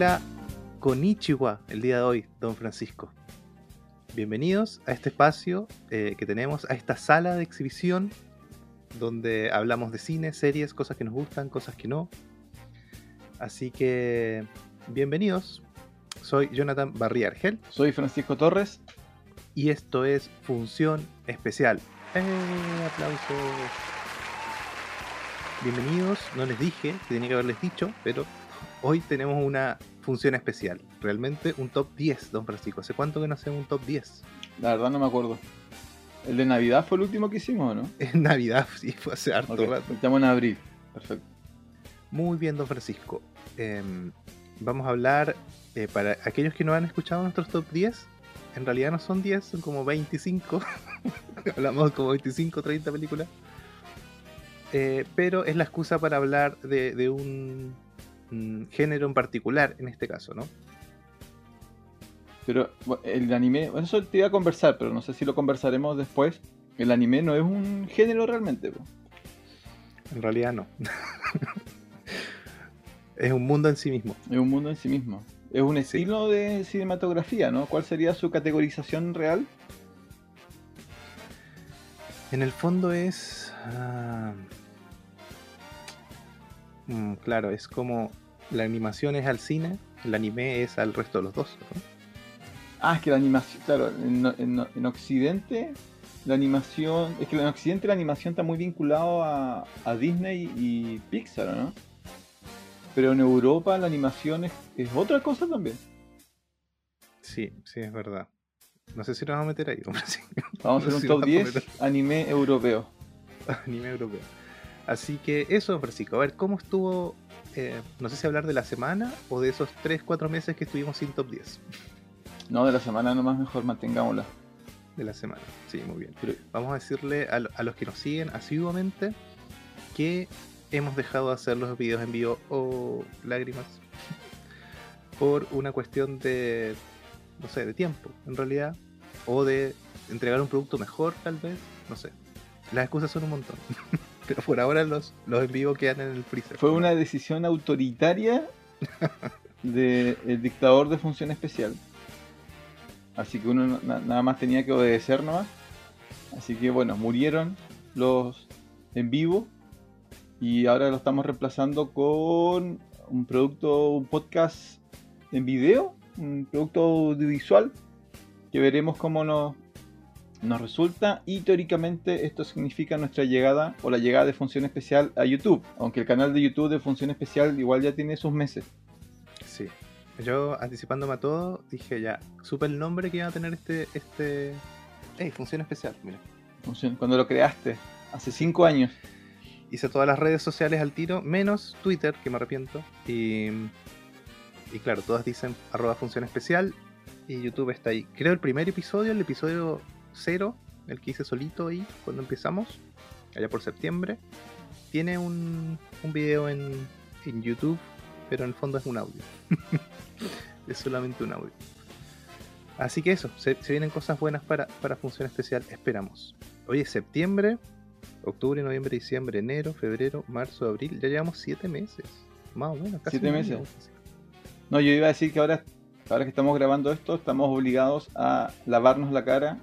Hola, Konichiwa el día de hoy, don Francisco. Bienvenidos a este espacio eh, que tenemos, a esta sala de exhibición donde hablamos de cine, series, cosas que nos gustan, cosas que no. Así que, bienvenidos. Soy Jonathan Barría Argel Soy Francisco Torres. y esto es Función Especial. ¡Eh! ¡Aplausos! Bienvenidos, no les dije, que tenía que haberles dicho, pero hoy tenemos una función especial. Realmente un top 10, don Francisco. ¿Hace cuánto que no hacemos un top 10? La verdad no me acuerdo. El de Navidad fue el último que hicimos, ¿o no? En Navidad, sí, fue hace harto rato. Estamos en abril. Perfecto. Muy bien, don Francisco. Em, vamos a hablar, eh, para aquellos que no han escuchado nuestros top 10, en realidad no son 10, son como 25. Hablamos como 25, 30 películas. Eh, pero es la excusa para hablar de, de un mm, género en particular, en este caso, ¿no? Pero el anime, bueno, eso te iba a conversar, pero no sé si lo conversaremos después. El anime no es un género realmente. En realidad no. es un mundo en sí mismo. Es un mundo en sí mismo. Es un estilo de cinematografía, ¿no? ¿Cuál sería su categorización real? En el fondo es. ah, mm, claro, es como la animación es al cine, el anime es al resto de los dos. ¿no? Ah, es que la animación, claro, en, en- en Occidente la animación, es que en Occidente la animación está muy vinculado a, a Disney y Pixar, ¿no? Pero en Europa la animación es, es otra cosa también. Sí, sí, es verdad. No sé si nos vamos a meter ahí, hombre, sí. Vamos a hacer un top vamos a 10 meter. anime europeo. anime europeo. Así que eso, Francisco. A ver, ¿cómo estuvo? Eh, no sé si hablar de la semana o de esos 3-4 meses que estuvimos sin top 10 No, de la semana nomás mejor mantengámosla. de la semana. Sí, muy bien. Pero- Vamos a decirle a, lo- a los que nos siguen asiduamente que hemos dejado de hacer los videos en vivo o lágrimas por una cuestión de, no sé, de tiempo, en realidad, o de entregar un producto mejor, tal vez, no sé. Las excusas son un montón. Pero por ahora los, los en vivo quedan en el freezer. Fue una decisión autoritaria del dictador de función especial. Así que uno na- nada más tenía que obedecer nomás. Así que bueno, murieron los en vivo y ahora lo estamos reemplazando con un producto, un podcast en video, un producto audiovisual que veremos cómo nos, nos resulta y teóricamente esto significa nuestra llegada o la llegada de Función Especial a YouTube, aunque el canal de YouTube de Función Especial igual ya tiene sus meses. Sí. Yo, anticipándome a todo, dije ya, supe el nombre que iba a tener este... este... Ey, función especial, mira. Función- Cuando lo creaste, hace 5 años. hice todas las redes sociales al tiro, menos Twitter, que me arrepiento. Y, y claro, todas dicen arroba función especial y YouTube está ahí. Creo el primer episodio, el episodio cero, el que hice solito ahí cuando empezamos, allá por septiembre, tiene un, un video en, en YouTube, pero en el fondo es un audio. es solamente un audio. Así que eso, se, se vienen cosas buenas para, para función especial, esperamos. Hoy es septiembre, octubre, noviembre, diciembre, enero, febrero, marzo, abril. Ya llevamos siete meses. Más o menos, casi. Meses. No, yo iba a decir que ahora, ahora que estamos grabando esto, estamos obligados a lavarnos la cara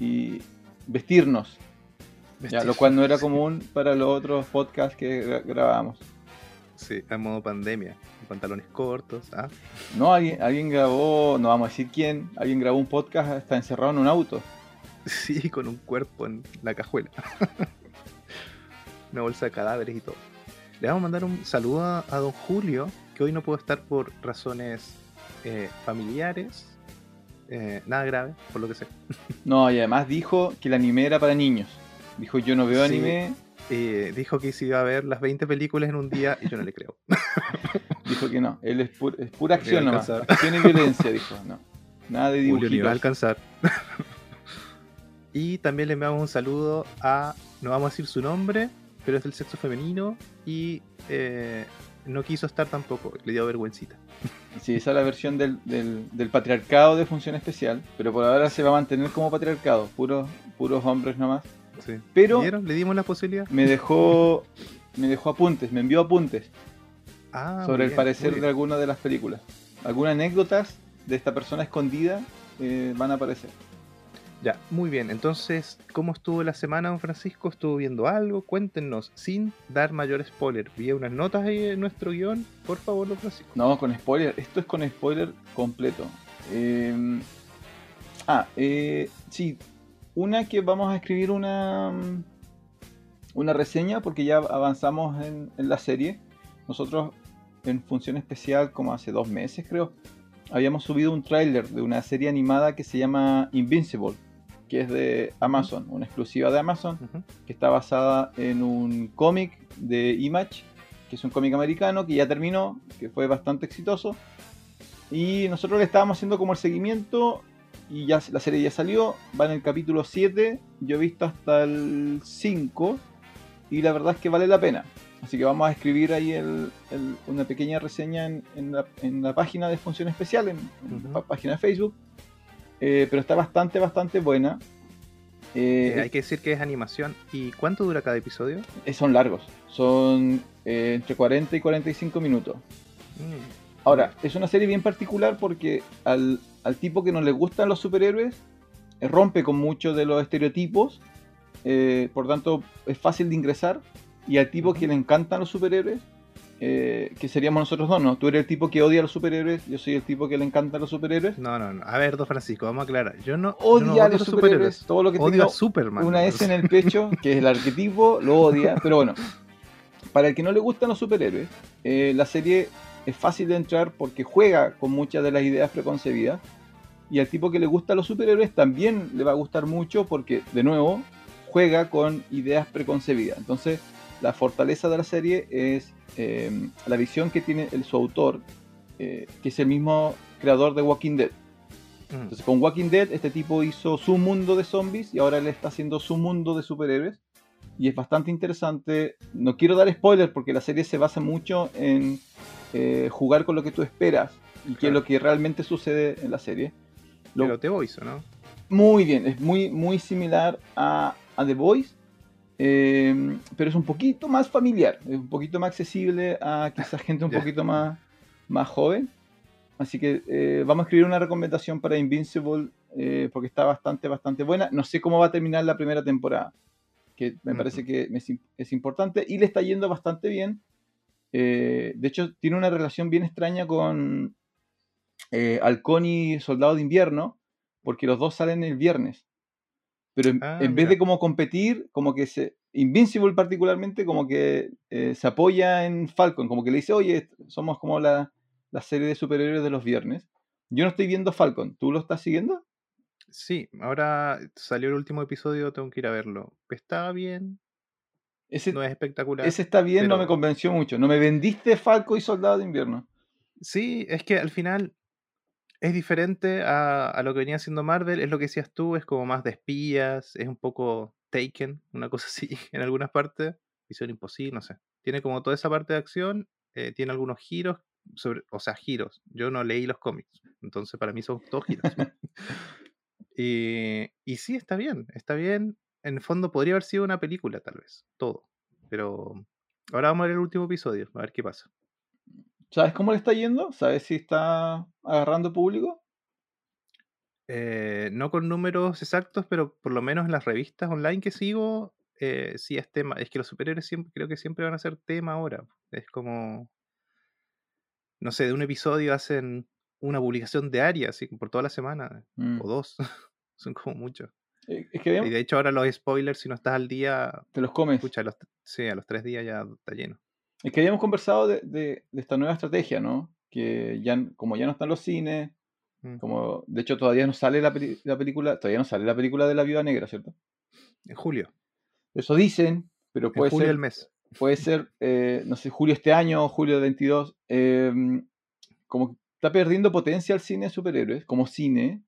y vestirnos. Ya, lo cual no era común para los otros podcasts que gra- grabábamos. Sí, a modo pandemia. Pantalones cortos. Ah, No, alguien, alguien grabó, no vamos a decir quién, alguien grabó un podcast hasta encerrado en un auto. sí, con un cuerpo en la cajuela. Una bolsa de cadáveres y todo. Le vamos a mandar un saludo a, a don Julio, que hoy no pudo estar por razones eh, familiares. Eh, nada grave, por lo que sé. No, y además dijo que el anime era para niños. Dijo, yo no veo Sí. anime. Eh, dijo que se iba a ver las 20 películas en un día y yo no le creo. Dijo que no, él es, pu- es pura acción a nomás. Acción y violencia, dijo. No. Nada de Julio ni va a dibujitos. alcanzar. y también le enviamos un saludo a, no vamos a decir su nombre, pero es del sexo femenino y eh, no quiso estar tampoco, le dio vergüencita. Sí, esa es la versión del, del, del patriarcado de función especial, pero por ahora se va a mantener como patriarcado, puros, puros hombres nomás. Sí. Pero ¿Vieron? Le dimos la posibilidad. me dejó, me dejó apuntes, me envió apuntes. Ah, sobre el parecer de alguna de las películas. Algunas anécdotas de esta persona escondida eh, van a aparecer. Ya, muy bien. Entonces, ¿cómo estuvo la semana, don Francisco? ¿Estuvo viendo algo? Cuéntenos, sin dar mayor spoiler. Vi unas notas ahí en nuestro guion. Por favor, don Francisco. No, con spoiler. Esto es con spoiler completo. Eh, ah, eh, sí. Una que vamos a escribir una, una reseña porque ya avanzamos en, en la serie. Nosotros en función especial, como hace dos meses creo, habíamos subido un tráiler de una serie animada que se llama Invincible, que es de Amazon, una exclusiva de Amazon, que está basada en un cómic de Image, que es un cómic americano que ya terminó, que fue bastante exitoso. Y nosotros le estábamos haciendo como el seguimiento y ya la serie ya salió, va en el capítulo 7, yo he visto hasta el 5 y la verdad es que vale la pena. Así que vamos a escribir ahí el- el- una pequeña reseña en, en la, en la página de Función Especial, en, en la página de Facebook. Eh, pero está bastante, bastante buena. Eh, Eh, hay que decir que es animación. ¿Y cuánto dura cada episodio? son largos, son entre 40 y 45 minutos. Mm, Ahora, es una serie bien particular porque al, al tipo que no le gustan los superhéroes, rompe con muchos de los estereotipos, eh, por tanto es fácil de ingresar, y al tipo que le encantan los superhéroes, eh, que seríamos nosotros dos, ¿no? Tú eres el tipo que odia a los superhéroes, yo soy el tipo que le encantan los superhéroes. No, no, no. A ver, don Francisco, vamos a aclarar. Yo no, yo Odia no a los superhéroes, todo lo que Odio tenga a Superman. una. S en el pecho, que es el arquetipo, lo odia. Pero bueno, para el que no le gustan los superhéroes, eh, la serie es fácil de entrar porque juega con muchas de las ideas preconcebidas. Y al tipo que le gustan los superhéroes también le va a gustar mucho porque, de nuevo, juega con ideas preconcebidas. Entonces, la fortaleza de la serie es eh, la visión que tiene el, su autor, eh, que es el mismo creador de Walking Dead. Mm. Entonces con Walking Dead este tipo hizo su mundo de zombies y ahora él está haciendo su mundo de superhéroes. Y es bastante interesante. No quiero dar spoilers porque la serie se basa mucho en eh, jugar con lo que tú esperas y qué es Claro. lo que realmente sucede en la serie. Lo- Pero The Voice, ¿o ¿no? muy bien, es muy, muy similar a, a The Voice, eh, pero es un poquito más familiar, es un poquito más accesible a quizás gente un Ya. poquito más, más joven. Así que eh, vamos a escribir una recomendación para Invincible eh, porque está bastante, bastante buena. No sé cómo va a terminar la primera temporada, que me parece que es, im- es importante y le está yendo bastante bien. De hecho, tiene una relación bien extraña con Halcón y Soldado de Invierno, porque los dos salen el viernes. Pero en, Ah, en vez de como competir, como que se. Invincible particularmente, como que eh, se apoya en Falcon, como que le dice, oye, somos como la, la serie de superhéroes de los viernes. Yo no estoy viendo Falcon, ¿tú lo estás siguiendo? Sí, ahora salió el último episodio, tengo que ir a verlo. Está bien, Ese, no es espectacular. ese está bien, no me convenció mucho. No me vendiste Falcon y Soldado de Invierno. Sí, es que al final es diferente a, a lo que venía haciendo Marvel, es lo que decías tú, es como más de espías, es un poco Taken, una cosa así en algunas partes, Misión Imposible, no sé. Tiene como toda esa parte de acción, eh, tiene algunos giros, sobre, o sea, giros. Yo no leí los cómics, entonces para mí son todos giros. y, y sí, está bien, está bien. En el fondo podría haber sido una película, tal vez, todo. Pero ahora vamos a ver el último episodio, a ver qué pasa. ¿Sabes cómo le está yendo? ¿Sabes si está agarrando público? Eh, no con números exactos, pero por lo menos en las revistas online que sigo, eh, sí es tema. Es que los superhéroes siempre, creo que siempre van a ser tema ahora. Es como, no sé, de un episodio hacen una publicación diaria, así por toda la semana, Mm. o dos. Son como muchos. Eh, Es que Y de hecho ahora los spoilers, si no estás al día, te los comes. escucha, a los, sí, a los tres días ya está lleno. Es que habíamos conversado de, de- de esta nueva estrategia, ¿no? Que ya, como ya no están los cines, Mm. como de hecho todavía no sale la, película, todavía no sale la película de la Viuda Negra, ¿cierto? En julio, Eso dicen, pero en puede julio ser, del mes. puede ser, eh, no sé, julio este año, julio del 22. eh, como que está perdiendo potencia el cine de superhéroes, como cine.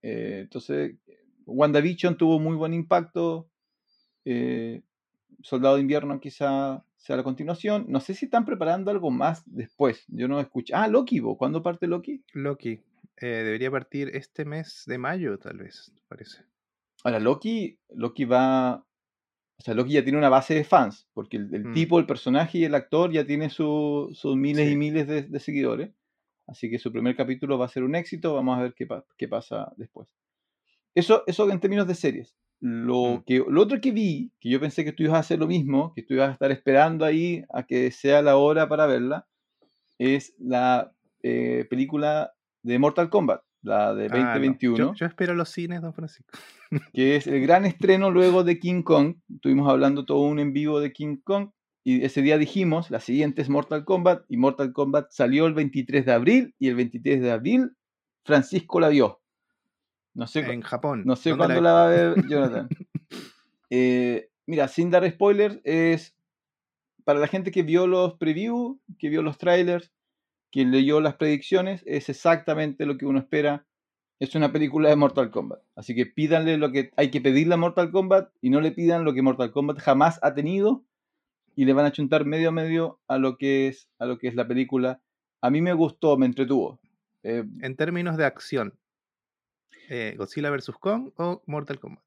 eh, entonces, WandaVision tuvo muy buen impacto. eh, Soldado de Invierno quizá sea la continuación. No sé si están preparando algo más después. Yo no escuché. Ah, Loki, ¿vo? ¿cuándo parte Loki? Loki. eh, debería partir este mes de mayo, tal vez, parece. Ahora, Loki, Loki va. o sea, Loki ya tiene una base de fans, porque el, el Mm. tipo, el personaje y el actor ya tiene su- sus miles y miles de, de seguidores. Así que su primer capítulo va a ser un éxito. Vamos a ver qué, pa- qué pasa después. Eso, eso en términos de series. Lo, Mm. que, lo otro que vi, que yo pensé que tú ibas a hacer lo mismo, que tú ibas a estar esperando ahí a que sea la hora para verla, es la eh, película de Mortal Kombat, la de Ah, no. 2021 Yo, yo espero los cines, don Francisco. que es el gran estreno luego de King Kong. Estuvimos hablando todo un en vivo de King Kong y ese día dijimos, la siguiente es Mortal Kombat y Mortal Kombat salió el 23 de abril y el 23 de abril Francisco la vio. No sé, En Japón. no sé ¿Dónde cuándo la va a ver Jonathan. Eh, mira, sin dar spoilers, es para la gente que vio los previews, que vio los trailers, que leyó las predicciones, es exactamente lo que uno espera. Es una película de Mortal Kombat. Así que pídanle lo que hay que pedirle a Mortal Kombat y no le pidan lo que Mortal Kombat jamás ha tenido y le van a chuntar medio a medio a lo que es, a lo que es la película. A mí me gustó, me entretuvo. Eh, En términos de acción, eh, ¿Godzilla vs. Kong o Mortal Kombat?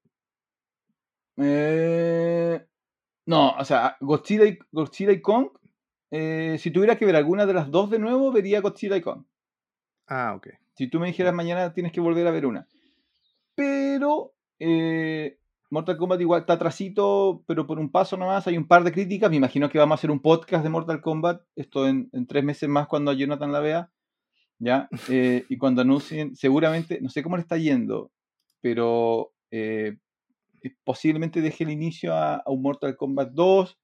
Eh, no, o sea, Godzilla y, Godzilla y Kong, eh, si tuviera que ver alguna de las dos de nuevo, vería Godzilla y Kong. Ah, ok. Si tú me dijeras mañana tienes que volver a ver una. Pero eh, Mortal Kombat igual está atrasito, pero por un paso nomás. Hay un par de críticas. Me imagino que vamos a hacer un podcast de Mortal Kombat. Esto en, en tres meses más cuando Jonathan la vea. ¿Ya? Eh, y cuando anuncien, seguramente, no sé cómo le está yendo, pero eh, eh, posiblemente deje el inicio a, a un Mortal Kombat 2,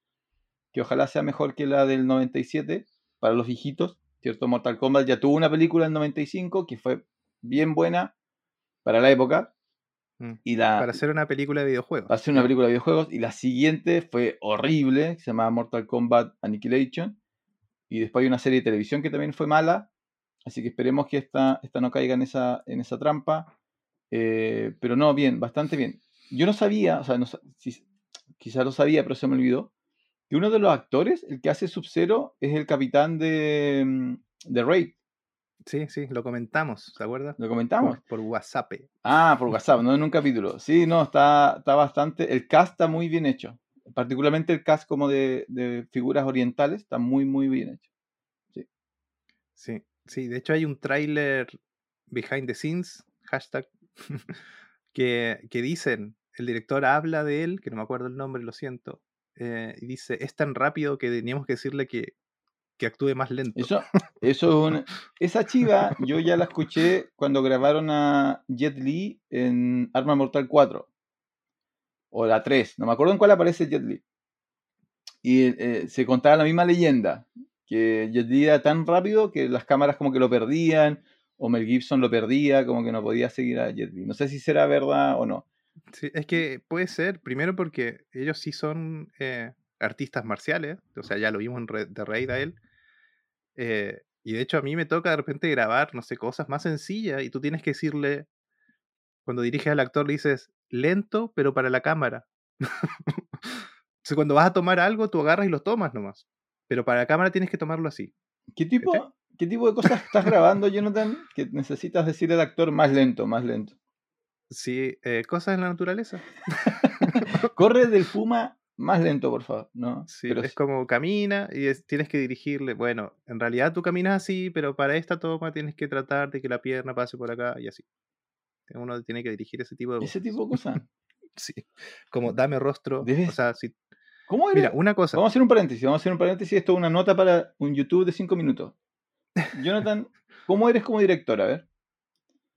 que ojalá sea mejor que la del 97 para los viejitos, ¿cierto? Mortal Kombat ya tuvo una película en 95 que fue bien buena para la época. Mm. Y la, Para hacer una película de videojuegos. va a ser una película de videojuegos. Y la siguiente fue horrible, que se llamaba Mortal Kombat Annihilation. Y después hay una serie de televisión que también fue mala. Así que esperemos que esta, esta no caiga en esa, en esa trampa. Eh, pero no, bien, bastante bien. Yo no sabía, o sea, no, si- quizás lo sabía, pero se me olvidó, que uno de los actores, el que hace Sub-Zero, es el capitán de, mm, de Raid. Sí, sí, lo comentamos, ¿se acuerda? ¿Lo comentamos? Por, por WhatsApp. Ah, por WhatsApp, no en un capítulo. Sí, no, está, está bastante. El cast está muy bien hecho. Particularmente el cast como de, de figuras orientales está muy, muy bien hecho. Sí, sí, de hecho hay un tráiler behind the scenes, hashtag, que, que dicen, el director habla de él, que no me acuerdo el nombre, lo siento, eh, y dice, es tan rápido que teníamos que decirle que, que actúe más lento. Eso, eso es una- Esa chiva yo ya la escuché cuando grabaron a Jet Li en Arma Mortal 4. O la 3, no me acuerdo en cuál aparece Jet Li. Y eh, se contaba la misma leyenda, que Jet Li era tan rápido que las cámaras como que lo perdían, o Mel Gibson lo perdía, como que no podía seguir a Jet Li. No sé si será verdad o no. Es que puede ser, primero porque ellos sí son eh, artistas marciales, o sea, ya lo vimos en Re- The Raid a él. eh, y de hecho a mí me toca de repente grabar, no sé, cosas más sencillas y tú tienes que decirle, cuando diriges al actor le dices, lento, pero para la cámara. Entonces cuando vas a tomar algo, tú agarras y lo tomas nomás. Pero para la cámara tienes que tomarlo así. ¿Qué tipo. ¿Qué tipo de cosas estás grabando, Jonathan? Que necesitas decir al actor más lento, más lento. Sí, eh, cosas en la naturaleza. Corre del Puma más lento, por favor. No, Sí, pero es sí. como camina y es- tienes que dirigirle. Bueno, en realidad tú caminas así, pero para esta toma tienes que tratar de que la pierna pase por acá y así. Uno tiene que dirigir ese tipo de ese tipo de cosas. Sí. Como dame rostro. O Debes- sea, si. ¿Cómo era? Mira, una cosa. Vamos a hacer un paréntesis, vamos a hacer un paréntesis. Esto es una nota para un YouTube de 5 minutos. Jonathan, ¿cómo eres como director? A ver.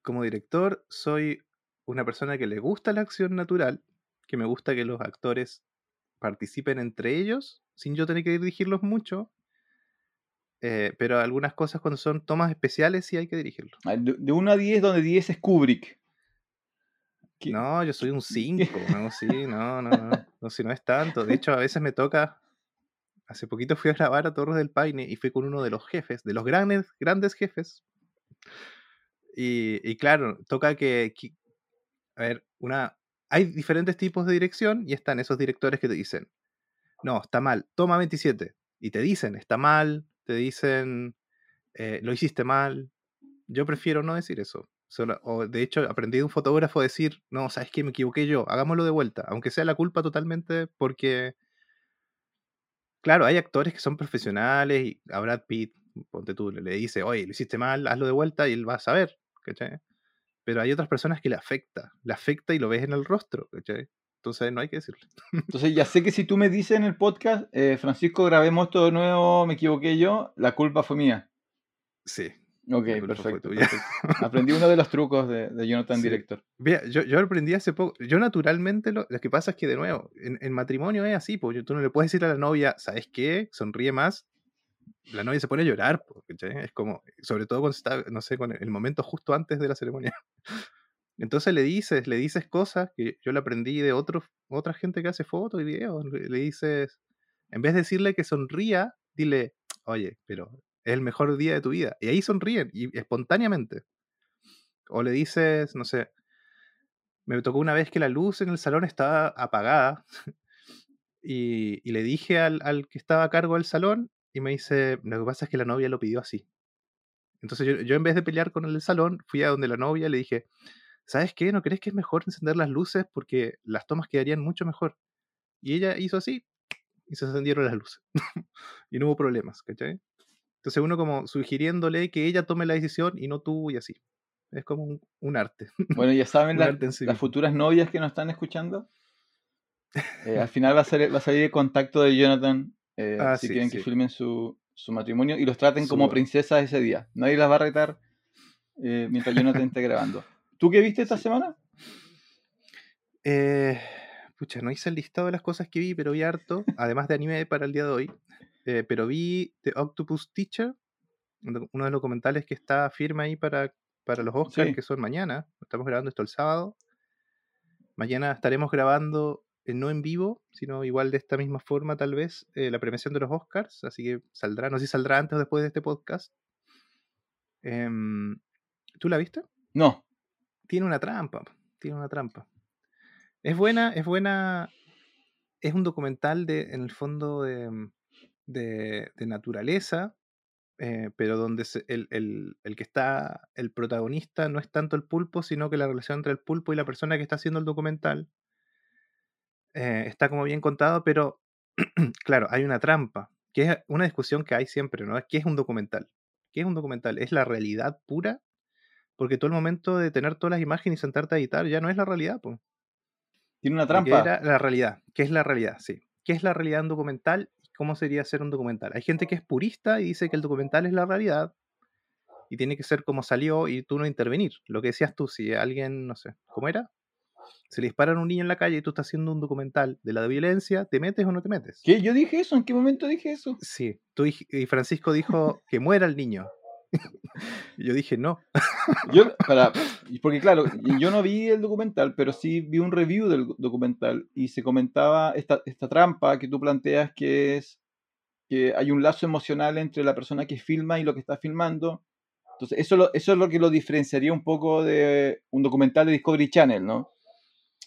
Como director, soy una persona que le gusta la acción natural, que me gusta que los actores participen entre ellos, sin yo tener que dirigirlos mucho. eh, pero algunas cosas cuando son tomas especiales sí hay que dirigirlos. A ver, De, de 1 a 10, donde 10 es Kubrick. ¿Qué- No, yo soy un 5, no, sí, no, no, no, no, si no es tanto. De hecho, a veces me toca. Hace poquito fui a grabar a Torres del Paine y fui con uno de los jefes, de los grandes, grandes jefes. Y, y claro, toca que, que- A ver, una. Hay diferentes tipos de dirección y están esos directores que te dicen: No, está mal, toma 27. Y te dicen: Está mal, te dicen: eh, Lo hiciste mal. Yo prefiero no decir eso. Solo- o de hecho, aprendí de un fotógrafo a decir, no, sabes que me equivoqué yo, hagámoslo de vuelta, aunque sea la culpa totalmente porque, claro, hay actores que son profesionales y a Brad Pitt, ponte tú, le le dice, oye, lo hiciste mal, hazlo de vuelta y él va a saber, ¿cachai? Pero hay otras personas que le afecta, le afecta y lo ves en el rostro, ¿cachai? Entonces no hay que decirle. Entonces ya sé que si tú me dices en el podcast, eh, Francisco, grabemos esto de nuevo, me equivoqué yo, la culpa fue mía. Sí. Ok, perfecto, perfecto. Aprendí uno de los trucos de, de Jonathan Sí. Director. Mira, yo, yo aprendí hace poco, yo naturalmente, lo, lo que pasa es que de nuevo, en, en matrimonio es así, pues tú no le puedes decir a la novia, ¿sabes qué? Sonríe más. La novia se pone a llorar, ¿cachai? Es como, sobre todo cuando está, no sé, con el, momento justo antes de la ceremonia. Entonces le dices, le dices cosas que yo le aprendí de otros, otra gente que hace fotos y videos. Le dices, en vez de decirle que sonría, dile, oye, pero es el mejor día de tu vida. Y ahí sonríen, y espontáneamente. O le dices, no sé, me tocó una vez que la luz en el salón estaba apagada y, y le dije al, al que estaba a cargo del salón y me dice, lo que pasa es que la novia lo pidió así. Entonces yo, yo en vez de pelear con el salón, fui a donde la novia y le dije, ¿sabes qué? ¿No crees que es mejor encender las luces porque las tomas quedarían mucho mejor? Y ella hizo así y se encendieron las luces. y no hubo problemas, ¿cachai? Entonces uno como sugiriéndole que ella tome la decisión y no tú y así. Es como un, un arte. Bueno, ya saben la- sí las futuras novias que nos están escuchando. Eh, al final va a, ser, va a salir el contacto de Jonathan eh, Ah, si sí, quieren que sí. filmen su, su matrimonio y los traten como princesas ese día. Nadie las va a retar eh, mientras Jonathan esté grabando. ¿Tú qué viste esta semana? Eh, pucha, no hice el listado de las cosas que vi, pero vi harto, además de anime para el día de hoy. Eh, pero vi The Octopus Teacher, uno de los documentales que está firme ahí para, para los Oscars, Sí. que son mañana. Estamos grabando esto el sábado. Mañana estaremos grabando, eh, no en vivo, sino igual de esta misma forma, tal vez, eh, la premiación de los Oscars. Así que saldrá, no sé si saldrá antes o después de este podcast. Em, ¿Tú la viste? No. tiene una trampa, tiene una trampa. Es buena, es buena, es un documental de, en el fondo de, mm, de- de naturaleza, eh, pero donde se- el, el- el que está, el protagonista no es tanto el pulpo, sino que la relación entre el pulpo y la persona que está haciendo el documental eh, está como bien contado, pero claro, hay una trampa, que es una discusión que hay siempre, ¿no? ¿Qué es un documental? ¿Qué es un documental? ¿Es la realidad pura? Porque tú el momento de tener todas las imágenes y sentarte a editar ya no es la realidad, pues. Tiene una trampa. era la realidad. ¿Qué es la realidad? Sí. ¿Qué es la realidad en documental? ¿Cómo sería ser un documental? Hay gente que es purista y dice que el documental es la realidad y tiene que ser como salió y tú no intervenir. Lo que decías tú, si alguien, no sé, ¿cómo era? Se le disparan a un niño en la calle y tú estás haciendo un documental de la violencia, ¿te metes o no te metes? ¿Qué? ¿Yo dije eso? ¿En qué momento dije eso? Sí. Tú y Francisco dijo que muera el niño. y yo dije, no. Yo, para, porque claro, yo no vi el documental, pero sí vi un review del documental y se comentaba esta, esta trampa que tú planteas que es que hay un lazo emocional entre la persona que filma y lo que está filmando. Entonces, eso, eso es lo que lo diferenciaría un poco de un documental de Discovery Channel, ¿no?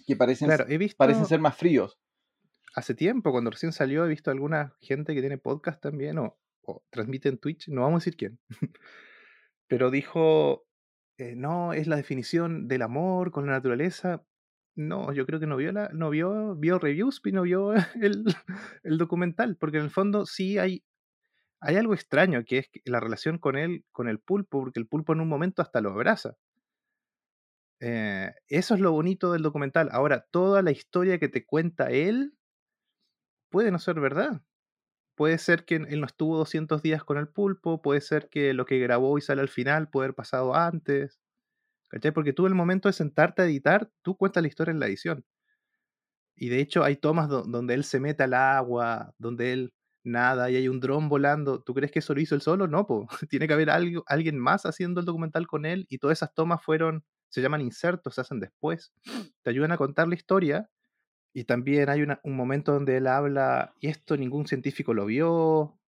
Que parecen, Claro, visto parecen ser más fríos. hace tiempo, cuando recién salió, he visto alguna gente que tiene podcast también o, o transmite en Twitch, no vamos a decir quién, pero dijo, eh, no, es la definición del amor con la naturaleza. No, yo creo que no vio, la, no vio, vio reviews y no vio el, el documental, porque en el fondo sí hay, hay algo extraño, que es la relación con él, con el pulpo, porque el pulpo en un momento hasta lo abraza. Eh, eso es lo bonito del documental. Ahora, toda la historia que te cuenta él puede no ser verdad. Puede ser que él no estuvo 200 días con el pulpo, puede ser que lo que grabó y sale al final puede haber pasado antes. Porque tú, en el momento de sentarte a editar, tú cuentas la historia en la edición. Y de hecho, hay tomas do- donde él se mete al agua, donde él nada y hay un dron volando. ¿Tú crees que eso lo hizo él solo? No, po. Tiene que haber alguien más haciendo el documental con él y todas esas tomas fueron, se llaman insertos, se hacen después. Te ayudan a contar la historia y también hay una- un momento donde él habla, y esto ningún científico lo vio,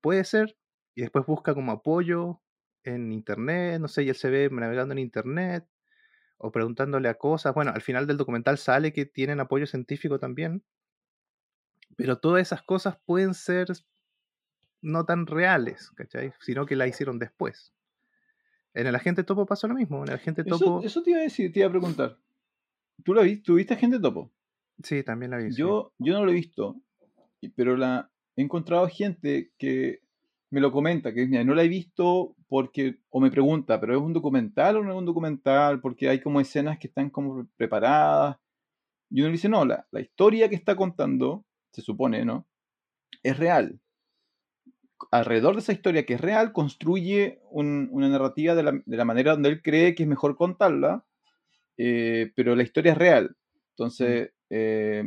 puede ser, y después busca como apoyo en internet, no sé, y él se ve navegando en internet o preguntándole a cosas. Bueno, al final del documental sale que tienen apoyo científico también, pero todas esas cosas pueden ser no tan reales, ¿cachai? Sino que la hicieron después. En el agente topo pasó lo mismo. En el agente topo. Eso, eso te iba a decir, te iba a preguntar. ¿Tú la viste? ¿Tuviste agente topo? Sí, también la vi. sí. Yo, yo no lo he visto, pero la, he encontrado gente que me lo comenta, que mira, no la he visto porque, o me pregunta, ¿pero es un documental o no es un documental? Porque hay como escenas que están como preparadas. Y uno le dice, no, la, la historia que está contando, se supone, ¿no? Es real. Alrededor de esa historia que es real, construye un- una narrativa de la, de la manera donde él cree que es mejor contarla, eh, pero la historia es real. Entonces, eh,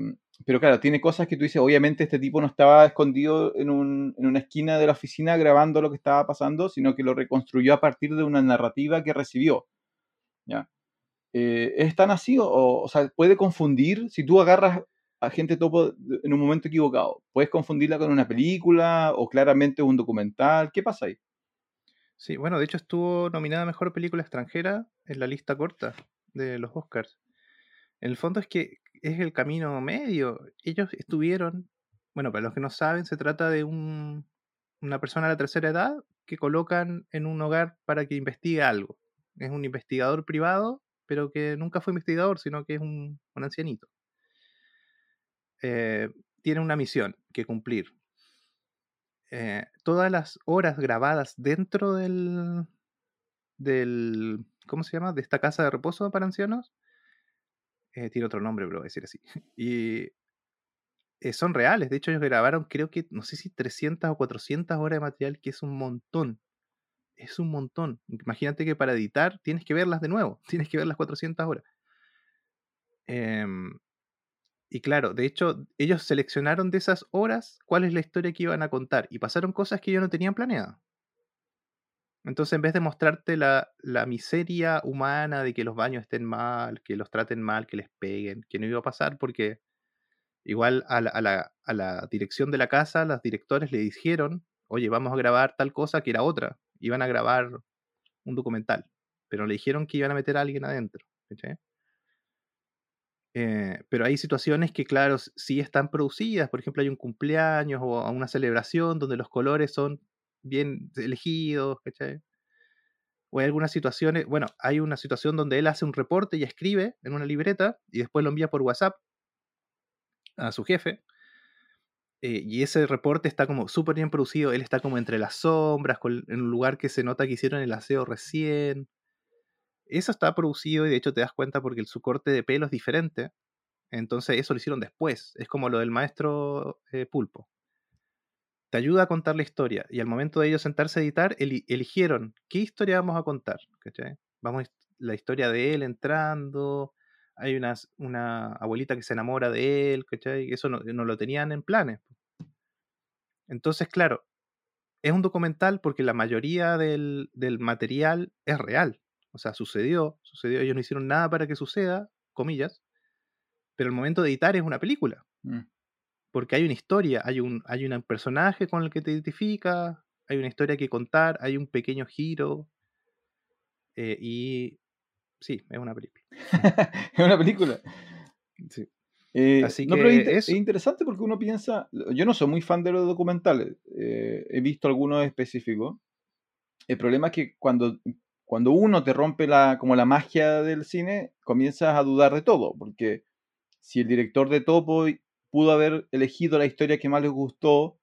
pero claro, tiene cosas que tú dices, obviamente este tipo no estaba escondido en, un- en una esquina de la oficina grabando lo que estaba pasando, sino que lo reconstruyó a partir de una narrativa que recibió. ¿ya? Eh, ¿Es tan así? O, sea, puede confundir si tú agarras a gente topo en un momento equivocado. ¿Puedes confundirla con una película o claramente un documental? ¿Qué pasa ahí? Sí, bueno, de hecho estuvo nominada Mejor Película Extranjera en la lista corta de los Oscars. El fondo es que es el camino medio. Ellos estuvieron, bueno, para los que no saben, se trata de un, una persona de la tercera edad que colocan en un hogar para que investigue algo. Es un investigador privado, pero que nunca fue investigador, sino que es un, un ancianito. Eh, tiene una misión que cumplir. Eh, todas las horas grabadas dentro del, del, ¿cómo se llama? De esta casa de reposo para ancianos. Eh, tiene otro nombre, pero voy a decir así. Y eh, son reales. De hecho, ellos grabaron, creo que, no sé si 300 o 400 horas de material, que es un montón. Es un montón. Imagínate que para editar tienes que verlas de nuevo. Tienes que ver las 400 horas. Em, y claro, de hecho, ellos seleccionaron de esas horas cuál es la historia que iban a contar. Y pasaron cosas que ellos no tenían planeadas. Entonces, en vez de mostrarte la, la miseria humana de que los baños estén mal, que los traten mal, que les peguen, que no iba a pasar porque igual a la, a la- a la dirección de la casa, los directores le dijeron, oye, vamos a grabar tal cosa que era otra. Iban a grabar un documental, pero le dijeron que iban a meter a alguien adentro. Eh, pero hay situaciones que, claro, sí están producidas. Por ejemplo, hay un cumpleaños o una celebración donde los colores son bien elegidos, ¿cachai? O hay algunas situaciones, bueno, hay una situación donde él hace un reporte y escribe en una libreta y después lo envía por WhatsApp a su jefe. eh, y ese reporte está como súper bien producido. Él está como entre las sombras, con- en un lugar que se nota que hicieron el aseo recién. Eso está producido y de hecho te das cuenta porque su corte de pelo es diferente. Entonces eso lo hicieron después. Es como lo del maestro eh, Pulpo. Te ayuda a contar la historia. Y al momento de ellos sentarse a editar, eli- eligieron qué historia vamos a contar. ¿cachai? Vamos la historia de él entrando. Hay una, una abuelita que se enamora de él. ¿cachai? Eso no, no lo tenían en planes. Entonces, claro, es un documental porque la mayoría del, del material es real. O sea, sucedió, sucedió. Ellos no hicieron nada para que suceda, comillas. Pero el momento de editar es una película Mm. Porque hay una historia, hay un, hay un personaje con el que te identificas, hay una historia que contar, hay un pequeño giro. eh, y sí, es una película. es una película. Sí. Eh, Así no, pero es, que inte- eso. es interesante porque uno piensa, yo no soy muy fan de los documentales, eh, he visto algunos específicos. El problema es que cuando, cuando uno te rompe la, como la magia del cine, comienzas a dudar de todo, porque si el director de Topo pudo haber elegido la historia que más les gustó,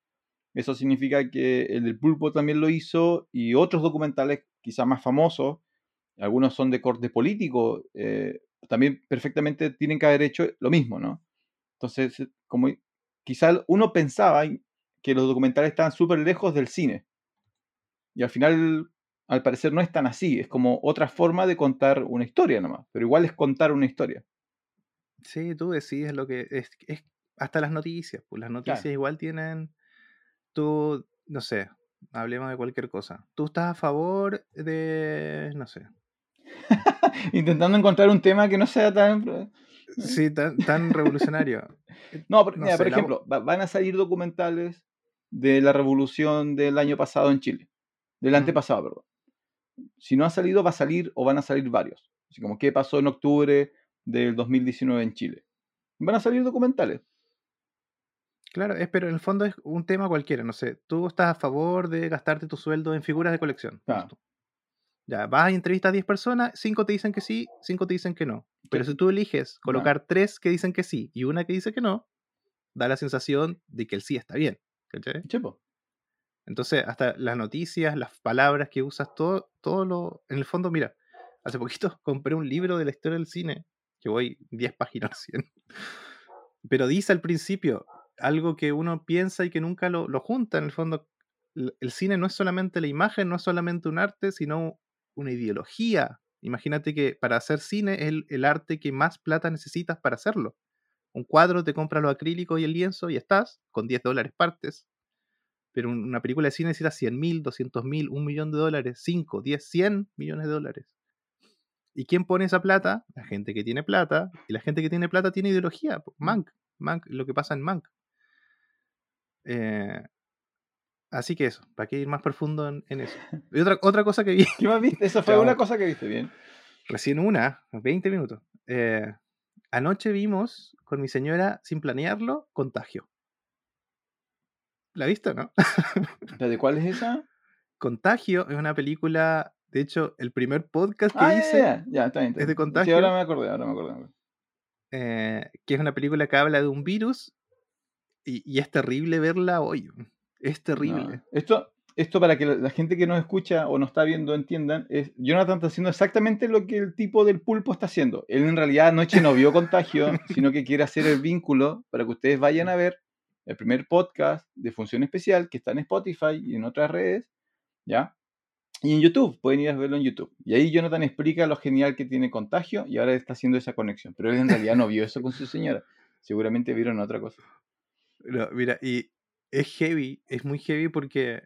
eso significa que el del Pulpo también lo hizo y otros documentales quizás más famosos, algunos son de corte político, eh, también perfectamente tienen que haber hecho lo mismo, ¿no? Entonces, eh, como quizás uno pensaba que los documentales estaban súper lejos del cine. Y al final, al parecer, no es tan así. Es como otra forma de contar una historia nomás. Pero igual es contar una historia. Sí, tú decides lo que es hasta las noticias, pues las noticias Claro. igual tienen, tú, no sé, hablemos de cualquier cosa. Tú estás a favor de, no sé, Intentando encontrar un tema que no sea tan... sí, tan, tan revolucionario. Eh, No, por, No mira, sé, por ejemplo, va- van a salir documentales de la revolución del año pasado en Chile. Del Mm. antepasado, perdón. Si no ha salido, va a salir o van a salir varios. Así como qué pasó en octubre del 2019 en Chile. Van a salir documentales. Claro, es, pero en el fondo es un tema cualquiera, no sé. Tú estás a favor de gastarte tu sueldo en figuras de colección. Claro. Ya, vas y entrevistas a 10 personas, 5 te dicen que sí, 5 te dicen que no. Pero si tú eliges colocar 3 que dicen que sí y una que dice que no, da la sensación de que el sí está bien. ¿cachai? Chepo. Entonces, hasta las noticias, las palabras que usas, todo, todo lo. En el fondo, mira, hace poquito compré un libro de la historia del cine, que voy 10 páginas recién. Pero dice al principio algo que uno piensa y que nunca lo, lo junta. En el fondo, el, el cine no es solamente la imagen, no es solamente un arte, sino una ideología. Imagínate que para hacer cine es el, el arte que más plata necesitas para hacerlo. Un cuadro te compras los acrílicos y el lienzo y estás, con 10 dólares partes. Pero un- una película de cine necesita 100 mil, 200 mil, un millón de dólares, 5, 10, 100 millones de dólares. ¿Y quién pone esa plata? La gente que tiene plata. Y la gente que tiene plata tiene ideología. po. Mank. Mank, lo que pasa en Mank. Eh, así que eso, ¿para qué ir más profundo en, en eso? Y otra, otra cosa que vi, ¿Qué más viste? Esa fue una cosa que viste bien. recién una, 20 minutos. Eh, anoche vimos con mi señora, sin planearlo, Contagio. ¿La viste no? ¿De cuál es esa? Contagio es una película, de hecho, el primer podcast que Ah, hice, ya, ya, está bien. está es de bien. Sí, Contagio. ahora me acordé, ahora me acordé. eh, que es una película que habla de un virus y, y es terrible verla hoy. Es terrible. No. Esto, esto para que la, la gente que nos escucha o nos está viendo entiendan, es Jonathan está haciendo exactamente lo que el tipo del pulpo está haciendo. Él en realidad anoche no vio contagio, sino que quiere hacer el vínculo para que ustedes vayan a ver el primer podcast de Función Especial que está en Spotify y en otras redes, ¿ya? Y en YouTube, pueden ir a verlo en YouTube. Y ahí Jonathan explica lo genial que tiene contagio y ahora está haciendo esa conexión. Pero él en realidad no vio eso con su señora. Seguramente vieron otra cosa. No, mira, y es heavy, es muy heavy porque,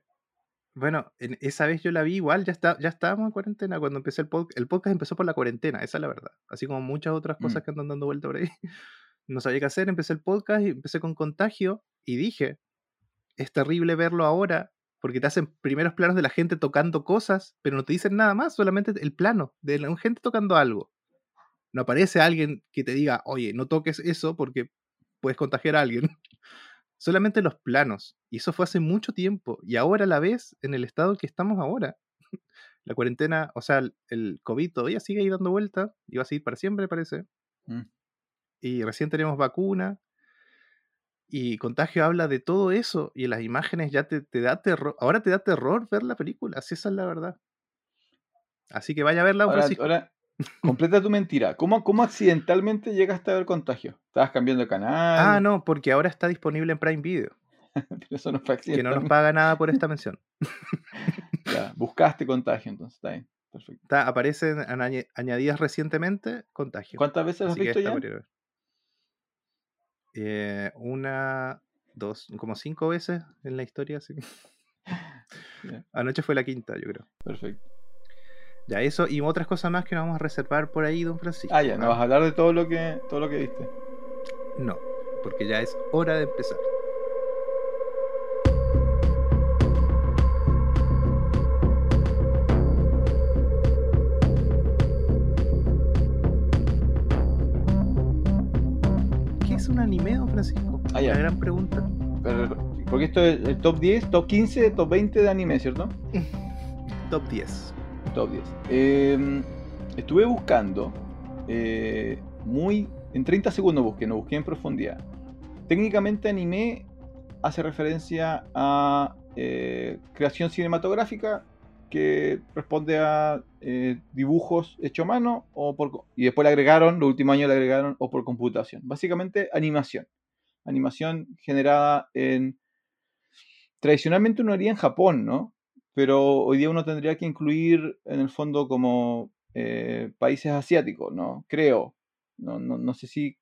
bueno, en esa vez yo la vi igual, ya, está, ya estábamos en cuarentena cuando empecé el podcast. El podcast empezó por la cuarentena, esa es la verdad. Así como muchas otras cosas Mm. que andan dando vuelta por ahí. No sabía qué hacer, empecé el podcast y empecé con contagio y dije, es terrible verlo ahora porque te hacen primeros planos de la gente tocando cosas, pero no te dicen nada más, solamente el plano de la gente tocando algo. No aparece alguien que te diga, oye, no toques eso porque puedes contagiar a alguien. Solamente los planos. Y eso fue hace mucho tiempo. Y ahora la ves en el estado en que estamos ahora. La cuarentena, o sea, el, COVID todavía sigue ahí dando vuelta y va a seguir para siempre, parece. Mm. Y recién tenemos vacuna. Y Contagio habla de todo eso. Y en las imágenes ya te, te da terror. Ahora te da terror ver la película. Así esa es la verdad. Así que vaya a verla, Ahora, Francisco. ahora, completa tu mentira. ¿Cómo, ¿Cómo accidentalmente llegaste a ver contagio? ¿Estabas cambiando de canal? Ah, no, porque ahora está disponible en Prime Video. Pero eso no fue Que no nos paga nada por esta mención. Ya, buscaste contagio, entonces está bien. Perfecto. Está, aparecen añadidas recientemente Contagio. ¿Cuántas veces has Así visto ya? Eh, una, dos, como cinco veces en la historia. sí. Anoche fue la quinta, yo creo. Perfecto. Ya, eso y otras cosas más que nos vamos a reservar por ahí, don Francisco. Ah, ya, no vas a hablar de todo lo que, todo lo que viste. No, porque ya es hora de empezar. ¿Qué es un anime, don Francisco? Ah, ya. Una gran pregunta. Pero, porque esto es el top 10, top 15, top 20 de anime, ¿cierto? Top 10. Top 10. Eh, estuve buscando, eh, muy, en 30 segundos busqué, no busqué en profundidad. Técnicamente anime hace referencia a eh, creación cinematográfica que responde a eh, dibujos hechos a mano o por, y después le agregaron, los últimos años le agregaron o por computación. Básicamente animación. Animación generada en... Tradicionalmente uno haría en Japón, ¿no? Pero hoy día uno tendría que incluir en el fondo como eh, países asiáticos, ¿no? Creo. No, no, no sé si...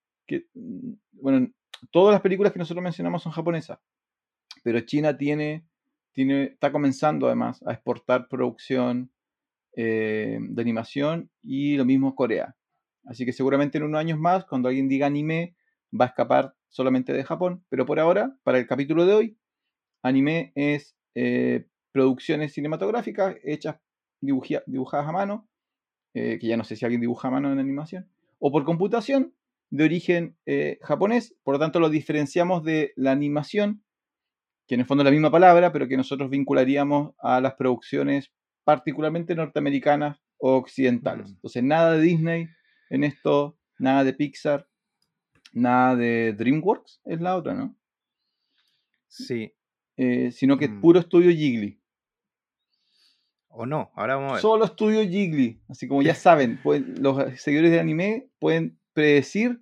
Mm, bueno, todas las películas que nosotros mencionamos son japonesas, pero China tiene, tiene está comenzando además a exportar producción eh, de animación y lo mismo Corea. Así que seguramente en unos años más, cuando alguien diga anime, va a escapar solamente de Japón. Pero por ahora, para el capítulo de hoy, anime es eh, producciones cinematográficas hechas, dibuja- dibujadas a mano, eh, que ya no sé si alguien dibuja a mano en animación, o por computación de origen eh, japonés. Por lo tanto, lo diferenciamos de la animación, que en el fondo es la misma palabra, pero que nosotros vincularíamos a las producciones particularmente norteamericanas o occidentales. Mm. Entonces, nada de Disney en esto, nada de Pixar, nada de DreamWorks, es la otra, ¿no? Sí. Eh, sino que Mm. puro estudio Ghibli. O no, ahora vamos a ver. Solo estudio Ghibli. Así como ya saben, pueden- los seguidores de anime pueden predecir.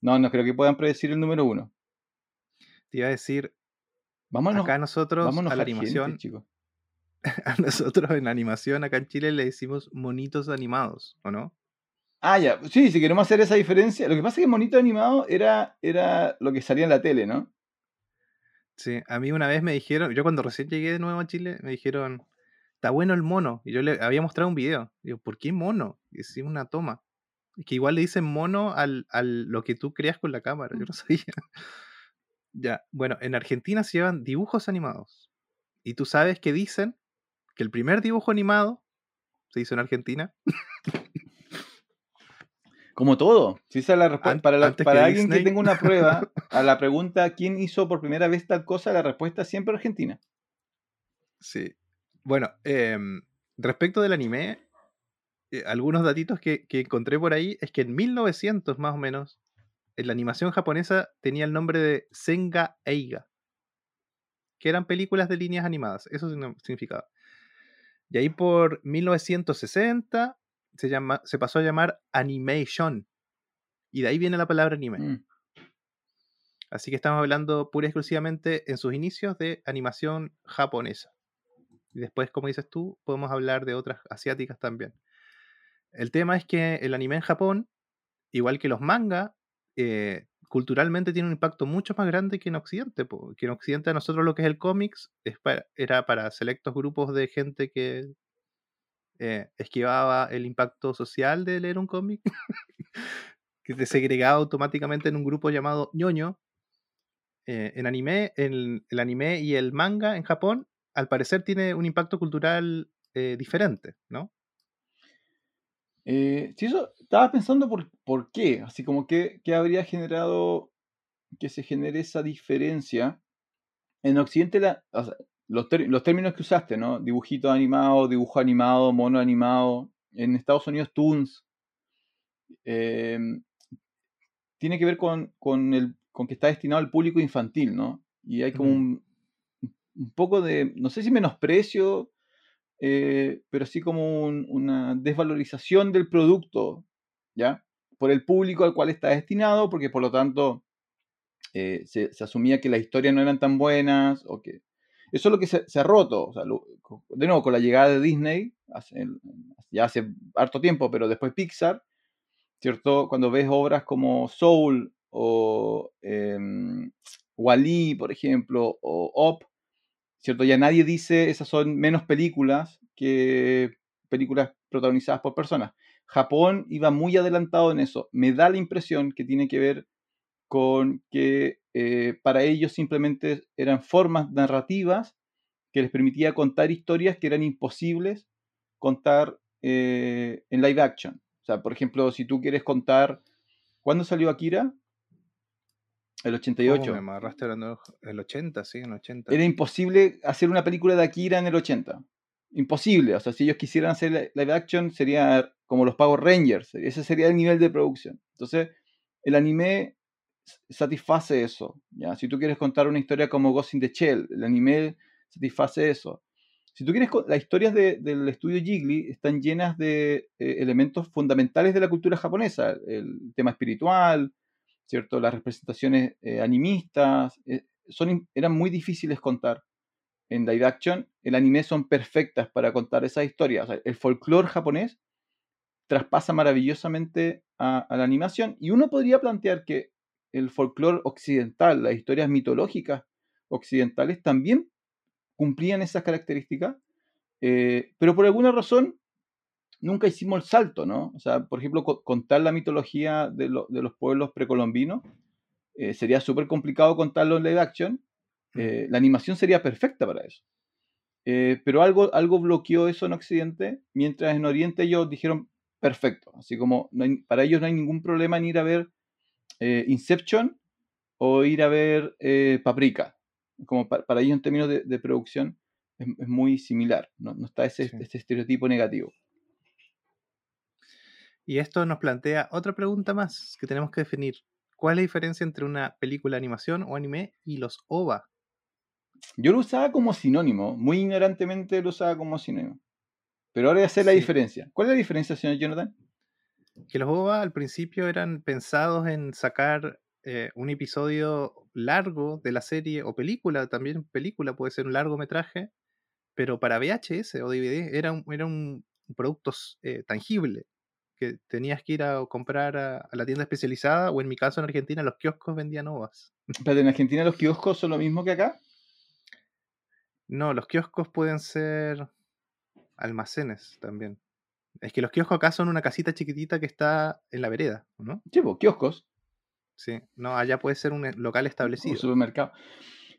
No, no creo que puedan predecir el número uno. Te iba a decir, Vámonos, acá nosotros vámonos a la gente, animación, chicos. a nosotros en animación acá en Chile le decimos monitos animados, ¿o no? Ah, ya. Sí, si queremos hacer esa diferencia. Lo que pasa es que Monito Animado era, era lo que salía en la tele, ¿no? Sí, a mí una vez me dijeron, yo cuando recién llegué de nuevo a Chile, me dijeron, está bueno el mono. Y yo le había mostrado un video. Digo, ¿por qué mono? Y decía una toma. Es que igual le dicen mono al, al lo que tú creas con la cámara. Yo no sabía. ya, bueno, en Argentina se llevan dibujos animados. Y tú sabes que dicen que el primer dibujo animado se hizo en Argentina. Como todo. Si esa es la respuesta. Para, la- para que alguien que tenga una prueba, a la pregunta ¿quién hizo por primera vez tal cosa? La respuesta es siempre Argentina. Sí. Bueno, em, respecto del anime, eh, algunos datitos que, que encontré por ahí es que en 1900 más o menos, en la animación japonesa tenía el nombre de Senga Eiga, que eran películas de líneas animadas, eso signi- significaba. Y ahí por 1960 se, llama, se pasó a llamar Animation, y de ahí viene la palabra anime. Mm. Así que estamos hablando pura y exclusivamente en sus inicios de animación japonesa. Y después, como dices tú, podemos hablar de otras asiáticas también. El tema es que el anime en Japón, igual que los manga, eh, culturalmente tiene un impacto mucho más grande que en Occidente. po, Que en Occidente a nosotros lo que es el cómics era para selectos grupos de gente que eh, esquivaba el impacto social de leer un cómic, que te segregaba automáticamente en un grupo llamado ñoño, eh, en anime, el, el anime y el manga en Japón, al parecer tiene un impacto cultural eh, diferente, ¿no? Eh, sí, eso estaba pensando por, por qué, así como que, que habría generado que se genere esa diferencia. En Occidente, la- o sea, los, ter- los términos que usaste, ¿no? Dibujito animado, dibujo animado, mono animado. En Estados Unidos, Toons. eh, tiene que ver con, con, el, con que está destinado al público infantil, ¿no? Y hay como un, un poco de, no sé si menosprecio, eh, pero sí como un- una desvalorización del producto, ¿ya? Por el público al cual está destinado, porque por lo tanto eh, se, asumía que las historias no eran tan buenas, o que... Eso es lo que se, se ha roto, de nuevo, con la llegada de Disney, hace- ya hace harto tiempo, pero después Pixar, ¿cierto? Cuando ves obras como Soul o em, Wall-E, por ejemplo, o Up, ¿cierto? Ya nadie dice esas son menos películas que películas protagonizadas por personas. Japón iba muy adelantado en eso. Me da la impresión que tiene que ver con que eh, para ellos simplemente eran formas narrativas que les permitía contar historias que eran imposibles contar eh, en live action. O sea, por ejemplo, si tú quieres contar... ¿Cuándo salió Akira? El 88. Oh, me amarraste hablando el 80, sí, en el 80. Era imposible hacer una película de Akira en el 80. Imposible. O sea, si ellos quisieran hacer li- live action, sería como los Power Rangers. Ese sería el nivel de producción. Entonces, el anime satisface eso. ¿ya? Si tú quieres contar una historia como Ghost in the Shell, el anime satisface eso. Si tú quieres, las historias de- del estudio Ghibli están llenas de eh, elementos fundamentales de la cultura japonesa. El tema espiritual, ¿cierto? Las representaciones eh, animistas, eh, son, eran muy difíciles contar en live action. El anime son perfectas para contar esas historias. El folclore japonés traspasa maravillosamente a, a la animación y uno podría plantear que el folclore occidental, las historias mitológicas occidentales también cumplían esas características, eh, pero por alguna razón nunca hicimos el salto, ¿no? O sea, por ejemplo, co- contar la mitología de, lo- de los pueblos precolombinos eh, sería súper complicado contarlo en live action. Eh, la animación sería perfecta para eso. Eh, pero algo, algo bloqueó eso en Occidente, mientras en Oriente ellos dijeron perfecto. Así como no hay- para ellos no hay ningún problema en ir a ver Inception o ir a ver Paprika. Como pa- para ellos en términos de, de producción es, es muy similar, no, no está ese, Sí. ese estereotipo negativo. Y esto nos plantea otra pregunta más que tenemos que definir. ¿Cuál es la diferencia entre una película de animación o anime y los OVA? Yo lo usaba como sinónimo, muy ignorantemente lo usaba como sinónimo. Pero ahora ya sé la diferencia. ¿Cuál es la diferencia, señor Jonathan? Que los OVA al principio eran pensados en sacar eh, un episodio largo de la serie o película, también película puede ser un largometraje, pero para VHS o DVD era un, era un producto eh, tangible que tenías que ir a comprar a, a la tienda especializada o en mi caso en Argentina los kioscos vendían OVAs. Espérate, en Argentina los kioscos son lo mismo que acá. No, los kioscos pueden ser almacenes también. Es que los kioscos acá son una casita chiquitita que está en la vereda, ¿no? Sí, pues, kioscos, Sí. No, allá puede ser un eh, local un establecido. supermercado.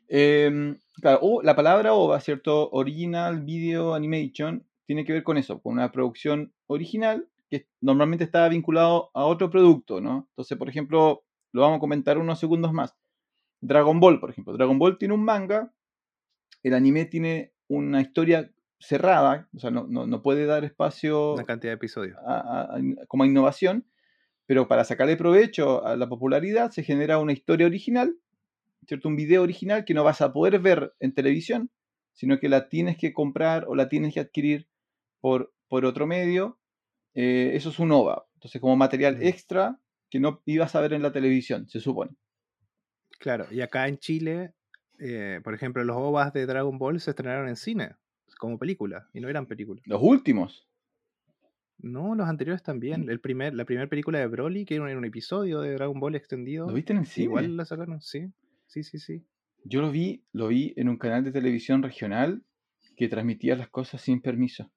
Em, claro, la palabra OVA, ¿cierto? Original Video Animation, tiene que ver con eso, con una producción original que normalmente está vinculado a otro producto, ¿no? Entonces, por ejemplo, lo vamos a comentar unos segundos más. Dragon Ball, por ejemplo. Dragon Ball tiene un manga, el anime tiene una historia cerrada, o sea, no, no- no puede dar espacio Una cantidad de episodios. a- a- a- como innovación, pero para sacarle provecho a la popularidad se genera una historia original, ¿cierto? Un video original que no vas a poder ver en televisión, sino que la tienes que comprar o la tienes que adquirir por, por otro medio. Eh, eso es un OVA. Entonces, como material Mm. extra que no ibas a ver en la televisión, se supone. Claro, y acá en Chile, eh, por ejemplo, los OVAs de Dragon Ball se estrenaron en cine, como película, y no eran películas. Los últimos. No, los anteriores también. El primer, la primera película de Broly, que era un, era un episodio de Dragon Ball extendido, ¿Lo viste en el cine? igual la sacaron, sí. Sí, sí, sí. Yo lo vi, lo vi en un canal de televisión regional que transmitía las cosas sin permiso.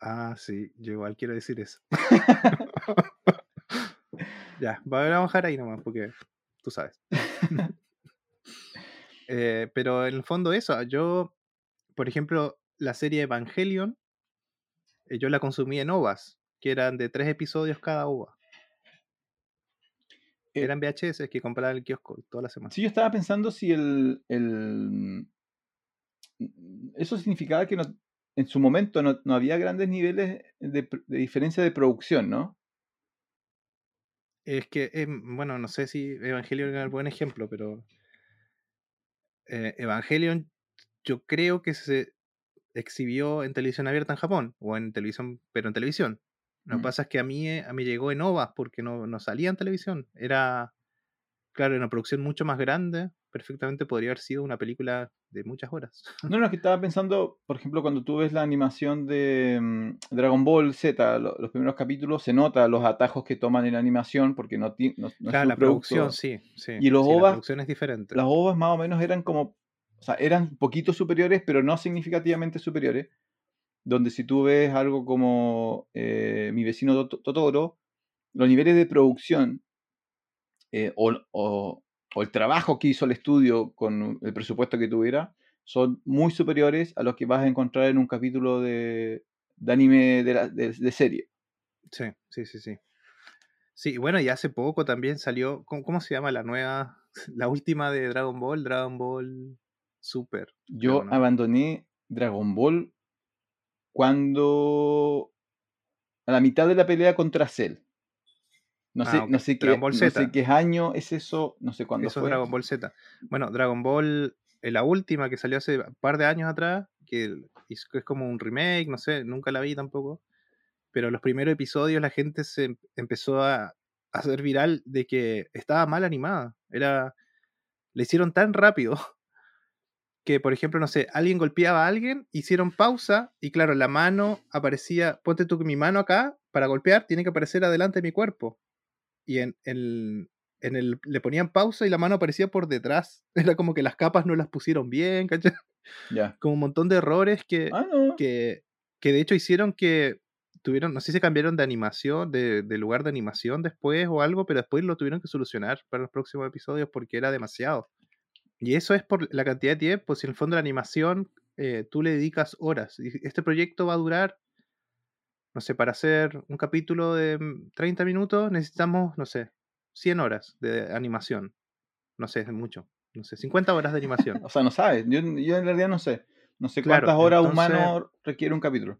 Ah, sí, yo igual quiero decir eso. ya, va- vamos a dejar ahí nomás, porque tú sabes. Eh, pero en el fondo eso, yo, por ejemplo, la serie Evangelion, eh, yo la consumí en OVAs, que eran de tres episodios cada OVA. Eh, Eran VHS que compraba en el kiosco toda la semana. Sí, yo estaba pensando si el, el- eso significaba que no- en su momento no, no había grandes niveles de, de diferencia de producción, ¿no? Es que, em, bueno, no sé si Evangelion era el buen ejemplo, pero eh, Evangelion yo creo que se exhibió en televisión abierta en Japón, o en televisión, pero en televisión. Lo que Mm. pasa es que a mí, eh, a mí llegó en OVAs porque no, no salía en televisión. Era, claro, una producción mucho más grande. Perfectamente podría haber sido una película de muchas horas. No, no, es que estaba pensando, por ejemplo, cuando tú ves la animación de mm, Dragon Ball Z, lo- los primeros capítulos, se nota los atajos que toman en la animación porque no, ti- no, no es Claro, la producto- producción, sí, sí. Y los sí, la OVAs, producción es diferente. las ovas más o menos eran como, o sea, eran poquitos superiores, pero no significativamente superiores. Donde si tú ves algo como eh, Mi vecino Tot- Totoro, los niveles de producción eh, o, o- o el trabajo que hizo el estudio con el presupuesto que tuviera son muy superiores a los que vas a encontrar en un capítulo de, de anime de, la- de- de serie. Sí, sí, sí, sí. Sí, bueno, y hace poco también salió, ¿cómo, cómo se llama la nueva, la última de Dragon Ball? Dragon Ball Super. Yo abandoné Dragon Ball cuando a la mitad de la pelea contra Cell. No sé, Ah, ok. no sé qué, no sé qué año es eso, no sé cuándo Eso fue. Dragon Ball Z. Bueno, Dragon Ball, eh, la última que salió hace un par de años atrás, que es, como un remake, no sé, nunca la vi tampoco. Pero los primeros episodios la gente se em- empezó a, a hacer viral de que estaba mal animada. Era, le hicieron tan rápido que, por ejemplo, no sé, alguien golpeaba a alguien, hicieron pausa y claro, la mano aparecía, ponte tú que mi mano acá, para golpear, tiene que aparecer adelante de mi cuerpo. Y en, el en el, le ponían pausa y la mano aparecía por detrás. Era como que las capas no las pusieron bien, ¿cachai? Ya. Como un montón de errores que, Ah, no. que, que de hecho hicieron que tuvieron, no sé si cambiaron de animación, de, de lugar de animación después o algo, pero después lo tuvieron que solucionar para los próximos episodios porque era demasiado. Y eso es por la cantidad de tiempo, si en el fondo la animación eh, tú le dedicas horas. Y este proyecto va a durar, no sé, para hacer un capítulo de mm, 30 minutos necesitamos, no sé, 100 horas de animación. No sé, es mucho. No sé, 50 horas de animación. O sea, no sabes. Yo, yo en realidad no sé. No sé Claro, cuántas horas entonces- humano requiere un capítulo.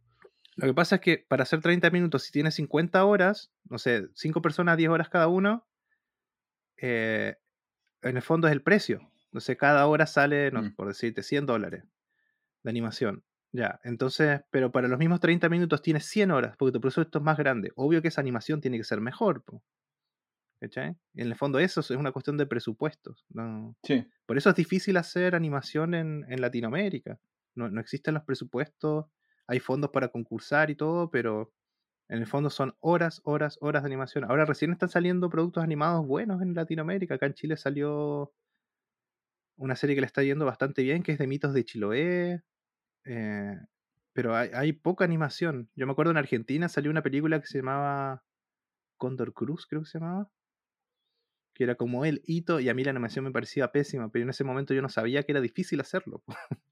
Lo que pasa es que para hacer 30 minutos, si tienes 50 horas, no sé, 5 personas, 10 horas cada uno, eh, en el fondo es el precio. Entonces cada hora sale, no, Mm. por decirte, 100 dólares de animación. Ya, entonces, pero para los mismos 30 minutos tienes 100 horas, porque tu presupuesto es más grande. Obvio que esa animación tiene que ser mejor. po. ¿Cachai? En el fondo eso es una cuestión de presupuestos. ¿no? Sí. Por eso es difícil hacer animación en, en Latinoamérica. No, no existen los presupuestos, hay fondos para concursar y todo, pero en el fondo son horas, horas, horas de animación. Ahora recién están saliendo productos animados buenos en Latinoamérica. Acá en Chile salió una serie que le está yendo bastante bien, que es de mitos de Chiloé. Eh, pero hay, poca animación. Yo me acuerdo en Argentina salió una película que se llamaba Cóndor Cruz, creo que se llamaba. Que era como el hito, y a mí la animación me parecía pésima, pero en ese momento yo no sabía que era difícil hacerlo.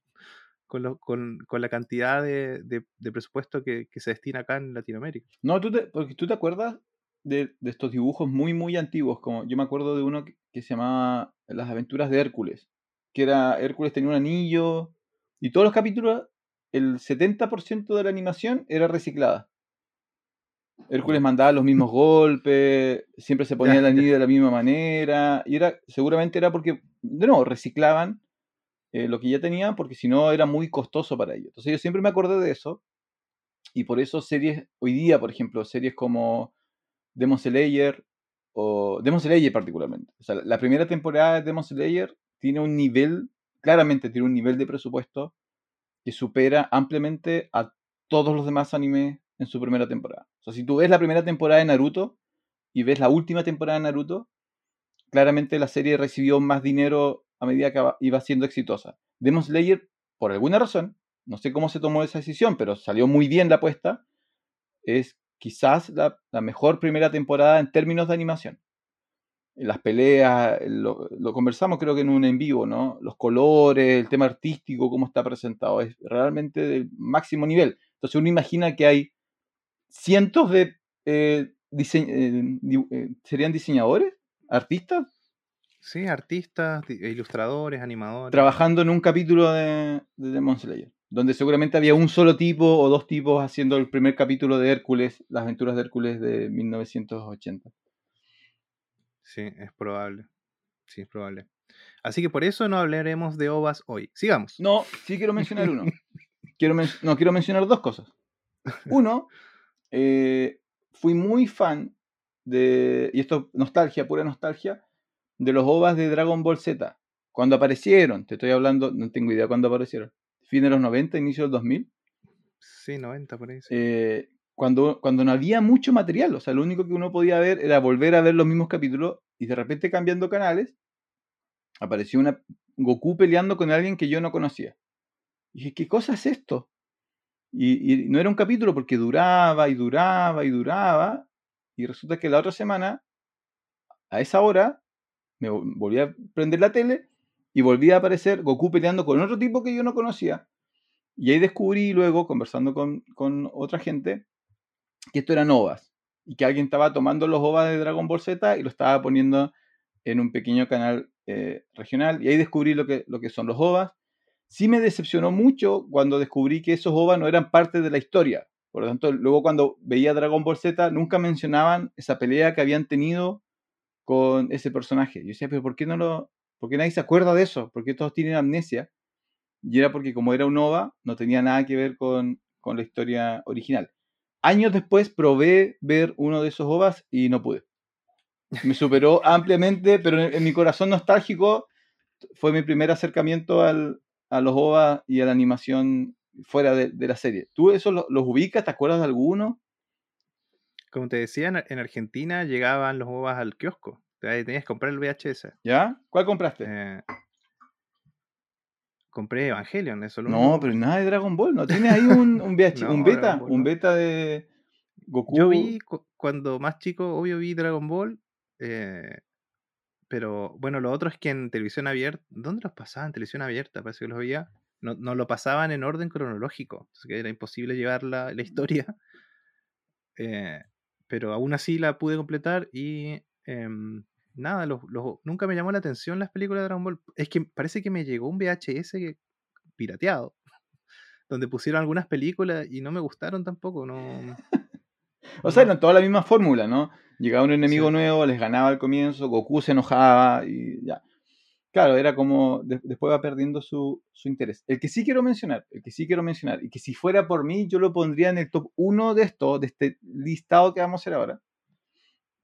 con, lo- con, con la cantidad de, de- presupuesto que, que se destina acá en Latinoamérica. No, tú porque tú te acuerdas de, de estos dibujos muy, muy antiguos. Como yo me acuerdo de uno que, que se llamaba Las aventuras de Hércules. Que era Hércules tenía un anillo. Y todos los capítulos, el 70% de la animación era reciclada. Hércules mandaba los mismos golpes, siempre se ponía ya. anillo de la misma manera. Y era, seguramente era porque, de nuevo, reciclaban eh, lo que ya tenían, porque si no era muy costoso para ellos. Entonces yo siempre me acordé de eso. Y por eso series, hoy día, por ejemplo, series como Demon Slayer, o Demon Slayer particularmente. O sea, la primera temporada de Demon Slayer tiene un nivel, claramente tiene un nivel de presupuesto que supera ampliamente a todos los demás animes en su primera temporada. O sea, si tú ves la primera temporada de Naruto y ves la última temporada de Naruto, claramente la serie recibió más dinero a medida que iba siendo exitosa. Demon Slayer, por alguna razón, no sé cómo se tomó esa decisión, pero salió muy bien la apuesta, es quizás la, la mejor primera temporada en términos de animación. Las peleas, lo, lo conversamos creo que en un en vivo, ¿no? Los colores, el tema artístico, cómo está presentado, es realmente del máximo nivel. Entonces uno imagina que hay cientos de... eh, dise- eh, eh, ¿Serían diseñadores? ¿Artistas? Sí, artistas, ilustradores, animadores. trabajando en un capítulo de, de Demon Slayer, donde seguramente había un solo tipo o dos tipos haciendo el primer capítulo de Hércules, las aventuras de Hércules de 1980. Sí, es probable. Sí, es probable. Así que por eso no hablaremos de ovas hoy. Sigamos. No, sí quiero mencionar uno. Quiero men- no, quiero mencionar dos cosas. Uno, eh, fui muy fan de, y esto nostalgia, pura nostalgia, de los ovas de Dragon Ball Z. Cuando aparecieron, te estoy hablando, no tengo idea cuándo aparecieron. Fin de los 90, inicio del 2000. Sí, 90 por ahí. sí. eh, cuando, cuando no había mucho material, o sea, lo único que uno podía ver era volver a ver los mismos capítulos y de repente cambiando canales, apareció una Goku peleando con alguien que yo no conocía. Y dije, ¿qué cosa es esto? Y, y no era un capítulo porque duraba y duraba y duraba. Y resulta que la otra semana, a esa hora, me vol- volví a prender la tele y volví a aparecer Goku peleando con otro tipo que yo no conocía. Y ahí descubrí luego, conversando con, con otra gente, que esto eran OVAs. Y que alguien estaba tomando los OVAs de Dragon Ball Z y lo estaba poniendo en un pequeño canal eh, regional. Y ahí descubrí lo que, lo que son los OVAs. Sí me decepcionó mucho cuando descubrí que esos OVAs no eran parte de la historia. Por lo tanto, luego cuando veía Dragon Ball Z, nunca mencionaban esa pelea que habían tenido con ese personaje. Yo decía, pero ¿por qué no lo, por qué nadie se acuerda de eso? ¿Por qué todos tienen amnesia? Y era porque como era un OVA, no tenía nada que ver con, con la historia original. Años después probé ver uno de esos OVAs y no pude. Me superó ampliamente, pero en, en mi corazón nostálgico fue mi primer acercamiento al, a los OVA y a la animación fuera de, de la serie. ¿Tú eso lo- los ubicas? ¿Te acuerdas de alguno? Como te decía, en, en Argentina llegaban los ovas al kiosco. Te- Tenías que comprar el VHS. ¿Ya? ¿Cuál compraste? Eh, compré Evangelion, eso lo no, pero nada de Dragon Ball. ¿No tienes ahí un, un, VH No, un beta? Ball Un beta de Goku. Yo vi cu- cuando más chico, obvio vi Dragon Ball, eh, pero bueno, lo otro es que en televisión abierta, ¿dónde los pasaban? En televisión abierta, parece que los veía. No, no lo pasaban en orden cronológico, así que era imposible llevar la, la historia. Eh, pero aún así la pude completar y em, nada, los, los- nunca me llamó la atención las películas de Dragon Ball. Es que parece que me llegó un VHS que- pirateado. donde pusieron algunas películas y no me gustaron tampoco, no. o sea, eran toda la misma fórmula, ¿no? Llegaba un enemigo Sí. nuevo, les ganaba al comienzo, Goku se enojaba y ya. Claro, era como de- después va perdiendo su, su interés. El que sí quiero mencionar, el que sí quiero mencionar, y que si fuera por mí, yo lo pondría en el top 1 de esto, de este listado que vamos a hacer ahora,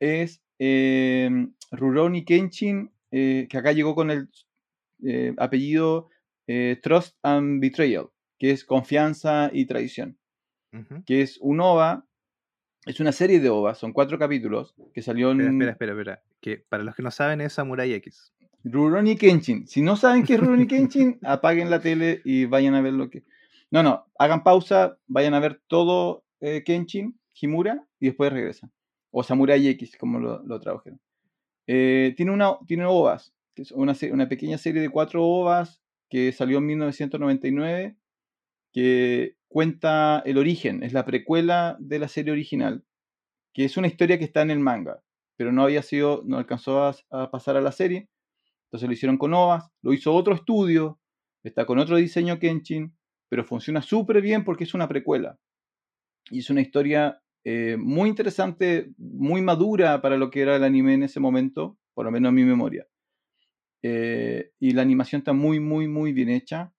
es eh, Rurouni Kenshin, eh, que acá llegó con el eh, apellido eh, Trust and Betrayal, que es confianza y traición, que es un OVA, es una serie de OVA, son cuatro capítulos, que salió en Espera, espera, espera, espera. Que para los que no saben es Samurai X. Rurouni Kenshin. Si no saben qué es Rurouni Kenshin, apaguen la tele y vayan a ver lo que... No, no, hagan pausa, vayan a ver todo eh, Kenshin, Himura, y después regresan. O Samurai X, como lo, lo tradujeron. Eh, tiene, una, tiene OVAs, es una, una pequeña serie de cuatro OVAs que salió en 1999, que cuenta el origen, es la precuela de la serie original, que es una historia que está en el manga, pero no había sido, no alcanzó a, a pasar a la serie. Entonces lo hicieron con OVAs, lo hizo otro estudio, está con otro diseño Kenshin, pero funciona súper bien porque es una precuela. Y es una historia eh, muy interesante, muy madura para lo que era el anime en ese momento, por lo menos en mi memoria. Eh, y la animación está muy, muy, muy bien hecha.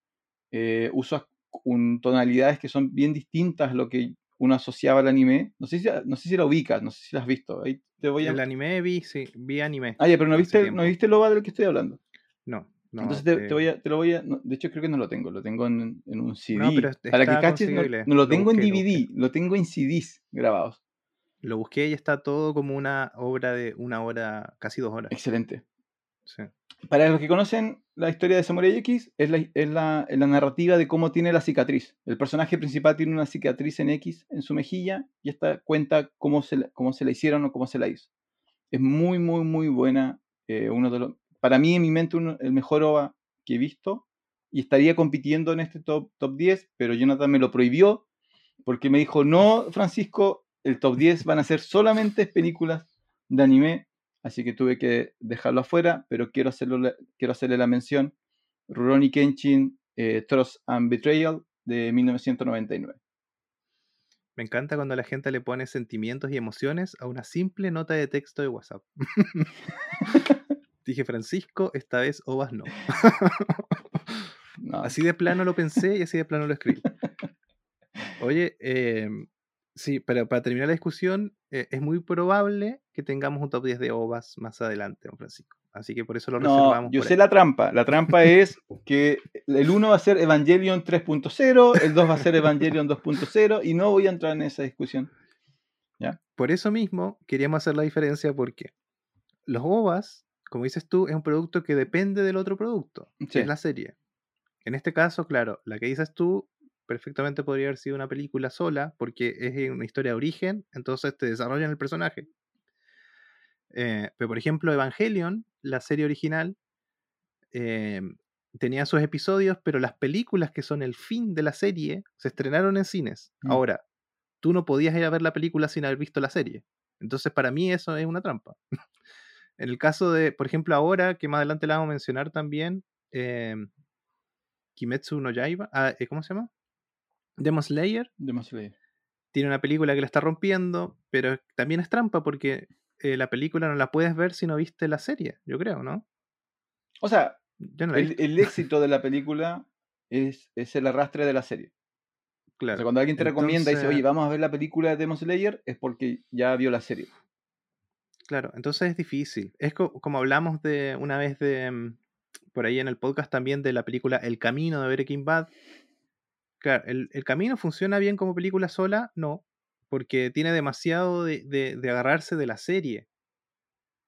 Eh, usa un- tonalidades que son bien distintas a lo que uno asociaba al anime. No sé si, no sé si la ubicas, no sé si la has visto. Ahí te voy a... El anime vi, sí, vi anime. Ah, ya, pero no viste, tiempo. no viste el OVA del que estoy hablando. No, no. Entonces te, eh, te voy a, te lo voy a. no, de hecho, creo que no lo tengo. Lo tengo en, en un CD. No, pero Para que caches, no, lo Lo tengo en lo DVD. Lo tengo en CDs grabados. Lo busqué y está todo como una obra de una hora, casi dos horas. Excelente. Sí. Para los que conocen la historia de Samurai X, es la, es la, es la narrativa de cómo tiene la cicatriz. El personaje principal tiene una cicatriz en X en su mejilla y esta cuenta cómo se, la- cómo se la hicieron o cómo se la hizo. Es muy, muy, muy buena. eh, uno de los, para mí, en mi mente, uno- el mejor OVA que he visto. Y estaría compitiendo en este top, top 10, pero Jonathan me lo prohibió porque me dijo, no, Francisco, el top 10 van a ser solamente películas de anime, así que tuve que dejarlo afuera, pero quiero, hacerlo, quiero hacerle la mención. Rurouni Kenshin, eh, Trust and Betrayal, de 1999. Me encanta cuando la gente le pone sentimientos y emociones a una simple nota de texto de WhatsApp. Dije, Francisco, esta vez ovas no. No, Así de plano lo pensé y así de plano lo escribí. Oye, eh, sí, pero para terminar la discusión, eh, es muy probable que tengamos un top 10 de ovas más adelante, don Francisco. Así que por eso lo No, reservamos. yo sé ahí. la trampa. La trampa es que el 1 va a ser Evangelion 3.0, el 2 va a ser Evangelion 2.0 y no voy a entrar en esa discusión. Por eso mismo queríamos hacer la diferencia porque los ovas, como dices tú, es un producto que depende del otro producto, que es la serie. En este caso, claro, la que dices tú perfectamente podría haber sido una película sola porque es una historia de origen, entonces te desarrollan el personaje. Eh, pero por ejemplo, Evangelion, la serie original, eh, tenía sus episodios, pero las películas que son el fin de la serie se estrenaron en cines. Mm. Ahora, tú no podías ir a ver la película sin haber visto la serie. Entonces, para mí eso es una trampa. En el caso de, por ejemplo, ahora, que más adelante la vamos a mencionar también, eh, Kimetsu no Yaiba, ah, eh, ¿cómo se llama? Demon Slayer, Demasiado leído. tiene una película que la está rompiendo, pero también es trampa porque eh, la película no la puedes ver si no viste la serie, yo creo, ¿no? O sea, no el, éxito de la película es, es el arrastre de la serie. O claro. sea, cuando alguien te recomienda y dice, oye, vamos a ver la película de Demon Slayer, es porque ya vio la serie. Claro, entonces es difícil. Es co- como hablamos de una vez de mm, por ahí en el podcast también de la película El Camino de Breaking Bad. Claro, el, el Camino funciona bien como película sola, no, porque tiene demasiado de, de- de agarrarse de la serie.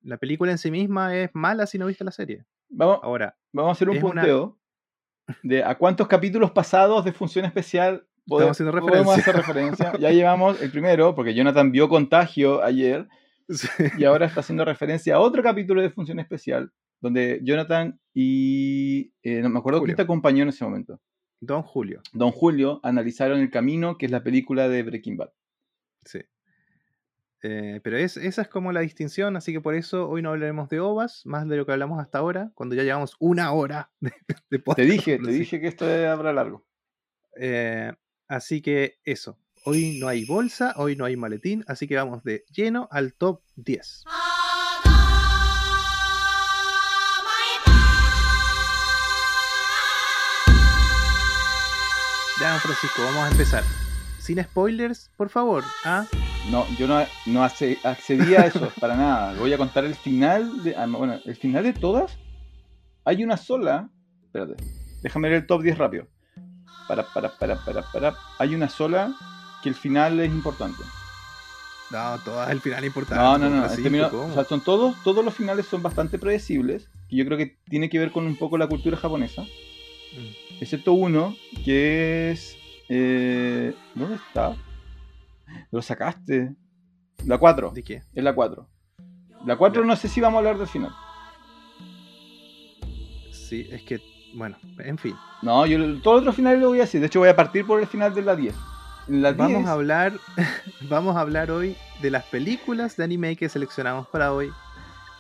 La película en sí misma es mala si no viste la serie. Vamos, Ahora, vamos a hacer un una- punteo de a cuántos capítulos pasados de Función Especial podemos referencia. hacer referencia. Ya llevamos el primero, porque Jonathan vio Contagio ayer, y ahora está haciendo referencia a otro capítulo de Función Especial, donde Jonathan y... eh, no me acuerdo quién te acompañó en ese momento. Don Julio, Don Julio analizaron El Camino, que es la película de Breaking Bad. sí. Eh, pero es, esa es como la distinción, así que por eso hoy no hablaremos de ovas, más de lo que hablamos hasta ahora, cuando ya llevamos una hora de, de Te podcast, dije, te dije que esto habrá largo. Eh, así que eso. Hoy no hay bolsa, hoy no hay maletín, así que vamos de lleno al top 10. Ya, Francisco, vamos a empezar. Sin spoilers, por favor. ¿ah? No, yo no, no acce- accedí a eso para nada. Voy a contar el final de. ah, no, Bueno, el final de todas. Hay una sola. Espérate. Déjame ver el top 10 rápido. Para, para, para, para, para. Hay una sola que el final es importante. No, todas el final importante. No, no, no. ¿cómo? o sea, son todos, todos los finales son bastante predecibles. Y yo creo que tiene que ver con un poco la cultura japonesa. Mm. Excepto uno que es. eh, ¿Dónde está? Lo sacaste. La 4. ¿De qué? Es la 4. La 4 Ya. no sé si vamos a hablar del final. Sí, es que, bueno, en fin. No, yo todos los otros finales lo voy a decir. De hecho, voy a partir por el final de la 10. En la 10, Vamos a hablar, vamos a hablar hoy de las películas de anime que seleccionamos para hoy.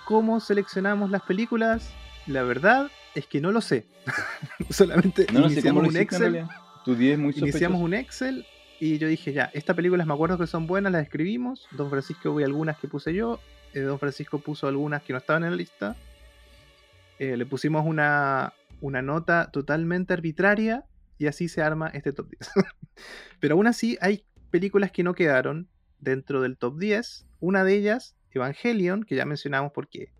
¿Cómo seleccionamos las películas? La verdad es que no lo sé. Solamente no, no sé cómo iniciamos un Excel. Tu 10 es muy Iniciamos un Excel y yo dije ya, estas películas me acuerdo que son buenas, las escribimos. Don Francisco hubo algunas que puse yo. eh, Don Francisco puso algunas que no estaban en la lista. Eh, le pusimos una, una nota totalmente arbitraria y así se arma este top 10. Pero aún así hay películas que no quedaron dentro del top 10. Una de ellas, Evangelion, que ya mencionamos por qué.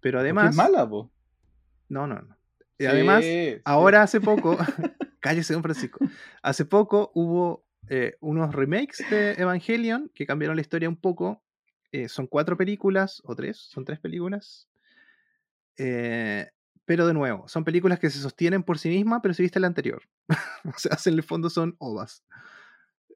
Pero además... es mala, po. No, no, no. Y además, sí. Ahora hace poco, cállese don Francisco, hace poco hubo eh, unos remakes de Evangelion que cambiaron la historia un poco. Eh, son cuatro películas, o tres, son tres películas. Eh, pero de nuevo, son películas que se sostienen por sí mismas, pero si viste la anterior. o sea, en el fondo son ovas.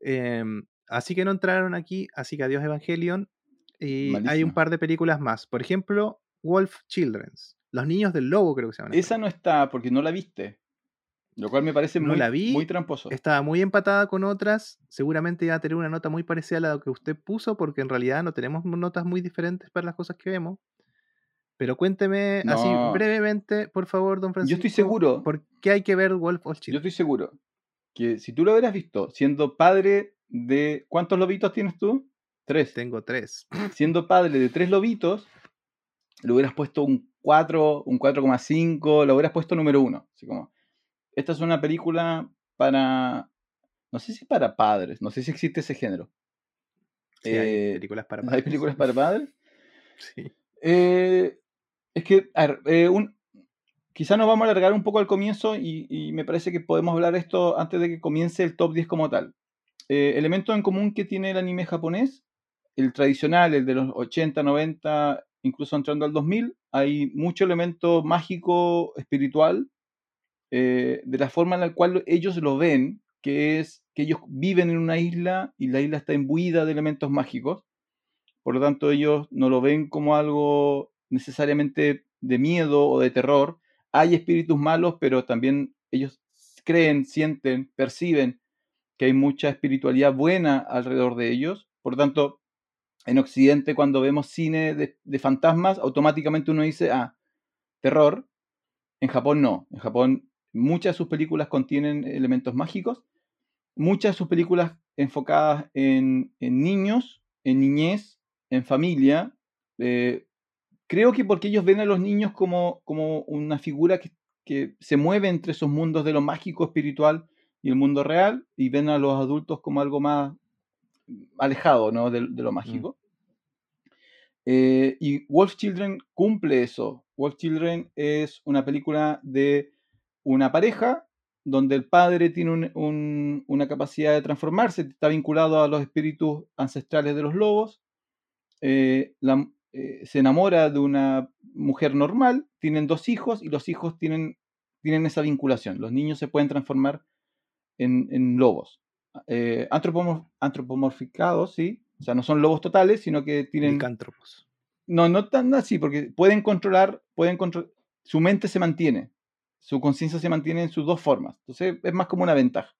Em, así que no entraron aquí, así que adiós Evangelion. Y hay un par de películas más. Por ejemplo, Wolf Children's. Los niños del lobo creo que se llaman. Esa no está porque no la viste. Lo cual me parece No muy, la vi. muy tramposo. Estaba muy empatada con otras. Seguramente iba a tener una nota muy parecida a la que usted puso, porque en realidad no tenemos notas muy diferentes para las cosas que vemos. Pero cuénteme así brevemente, por favor, don Francisco. Yo estoy seguro, ¿Por qué hay que ver Wolf of yo Children? estoy seguro que si tú lo hubieras visto siendo padre de. ¿Cuántos lobitos tienes tú? Tres. Tengo tres. siendo padre de tres lobitos, le hubieras puesto un 4, un 4,5, lo hubieras puesto número 1. Así como, esta es una película para, no sé si para padres, no sé si existe ese género. Sí, hay Eh, películas para ¿Hay padres. películas para padres? Sí. Eh, es que, a ver, eh, quizá nos vamos a alargar un poco al comienzo y, y me parece que podemos hablar esto antes de que comience el top 10 como tal. Eh, elemento en común que tiene el anime japonés, el tradicional, el de los 80, 90, incluso entrando al 2000, hay mucho elemento mágico, espiritual, eh, de la forma en la cual ellos lo ven, que es que ellos viven en una isla y la isla está imbuida de elementos mágicos. Por lo tanto, ellos no lo ven como algo necesariamente de miedo o de terror. Hay espíritus malos, pero también ellos creen, sienten, perciben que hay mucha espiritualidad buena alrededor de ellos. Por lo tanto, en Occidente, cuando vemos cine de, fantasmas, automáticamente uno dice, ah, terror. En Japón no. En Japón muchas de sus películas contienen elementos mágicos. Muchas de sus películas enfocadas en, en niños, en niñez, en familia. eh, creo que porque ellos ven a los niños como, como una figura que, que se mueve entre esos mundos de lo mágico, espiritual y el mundo real, y ven a los adultos como algo más alejado ¿no? de, de lo mágico. Eh, y Wolf Children cumple eso. Wolf Children es una película de una pareja donde el padre tiene un- un- una capacidad de transformarse, está vinculado a los espíritus ancestrales de los lobos, eh, la- eh, se enamora de una mujer normal, tienen dos hijos y los hijos tienen, tienen esa vinculación. Los niños se pueden transformar en, en lobos. Eh, antropomor- antropomorficados, sí. O sea, no son lobos totales, sino que tienen... Licántropos. No, no tan así, porque pueden controlar, pueden control, su mente se mantiene, su conciencia se mantiene en sus dos formas. Entonces es más como una ventaja.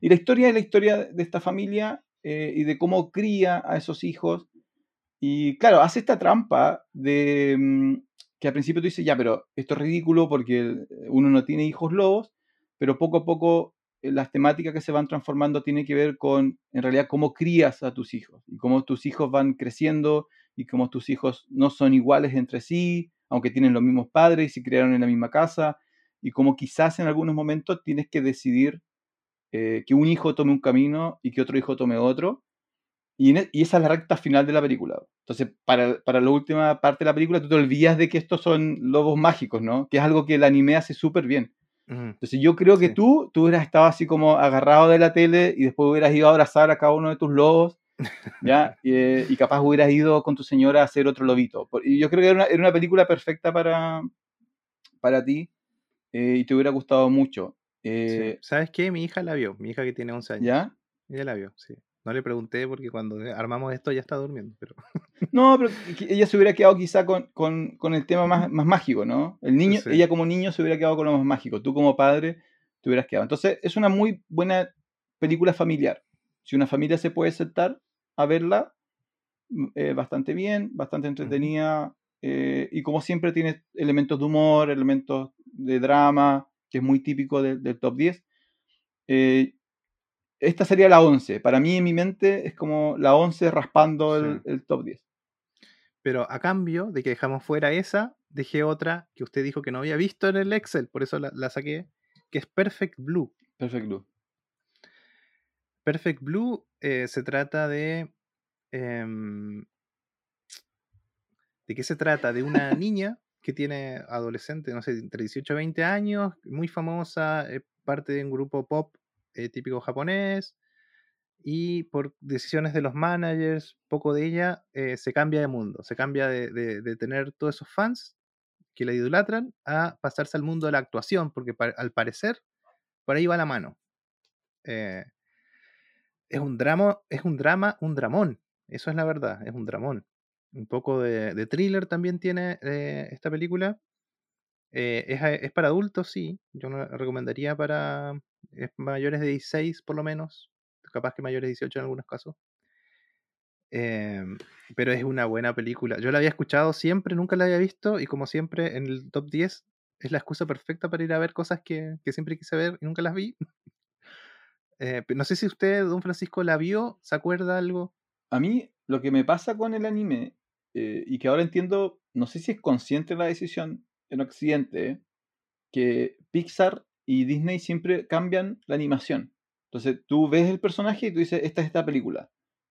Y la historia es la historia de esta familia eh, y de cómo cría a esos hijos. Y claro, hace esta trampa de mm, que al principio tú dices, ya, pero esto es ridículo porque uno no tiene hijos lobos. pero poco a poco eh, las temáticas que se van transformando tienen que ver con, en realidad, cómo crías a tus hijos y cómo tus hijos van creciendo y cómo tus hijos no son iguales entre sí, aunque tienen los mismos padres y se criaron en la misma casa, y cómo quizás en algunos momentos tienes que decidir eh, que un hijo tome un camino y que otro hijo tome otro, y, e, y, esa es la recta final de la película. Entonces, para, para, la última parte de la película, tú te olvidas de que estos son lobos mágicos, ¿no? Que es algo que el anime hace súper bien. Entonces, yo creo que tú, tú hubieras estado así como agarrado de la tele y después hubieras ido a abrazar a cada uno de tus lobos, ¿ya? y, y, capaz hubieras ido con tu señora a hacer otro lobito. Y yo creo que era una, era una película perfecta para, para ti eh, y te hubiera gustado mucho. Eh, ¿Sabes qué? Mi hija la vio, mi hija que tiene 11 años. ¿Ya? Ella la vio, sí. No le pregunté porque cuando armamos esto ya está durmiendo. Pero... No, pero ella se hubiera quedado quizá con, con, con el tema más, más, mágico, ¿no? El niño, ella como niño se hubiera quedado con lo más mágico. Tú como padre te hubieras quedado. Entonces es una muy buena película familiar. Si una familia se puede sentar a verla, eh, bastante bien, bastante entretenida. Eh, y como siempre tiene elementos de humor, elementos de drama, que es muy típico del top 10. Eh, esta sería la 11. Para mí, en mi mente, es como la 11 raspando el, top 10. Pero a cambio de que dejamos fuera esa, dejé otra que usted dijo que no había visto en el Excel, por eso la, saqué, que es Perfect Blue. Perfect Blue. Perfect Blue eh, se trata de. Em, ¿De qué se trata? De una niña que tiene adolescente, no sé, entre 18 y 20 años, muy famosa, eh, parte de un grupo pop eh, típico japonés, y por decisiones de los managers, poco de ella, eh, se cambia de mundo, se cambia de, tener todos esos fans que la idolatran a pasarse al mundo de la actuación, porque al parecer por ahí va la mano. Eh, es un drama, es un drama, un dramón, eso es la verdad, es un dramón. Un poco de, thriller también tiene esta película. Es, es, para adultos, sí. Yo no recomendaría para, es mayores de 16 por lo menos, capaz que mayores de 18 en algunos casos. Em, pero es una buena película. Yo la había escuchado siempre, nunca la había visto y como siempre en el top 10 es la excusa perfecta para ir a ver cosas que, siempre quise ver y nunca las vi. Eh, no sé si usted, don Francisco, la vio, ¿se acuerda algo? A mí lo que me pasa con el anime eh, y que ahora entiendo, no sé si es consciente la decisión en Occidente, que Pixar y Disney siempre cambian la animación. Entonces tú ves el personaje y tú dices, esta es esta película.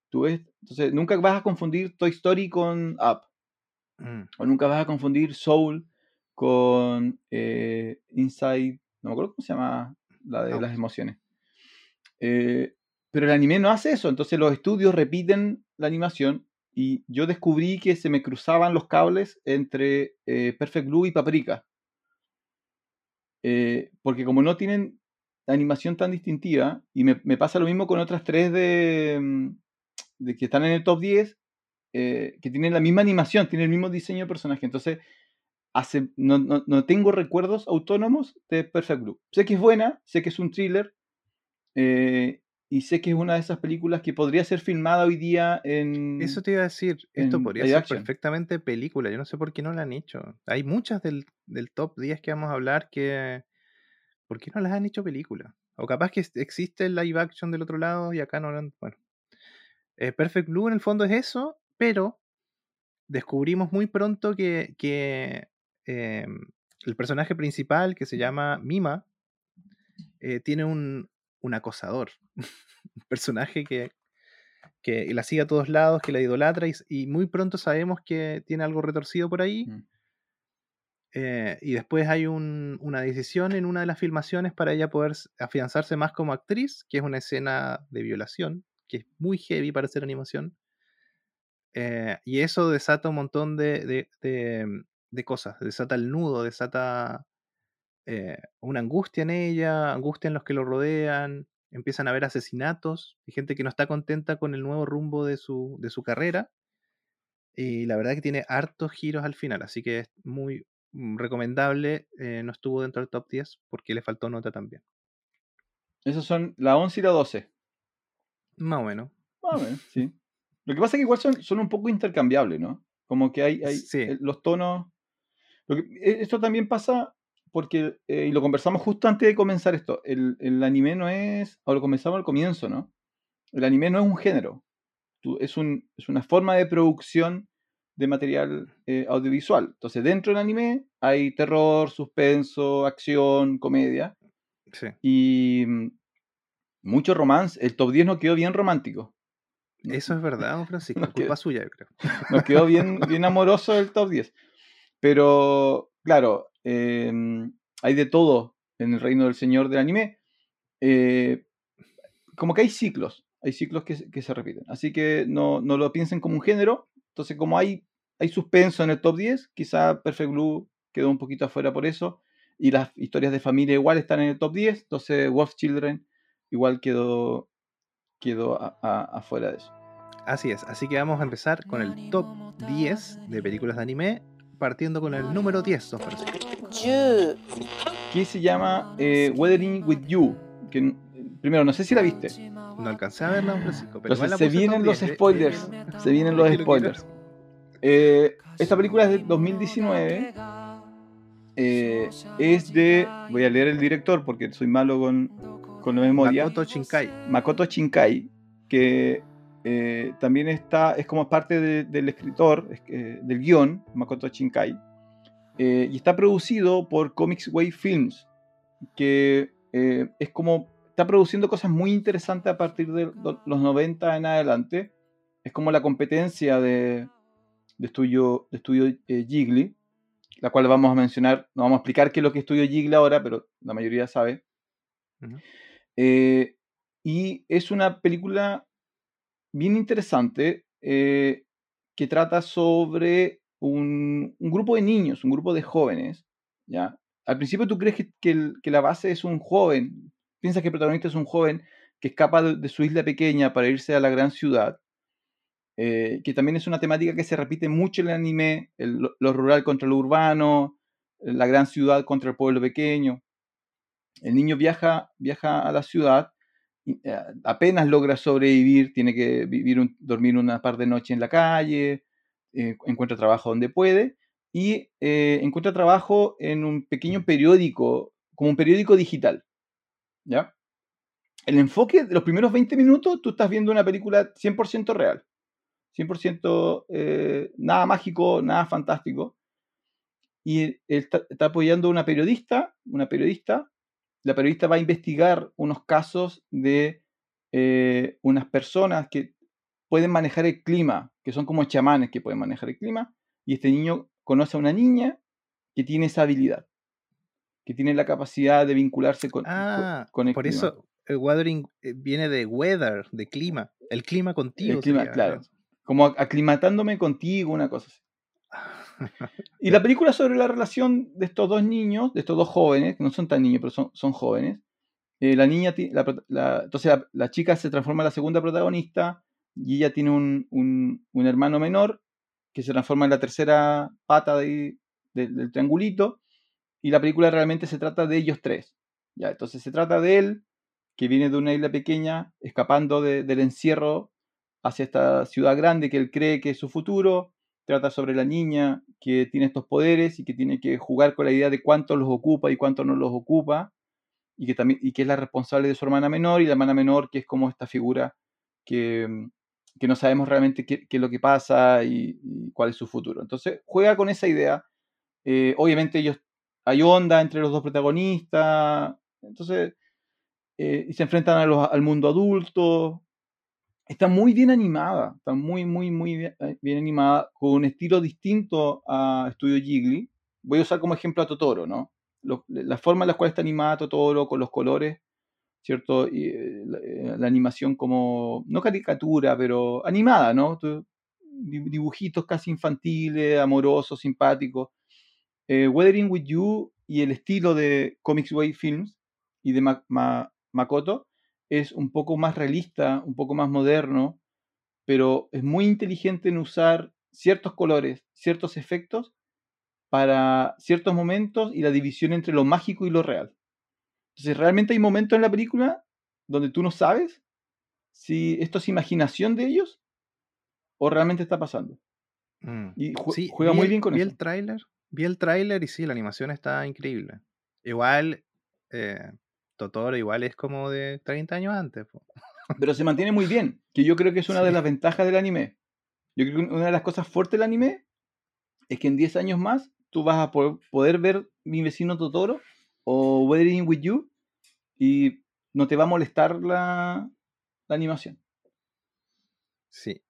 Tú ves, entonces nunca vas a confundir Toy Story con Up. Mm. O nunca vas a confundir Soul con eh, Inside, no me acuerdo cómo se llama la de las emociones. Eh, pero el anime no hace eso, entonces los estudios repiten la animación y yo descubrí que se me cruzaban los cables entre eh, Perfect Blue y Paprika. Eh, porque como no tienen animación tan distintiva, y me, pasa lo mismo con otras tres de, mm, de que están en el top 10, eh, que tienen la misma animación, tienen el mismo diseño de personaje. Entonces, hace, no, no, tengo recuerdos autónomos de Perfect Blue. Sé que es buena, sé que es un thriller, y sé que es una de esas películas que podría ser filmada hoy día en. Eso te iba a decir, esto podría ser perfectamente película. Yo no sé por qué no la han hecho. Hay muchas del, top 10 que vamos a hablar que. ¿Por qué no las han hecho película? O capaz que existe el live action del otro lado y acá no lo han. Bueno. Eh, Perfect Blue en el fondo es eso, pero descubrimos muy pronto que, que em, el personaje principal, que se llama Mima, eh, tiene un, un acosador, un personaje que, que, la sigue a todos lados, que la idolatra y, muy pronto sabemos que tiene algo retorcido por ahí. Mm. Eh, y después hay una decisión en una de las filmaciones para ella poder afianzarse más como actriz, que es una escena de violación, que es muy heavy para hacer animación. Eh, y eso desata un montón de, de, cosas, desata el nudo, desata eh, una angustia en ella, angustia en los que lo rodean, empiezan a haber asesinatos y gente que no está contenta con el nuevo rumbo de su, de su carrera. Y la verdad que tiene hartos giros al final, así que es muy mm, recomendable. Eh, no estuvo dentro del top 10 porque le faltó nota también. Esos son la 11 y la 12. Más o menos. Más o menos, sí. Lo que pasa es que igual son, son un poco intercambiables, ¿no? Como que hay, hay eh, los tonos. E, esto también pasa porque, eh, y lo conversamos justo antes de comenzar esto, el, el anime no es, o lo comenzamos al comienzo, ¿no? El anime no es un género, es, un, es una forma de producción de material eh, audiovisual. Entonces, dentro del anime hay terror, suspenso, acción, comedia. Sí. Y mm, mucho romance. El top 10 no quedó bien romántico. Eso es verdad, don Francisco. Nos culpa quedó- suya, yo creo. Nos quedó bien, bien amoroso el top 10. Pero, claro, eh, hay de todo en el reino del señor del anime. Eh, como que hay ciclos, hay ciclos que, se- repiten. Así que no, lo piensen como un género. Entonces, como hay, suspenso en el top 10, quizá Perfect Blue quedó un poquito afuera por eso. Y las historias de familia igual están en el top 10. Entonces, Wolf Children igual quedó, quedó afuera de eso. Así es. Así que vamos a empezar con el top 10 de películas de anime, partiendo con el número 10, don Francisco. 10 que se llama eh, Weathering with You. Que, n- primero, no sé si la viste. No alcancé a verla, don Francisco. Pero Entonces igual la se vienen los 10, ¿eh? spoilers. Se vienen los spoilers. Eh, esta película es de 2019. eh, es de. Voy a leer el director porque soy malo con, con la memoria. Makoto Shinkai. Makoto Shinkai, que eh, también está, es como parte de- del escritor, del guion, Makoto Shinkai, eh, y está producido por Comics Way Films, que eh, es como, está produciendo cosas muy interesantes a partir de lo- los 90 en adelante, es como la competencia de, de estudio, de estudio eh, Ghibli, la cual vamos a mencionar, no vamos a explicar qué es lo que es estudio Ghibli ahora, pero la mayoría sabe. Ujú. Eh, y es una película bien interesante eh, que trata sobre un, grupo de niños, un grupo de jóvenes. ¿ya? Al principio tú crees que, que la base es un joven, piensas que el protagonista es un joven que escapa de, su isla pequeña para irse a la gran ciudad, eh, que también es una temática que se repite mucho en el anime, el- lo, rural contra lo urbano, la gran ciudad contra el pueblo pequeño. El niño viaja, viaja a la ciudad, eh, apenas logra sobrevivir, tiene que vivir un- dormir una par de noches en la calle, eh, encuentra trabajo donde puede y eh, encuentra trabajo en un pequeño periódico, como un periódico digital. ¿Ya? El enfoque de los primeros 20 minutos, tú estás viendo una película 100% real. 100% eh, nada mágico, nada fantástico. Y él está, está apoyando a una periodista, una periodista. La periodista va a investigar unos casos de eh, unas personas que pueden manejar el clima, que son como chamanes que pueden manejar el clima. Y este niño conoce a una niña que tiene esa habilidad, que tiene la capacidad de vincularse con, Ah, con el por clima. eso el weathering eh, viene de weather, de clima. El clima contigo. El clima, sería, claro. ¿no? Como ac- aclimatándome contigo, una cosa así. Y la película sobre la relación de estos dos niños, de estos dos jóvenes, que no son tan niños, pero son, son jóvenes. Eh, la niña, la la- entonces la, la chica se transforma en la segunda protagonista y ella tiene un, un- un hermano menor que se transforma en la tercera pata de- de- del triangulito. Y la película realmente se trata de ellos tres. ¿ya? Entonces se trata de él, que viene de una isla pequeña, escapando de- del encierro hacia esta ciudad grande que él cree que es su futuro. Trata sobre la niña que tiene estos poderes y que tiene que jugar con la idea de cuánto los ocupa y cuánto no los ocupa. Y que, también, y que es la responsable de su hermana menor y la hermana menor que es como esta figura que, mm, que no sabemos realmente qué, qué es lo que pasa y, y cuál es su futuro. Entonces juega con esa idea. Eh, obviamente ellos hay onda entre los dos protagonistas. Entonces, eh, y se enfrentan a los- al mundo adulto. Está muy bien animada, está muy, muy, muy bien, eh, bien animada, con un estilo distinto a Studio Ghibli. Voy a usar como ejemplo a Totoro, ¿no? Lo- la forma en la cual está animada Totoro, con los colores, ¿cierto? Y eh, la, eh, la animación como, no caricatura, pero animada, ¿no? Dibujitos casi infantiles, amorosos, simpáticos. Eh, Weathering with You y el estilo de Comics Way Films y de Ma- Ma- Makoto es un poco más realista, un poco más moderno, pero es muy inteligente en usar ciertos colores, ciertos efectos para ciertos momentos y la división entre lo mágico y lo real. Entonces, realmente hay momentos en la película donde tú no sabes si esto es imaginación de ellos o realmente está pasando. Mm. Y ju- Sí, juega muy el- bien con vi eso. el tráiler, vi el tráiler y sí, la animación está increíble. Igual, eh, Totoro igual es como de 30 años antes. po. Pero se mantiene muy bien, que yo creo que es una de las ventajas del anime. Yo creo que una de las cosas fuertes del anime es que en 10 años más tú vas a po- poder ver Mi vecino Totoro o Weathering with You y no te va a molestar la, la animación. Sí.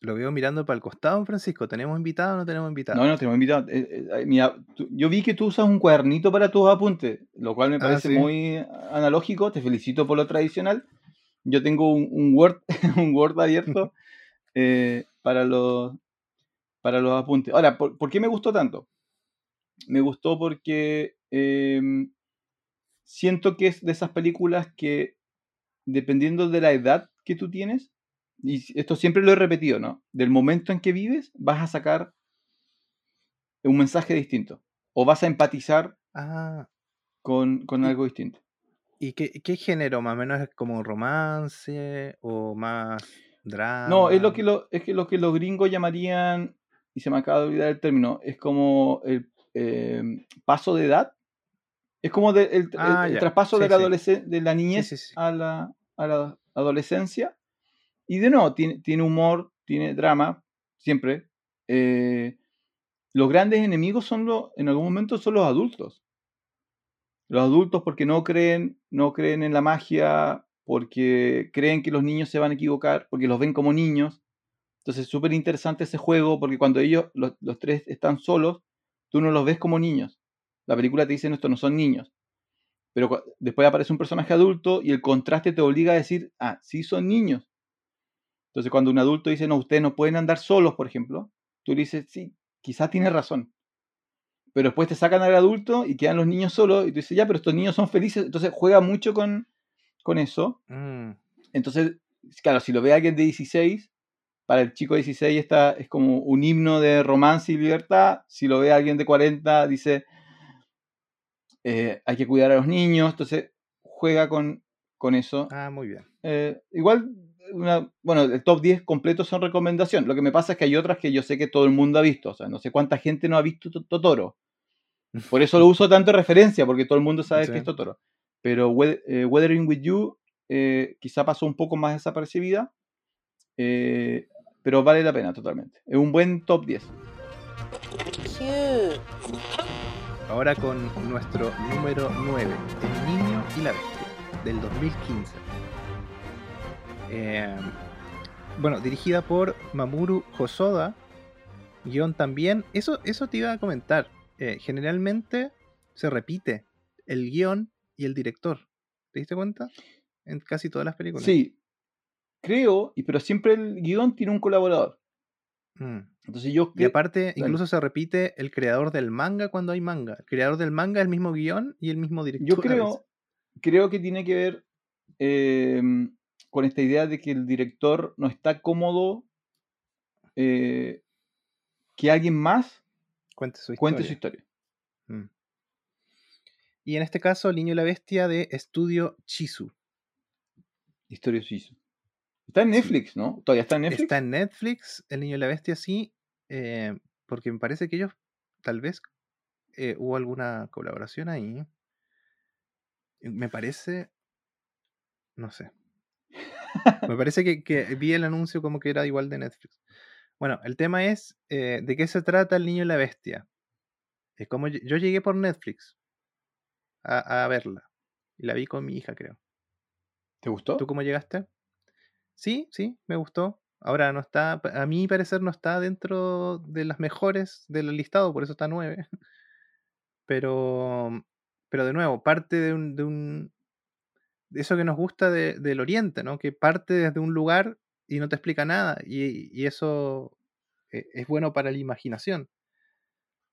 Lo veo mirando para el costado, Francisco. ¿Tenemos invitado o no tenemos invitado? No, no, te hemos invitado. eh, eh, mira, tú- yo vi que tú usas un cuadernito para tus apuntes, lo cual me Ah, parece sí. muy analógico. Te felicito por lo tradicional. Yo tengo un, un Word, un Word abierto eh, para, los, para los apuntes. Ahora, ¿por, por qué me gustó tanto? Me gustó porque em, siento que es de esas películas que, dependiendo de la edad que tú tienes, y esto siempre lo he repetido, ¿no? Del momento en que vives, vas a sacar un mensaje distinto. O vas a empatizar Ah, con, algo distinto. ¿y qué, qué género más o menos es como romance o más drama? No, es lo que, lo, es que lo que los gringos llamarían, y se me acaba de olvidar el término, es como el em, paso de edad. Es como de- el, Ah, el traspaso Sí, de, la sí. de la niñez sí. A, la, a la adolescencia. Y de nuevo, tiene, tiene humor, tiene drama, siempre. Eh, los grandes enemigos son los, en algún momento son los adultos. Los adultos porque no creen, no creen en la magia, porque creen que los niños se van a equivocar, porque los ven como niños. Entonces es súper interesante ese juego porque cuando ellos, los, los tres están solos, tú no los ves como niños. La película te dice, no, estos no son niños. Pero después aparece un personaje adulto y el contraste te obliga a decir, ah, sí son niños. Entonces cuando un adulto dice, no, ustedes no pueden andar solos, por ejemplo, tú le dices, sí, quizás tiene razón. Pero después te sacan al adulto y quedan los niños solos y tú dices, ya, pero estos niños son felices. Entonces juega mucho con, con eso. Mm, Entonces, claro, si lo ve alguien de 16, para el chico de 16 está, es como un himno de romance y libertad. Si lo ve alguien de 40, dice, eh, hay que cuidar a los niños. Entonces, juega con, con eso. Ah, muy bien. Eh, igual, una- bueno, el top 10 completo son recomendación. Lo que me pasa es que hay otras que yo sé que todo el mundo ha visto. O sea, no sé cuánta gente no ha visto To- Totoro. Por eso lo uso tanto de referencia, porque todo el mundo sabe Sí. que es Totoro. Pero eh, Weathering with You eh, quizá pasó un poco más desapercibida, eh, pero vale la pena totalmente. Es un buen top 10. Cute. Ahora con nuestro número 9, El Niño y la Bestia, del 2015. Eh, bueno, dirigida por Mamoru Hosoda, guion también. Eso, eso te iba a comentar. Eh, generalmente se repite el guion y el director. ¿Te diste cuenta? En casi todas las películas. Sí, creo, pero siempre el guion tiene un colaborador. Mm. Entonces yo Y aparte, incluso se repite el creador del manga cuando hay manga. El creador del manga es el mismo guion y el mismo director. Yo creo, creo que tiene que ver eh, con esta idea de que el director no está cómodo eh, que alguien más Cuente su historia. cuente su historia. Mm. Y en este caso, El Niño y la Bestia de Estudio Chizu. Historia suiza. Está en Netflix, ¿no? Todavía está en Netflix. Está en Netflix, El Niño y la Bestia sí, eh, porque me parece que ellos, tal vez, eh, hubo alguna colaboración ahí. Me parece, no sé. Me parece que, que vi el anuncio como que era igual de Netflix. Bueno, el tema es, eh, ¿de qué se trata El Niño y la Bestia? Es como yo, yo llegué por Netflix a, a verla. Y la vi con mi hija, creo. ¿Te gustó? ¿Tú cómo llegaste? Sí, sí, me gustó. Ahora no está, a mi parecer no está dentro de las mejores del listado, por eso está 9. Pero, pero de nuevo, parte de un, de un de eso que nos gusta de- del Oriente, ¿no? Que parte desde un lugar y no te explica nada. Y, y eso eh, es bueno para la imaginación.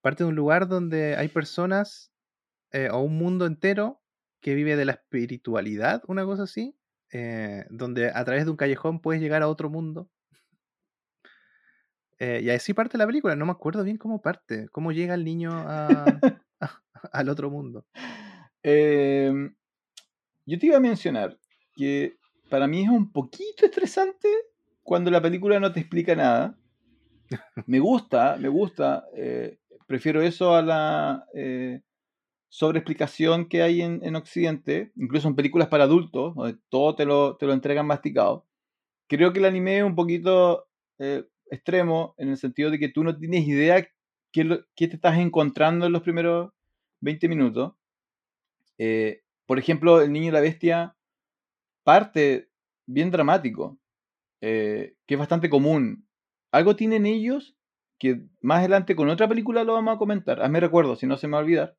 Parte de un lugar donde hay personas eh, o un mundo entero que vive de la espiritualidad, una cosa así, eh, donde a través de un callejón puedes llegar a otro mundo. Eh, y así parte la película, no me acuerdo bien cómo parte, cómo llega el niño a- a- al otro mundo. Eh, yo te iba a mencionar que para mí es un poquito estresante cuando la película no te explica nada. Me gusta, me gusta. eh, prefiero eso a la, eh, sobreexplicación que hay en, en Occidente, incluso en películas para adultos, donde todo te lo, te lo entregan masticado. Creo que el anime es un poquito eh, extremo en el sentido de que tú no tienes idea qué te estás encontrando en los primeros 20 minutos. Eh, por ejemplo, El Niño y la Bestia parte bien dramático, eh, que es bastante común. Algo tienen ellos que más adelante con otra película lo vamos a comentar. Hazme recuerdo, si no se me va a olvidar.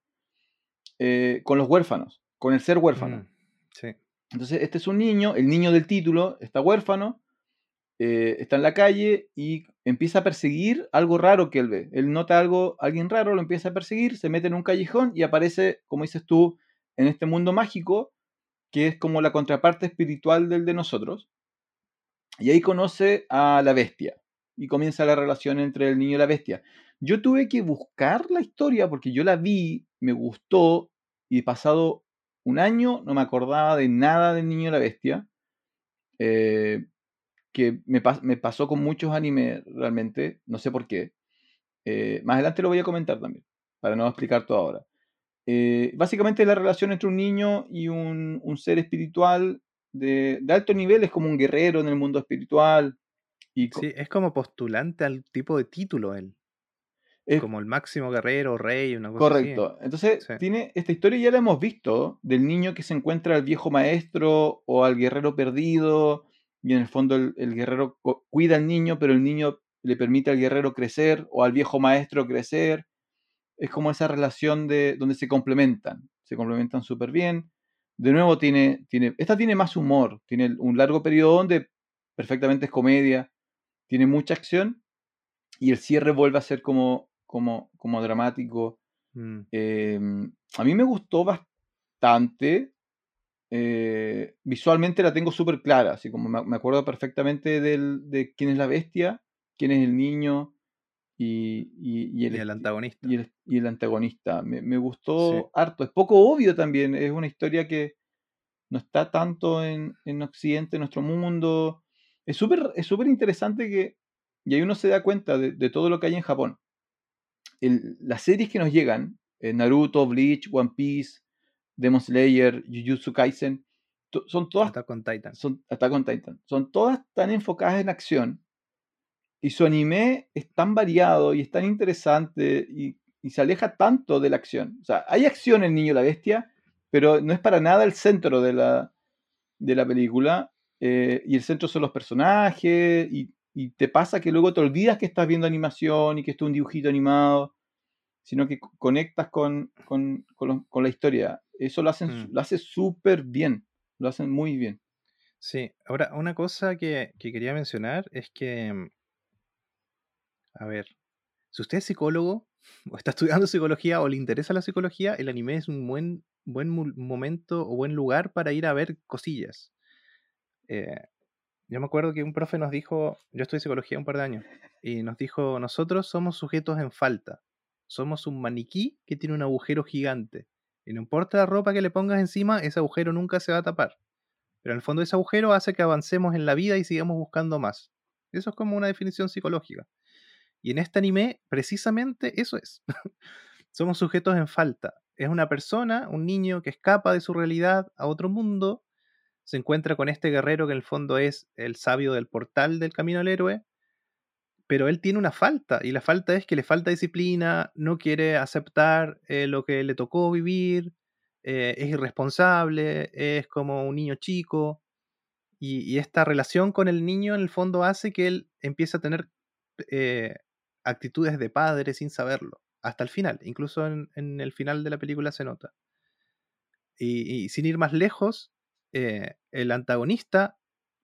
Eh, con los huérfanos, con el ser huérfano. Mm, sí. Entonces, este es un niño, el niño del título está huérfano, eh, está en la calle y empieza a perseguir algo raro que él ve. Él nota algo, alguien raro, lo empieza a perseguir, se mete en un callejón y aparece, como dices tú, en este mundo mágico, que es como la contraparte espiritual del de nosotros. Y ahí conoce a la bestia y comienza la relación entre el niño y la bestia. Yo tuve que buscar la historia porque yo la vi, me gustó y pasado un año no me acordaba de nada del niño y la bestia. eh, que me, me pasó con muchos animes realmente, no sé por qué. Eh, más adelante lo voy a comentar también, para no explicar todo ahora. Eh, básicamente la relación entre un niño y un, ser espiritual de, de alto nivel es como un guerrero en el mundo espiritual. Y Sí, es como postulante al tipo de título él. Es Como el máximo guerrero, rey, una cosa así. correcto. Entonces, Sí. tiene esta historia ya la hemos visto, del niño que se encuentra al viejo maestro o al guerrero perdido, y en el fondo el, el guerrero cuida al niño, pero el niño le permite al guerrero crecer o al viejo maestro crecer. Es como esa relación de donde se complementan, se complementan súper bien. De nuevo tiene, tiene, esta tiene más humor, tiene un largo periodo donde perfectamente es comedia, tiene mucha acción y el cierre vuelve a ser como, como, como dramático. Mm, Eh, a mí me gustó bastante. eh, visualmente la tengo súper clara, así como me, me acuerdo perfectamente del- de quién es la bestia, quién es el niño y, y- y el, y el esti- antagonista. y el- antagonista. Me, me gustó Sí. harto. Es poco obvio también. Es una historia que no está tanto en, en Occidente, en nuestro mundo. Es súper es súper interesante que, y ahí uno se da cuenta de, de todo lo que hay en Japón. El- las series que nos llegan, eh, Naruto, Bleach, One Piece, Demon Slayer, Jujutsu Kaisen, to- son todas Attack on Titan. son Attack on Titan. Son todas tan enfocadas en acción y su anime es tan variado y es tan interesante y, y se aleja tanto de la acción. O sea, hay acción en Niño y la Bestia, pero no es para nada el centro de la, de la película. eh, y el centro son los personajes y, y te pasa que luego te olvidas que estás viendo animación y que esto es un dibujito animado, sino que co- conectas con, con, con la historia. Eso lo hacen, Mm. lo hace súper bien, lo hacen muy bien. Sí, ahora una cosa que, que quería mencionar es que, a ver, si usted es psicólogo o está estudiando psicología o le interesa la psicología, el anime es un buen, buen momento o buen lugar para ir a ver cosillas. Eh, yo me acuerdo que un profe nos dijo, yo estudié psicología un par de años, y nos dijo, nosotros somos sujetos en falta, somos un maniquí que tiene un agujero gigante, y no importa la ropa que le pongas encima, ese agujero nunca se va a tapar. Pero en el fondo ese agujero hace que avancemos en la vida y sigamos buscando más. Eso es como una definición psicológica. Y en este anime, precisamente eso es. Somos sujetos en falta. Es una persona, un niño que escapa de su realidad a otro mundo, se encuentra con este guerrero que en el fondo es el sabio del portal del camino al héroe, pero él tiene una falta, y la falta es que le falta disciplina, no quiere aceptar eh, lo que le tocó vivir, eh, es irresponsable, es como un niño chico, y, esta relación con el niño en el fondo hace que él empiece a tener eh, actitudes de padre sin saberlo, hasta el final, incluso en, en el final de la película se nota. Y, y sin ir más lejos, eh, el antagonista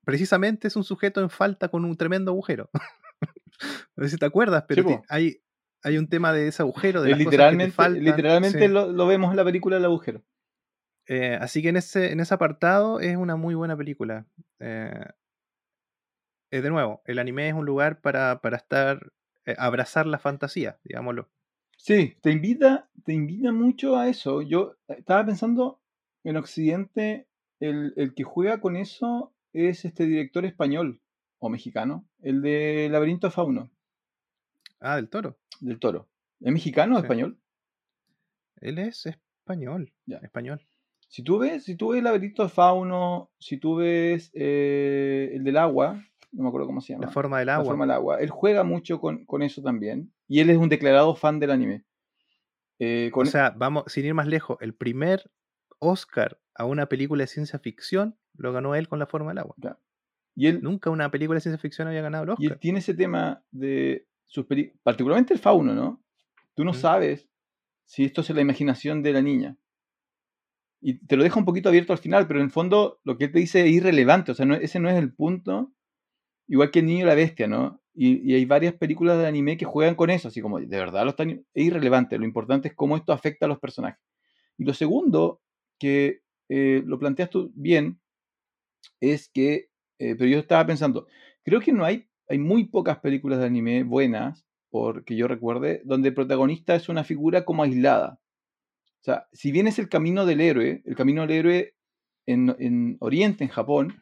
precisamente es un sujeto en falta con un tremendo agujero. no sé si te acuerdas, pero Sí, hay, hay un tema de ese agujero, de las cosas que te literalmente faltan. literalmente sí. lo, lo vemos en la película El agujero. Eh, así que en ese, en ese apartado es una muy buena película. Eh, eh, de nuevo, el anime es un lugar para, para estar, eh, abrazar la fantasía, digámoslo. Sí, te invita, te invita mucho a eso. Yo estaba pensando en Occidente, el, el que juega con eso es este director español o mexicano, el de Laberinto de Fauno, Ah, del toro. del Toro. ¿Es mexicano o Sí. español? Él es, es- español. Ya. Español. Si tú ves, si tú ves laberinto de fauno, si tú ves eh, el del agua, no me acuerdo cómo se llama. La forma del La agua. forma del agua. Él juega mucho con, con eso también. Y él es un declarado fan del anime. Eh, con- O sea, vamos, sin ir más lejos, el primer Oscar a una película de ciencia ficción lo ganó él con la forma del agua. y él, Nunca una película de ciencia ficción había ganado el y él tiene ese tema de sus peli- particularmente el fauno, ¿no? Tú no Mm. sabes si esto es la imaginación de la niña. Y te lo deja un poquito abierto al final, pero en el fondo lo que él te dice es irrelevante, o sea, no- ese no es el punto. Igual que el niño y la bestia, ¿no? Y, y hay varias películas de anime que juegan con eso, así como, de verdad, lo están, es irrelevante, lo importante es cómo esto afecta a los personajes. Y lo segundo, que eh, lo planteas tú bien, es que, eh, pero yo estaba pensando, creo que no hay, hay muy pocas películas de anime buenas, porque yo recuerde, donde el protagonista es una figura como aislada. O sea, si bien es el camino del héroe, el camino del héroe en, en Oriente, en Japón,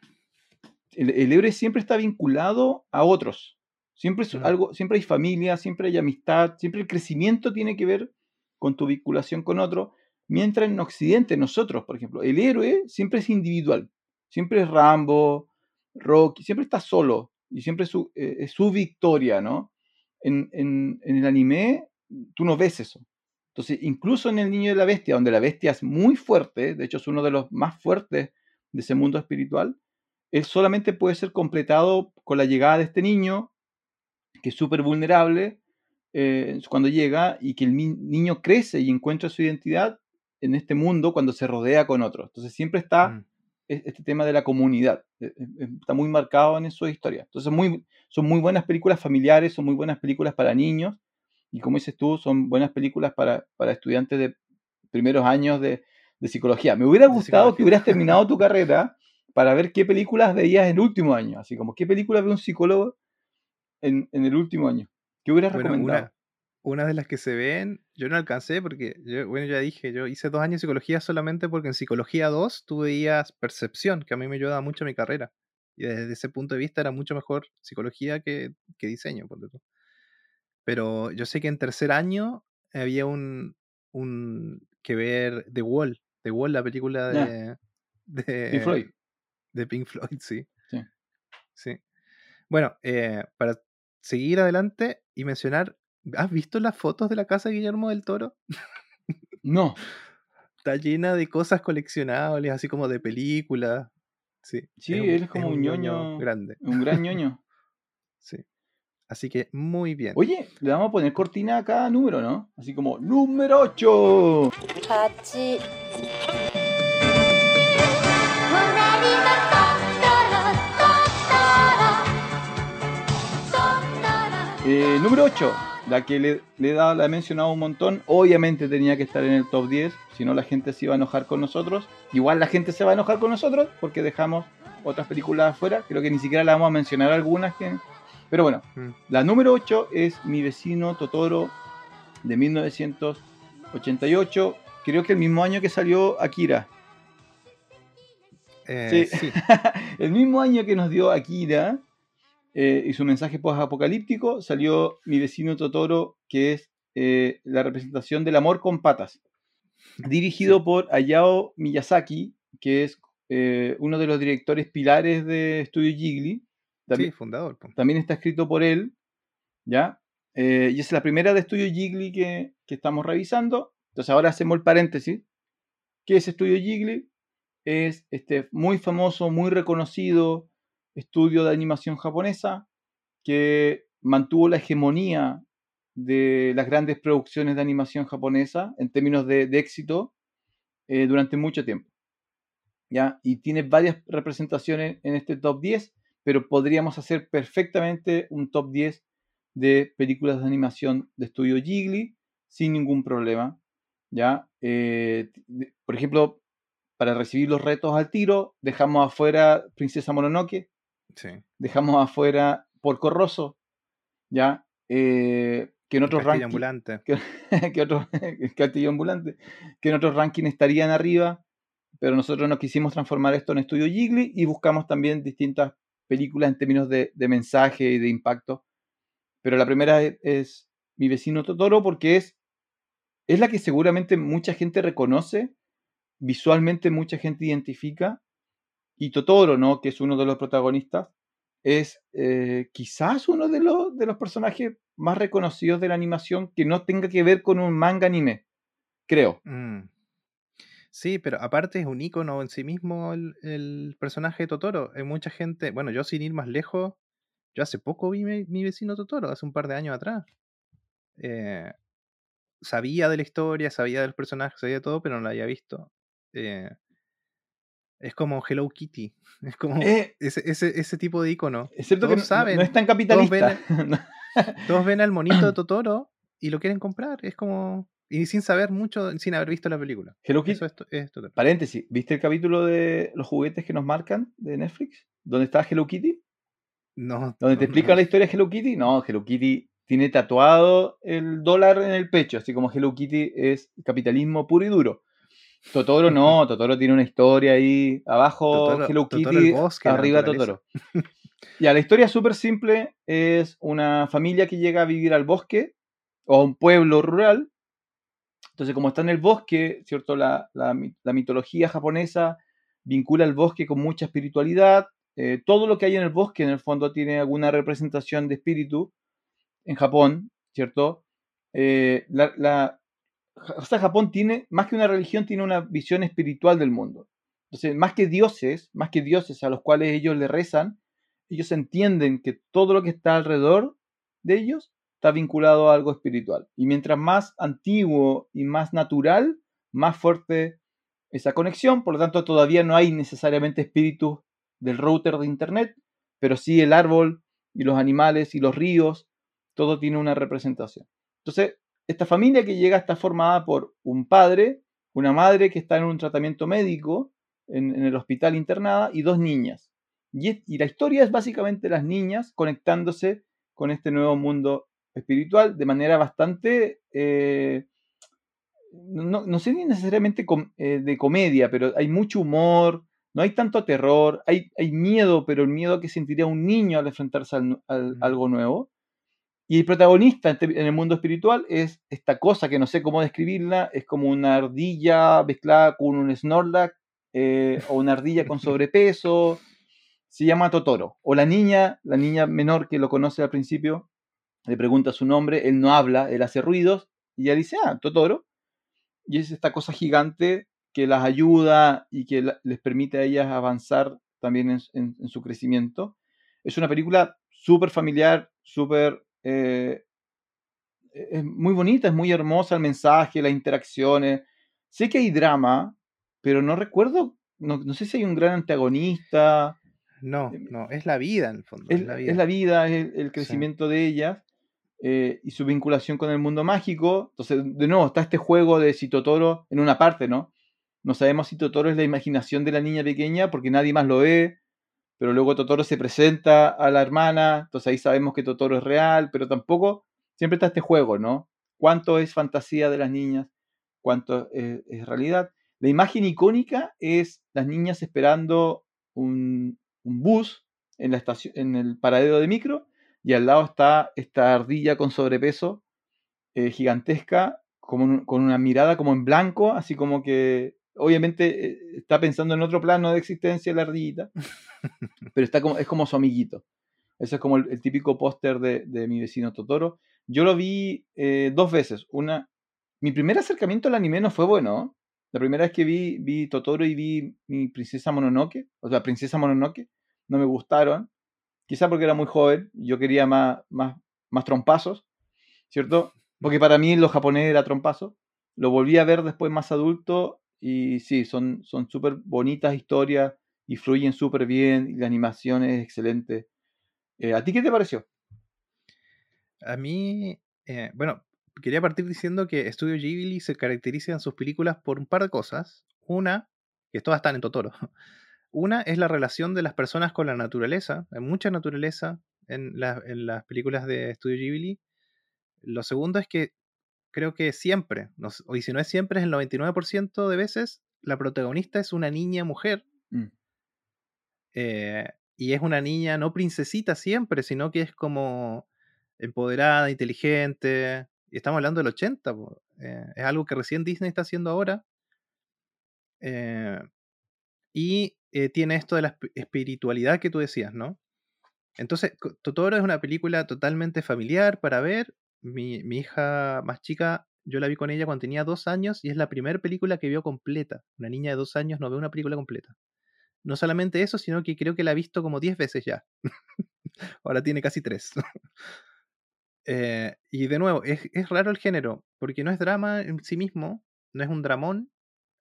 el, el héroe siempre está vinculado a otros. Siempre, es algo, siempre hay familia, siempre hay amistad, siempre el crecimiento tiene que ver con tu vinculación con otro. Mientras en Occidente, nosotros, por ejemplo, el héroe siempre es individual. Siempre es Rambo, Rocky, siempre está solo y siempre es su, eh, es su victoria, ¿no? En, en- en el anime, tú no ves eso. Entonces, incluso en El Niño de la Bestia, donde la bestia es muy fuerte, de hecho es uno de los más fuertes de ese mundo espiritual, él solamente puede ser completado con la llegada de este niño, que es súper vulnerable eh, cuando llega, y que el niño crece y encuentra su identidad en este mundo cuando se rodea con otros. Entonces siempre está Mm. e- este tema de la comunidad. eh, eh, Está muy marcado en su historia. Entonces muy, son muy buenas películas familiares, son muy buenas películas para niños, y como dices tú, son buenas películas para, para estudiantes de primeros años de, de psicología. Me hubiera gustado que hubieras terminado tu carrera para ver qué películas veías en el último año, así como qué películas ve un psicólogo en, en el último año. ¿Qué hubieras Bueno, recomendado? una, una de las que se ven, yo no alcancé porque, yo, bueno, ya dije, yo hice dos años de psicología solamente porque en psicología 2 tú veías percepción, que a mí me ayudaba mucho en mi carrera. Y desde ese punto de vista era mucho mejor psicología que, que diseño, tú. Pero yo sé que en tercer año había un, un que ver The Wall, The Wall, la película de, de, Pink Floyd. de Pink Floyd, sí. Sí. Sí. Bueno, eh, para seguir adelante y mencionar, ¿has visto las fotos de la casa de Guillermo del Toro? No, Está llena de cosas coleccionables, así como de películas. Sí, Sí, un- él es como un ñoño. grande. un gran ñoño. Sí. Así que muy bien. Oye, le vamos a poner cortina a cada número, ¿no? Así como número 8. 8 Eh, número 8, la que le, le la he mencionado un montón. Obviamente tenía que estar en el top 10, si no la gente se iba a enojar con nosotros. Igual la gente se va a enojar con nosotros porque dejamos otras películas afuera. Creo que ni siquiera la vamos a mencionar algunas. Que... Pero bueno, Mm. la número 8 es Mi vecino Totoro de 1988. Creo que el mismo año que salió Akira. Eh, sí. sí. el mismo año que nos dio Akira eh, y su mensaje post-apocalíptico, salió Mi vecino Totoro, que es eh, la representación del amor con patas. Dirigido por Hayao Miyazaki, que es eh, uno de los directores pilares de Studio Ghibli. Sí, También, fundador. po. también está escrito por él, ¿ya? Y es la primera de Studio Ghibli que, que estamos revisando. Entonces ahora hacemos el paréntesis. ¿Qué es Studio Ghibli? Es este muy famoso, muy reconocido estudio de animación japonesa que mantuvo la hegemonía de las grandes producciones de animación japonesa en términos de, éxito eh, durante mucho tiempo. ¿ya? Y tiene varias representaciones en este top 10, pero podríamos hacer perfectamente un top 10 de películas de animación de estudio Ghibli sin ningún problema. ¿ya? Eh, por ejemplo, para recibir los retos al tiro, dejamos afuera Princesa Mononoke, Sí. dejamos afuera Porco Rosso, ¿ya? Eh, que en otros rankings ambulante. que, que ambulante, que en otros rankings estarían arriba, pero nosotros no quisimos transformar esto en estudio Ghibli y buscamos también distintas películas en términos de, de mensaje y de impacto. Pero la primera es, es Mi vecino Totoro porque es es la que seguramente mucha gente reconoce, visualmente mucha gente identifica, y Totoro, ¿no? que es uno de los protagonistas, es eh, quizás uno de los, de los personajes más reconocidos de la animación que no tenga que ver con un manga anime, creo. Mm. Sí, pero aparte es un icono en sí mismo el, personaje de Totoro. Hay mucha gente, bueno, yo sin ir más lejos, yo hace poco vi mi, vecino Totoro, hace un par de años atrás. Eh, sabía de la historia, sabía del personaje, sabía de todo, pero no lo había visto. Eh, es como Hello Kitty. Es como eh, ese, tipo de icono. Excepto que no, saben, no es tan capitalista. todos ven al monito de Totoro y lo quieren comprar. Es como y sin saber mucho, sin haber visto la película. Hello Kitty. Paréntesis, ¿viste el capítulo de los juguetes que nos marcan de Netflix? ¿Dónde está Hello Kitty? No. ¿Dónde te explica la historia de Hello Kitty? No, Hello Kitty tiene tatuado el dólar en el pecho, así como Hello Kitty es capitalismo puro y duro. Totoro no, Totoro tiene una historia ahí abajo, Hello Kitty, arriba Totoro. ya, la historia es súper simple, es una familia que llega a vivir al bosque o a un pueblo rural entonces, como está en el bosque, ¿cierto? La, mitología japonesa vincula el bosque con mucha espiritualidad. Eh, todo lo que hay en el bosque, en el fondo, tiene alguna representación de espíritu en Japón, ¿cierto? Eh, la, o sea, Japón tiene, más que una religión, tiene una visión espiritual del mundo. Entonces, más que dioses, más que dioses a los cuales ellos le rezan, ellos entienden que todo lo que está alrededor de ellos está vinculado a algo espiritual. Y mientras más antiguo y más natural, más fuerte esa conexión. Por lo tanto, todavía no hay necesariamente espíritus del router de Internet, pero sí el árbol y los animales y los ríos, todo tiene una representación. Entonces, esta familia que llega está formada por un padre, una madre que está en un tratamiento médico en, el hospital internada y dos niñas. Y, y, la historia es básicamente las niñas conectándose con este nuevo mundo espiritual de manera bastante, eh, no, no, sé ni necesariamente eh, de comedia, pero hay mucho humor, no hay tanto terror, hay, hay miedo, pero el miedo que sentiría un niño al enfrentarse a algo nuevo. Y el protagonista en el mundo espiritual es esta cosa que no sé cómo describirla, es como una ardilla mezclada con un Snorlax eh, o una ardilla con sobrepeso. Se llama Totoro. O la niña, la niña menor que lo conoce al principio, le pregunta su nombre, él no habla, él hace ruidos, y ella dice, ah, Totoro. Y es esta cosa gigante que las ayuda y que les permite a ellas avanzar también en, su crecimiento. Es una película súper familiar, súper... Eh, es muy bonita, es muy hermosa el mensaje, las interacciones. Sé que hay drama, pero no recuerdo, no, sé si hay un gran antagonista. No, eh, no, es la vida en el fondo. Es, la, vida. es el, crecimiento de ellas. Eh, y su vinculación con el mundo mágico. Entonces, de nuevo, está este juego de si Totoro en una parte, ¿no? No sabemos si Totoro es la imaginación de la niña pequeña porque nadie más lo ve, pero luego Totoro se presenta a la hermana, entonces ahí sabemos que Totoro es real, pero tampoco siempre está este juego, ¿no? ¿Cuánto es fantasía de las niñas? ¿Cuánto es, realidad? La imagen icónica es las niñas esperando un, un bus en, la estación, en el paradero de micro y al lado está esta ardilla con sobrepeso eh, gigantesca, con una mirada como en blanco, así como que obviamente eh, está pensando en otro plano de existencia la ardillita, pero está como, es como su amiguito. Ese es como el, típico póster de, mi vecino Totoro. Yo lo vi eh, dos veces. Una, mi primer acercamiento al anime no fue bueno. La primera vez que vi, vi Totoro y vi mi Princesa Mononoke, o sea, Princesa Mononoke, no me gustaron quizá porque era muy joven, yo quería más, más, más trompazos, ¿cierto? Porque para mí lo japonés era trompazo. Lo volví a ver después más adulto y sí, son súper bonitas historias y fluyen súper bien y la animación es excelente. Eh, ¿A ti qué te pareció? A mí, eh, bueno, quería partir diciendo que Studio Ghibli se caracteriza en sus películas por un par de cosas. Una, que todas están en Totoro. Una es la relación de las personas con la naturaleza. Hay mucha naturaleza en, las películas de Studio Ghibli. Lo segundo es que creo que siempre, y si no es siempre, es el 99% de veces, la protagonista es una niña mujer. Mm. Eh, y es una niña no princesita siempre, sino que es como empoderada, inteligente. Y estamos hablando del 80. Eh, es algo que recién Disney está haciendo ahora. Eh, y tiene esto de la esp- espiritualidad que tú decías, ¿no? Entonces, Totoro es una película totalmente familiar para ver. Mi, hija más chica, yo la vi con ella cuando tenía dos años y es la primera película que vio completa. Una niña de dos años no ve una película completa. No solamente eso, sino que creo que la ha visto como diez veces ya. Ahora tiene casi tres. Eh, y de nuevo, es, es raro el género, porque no es drama en sí mismo, no es un dramón.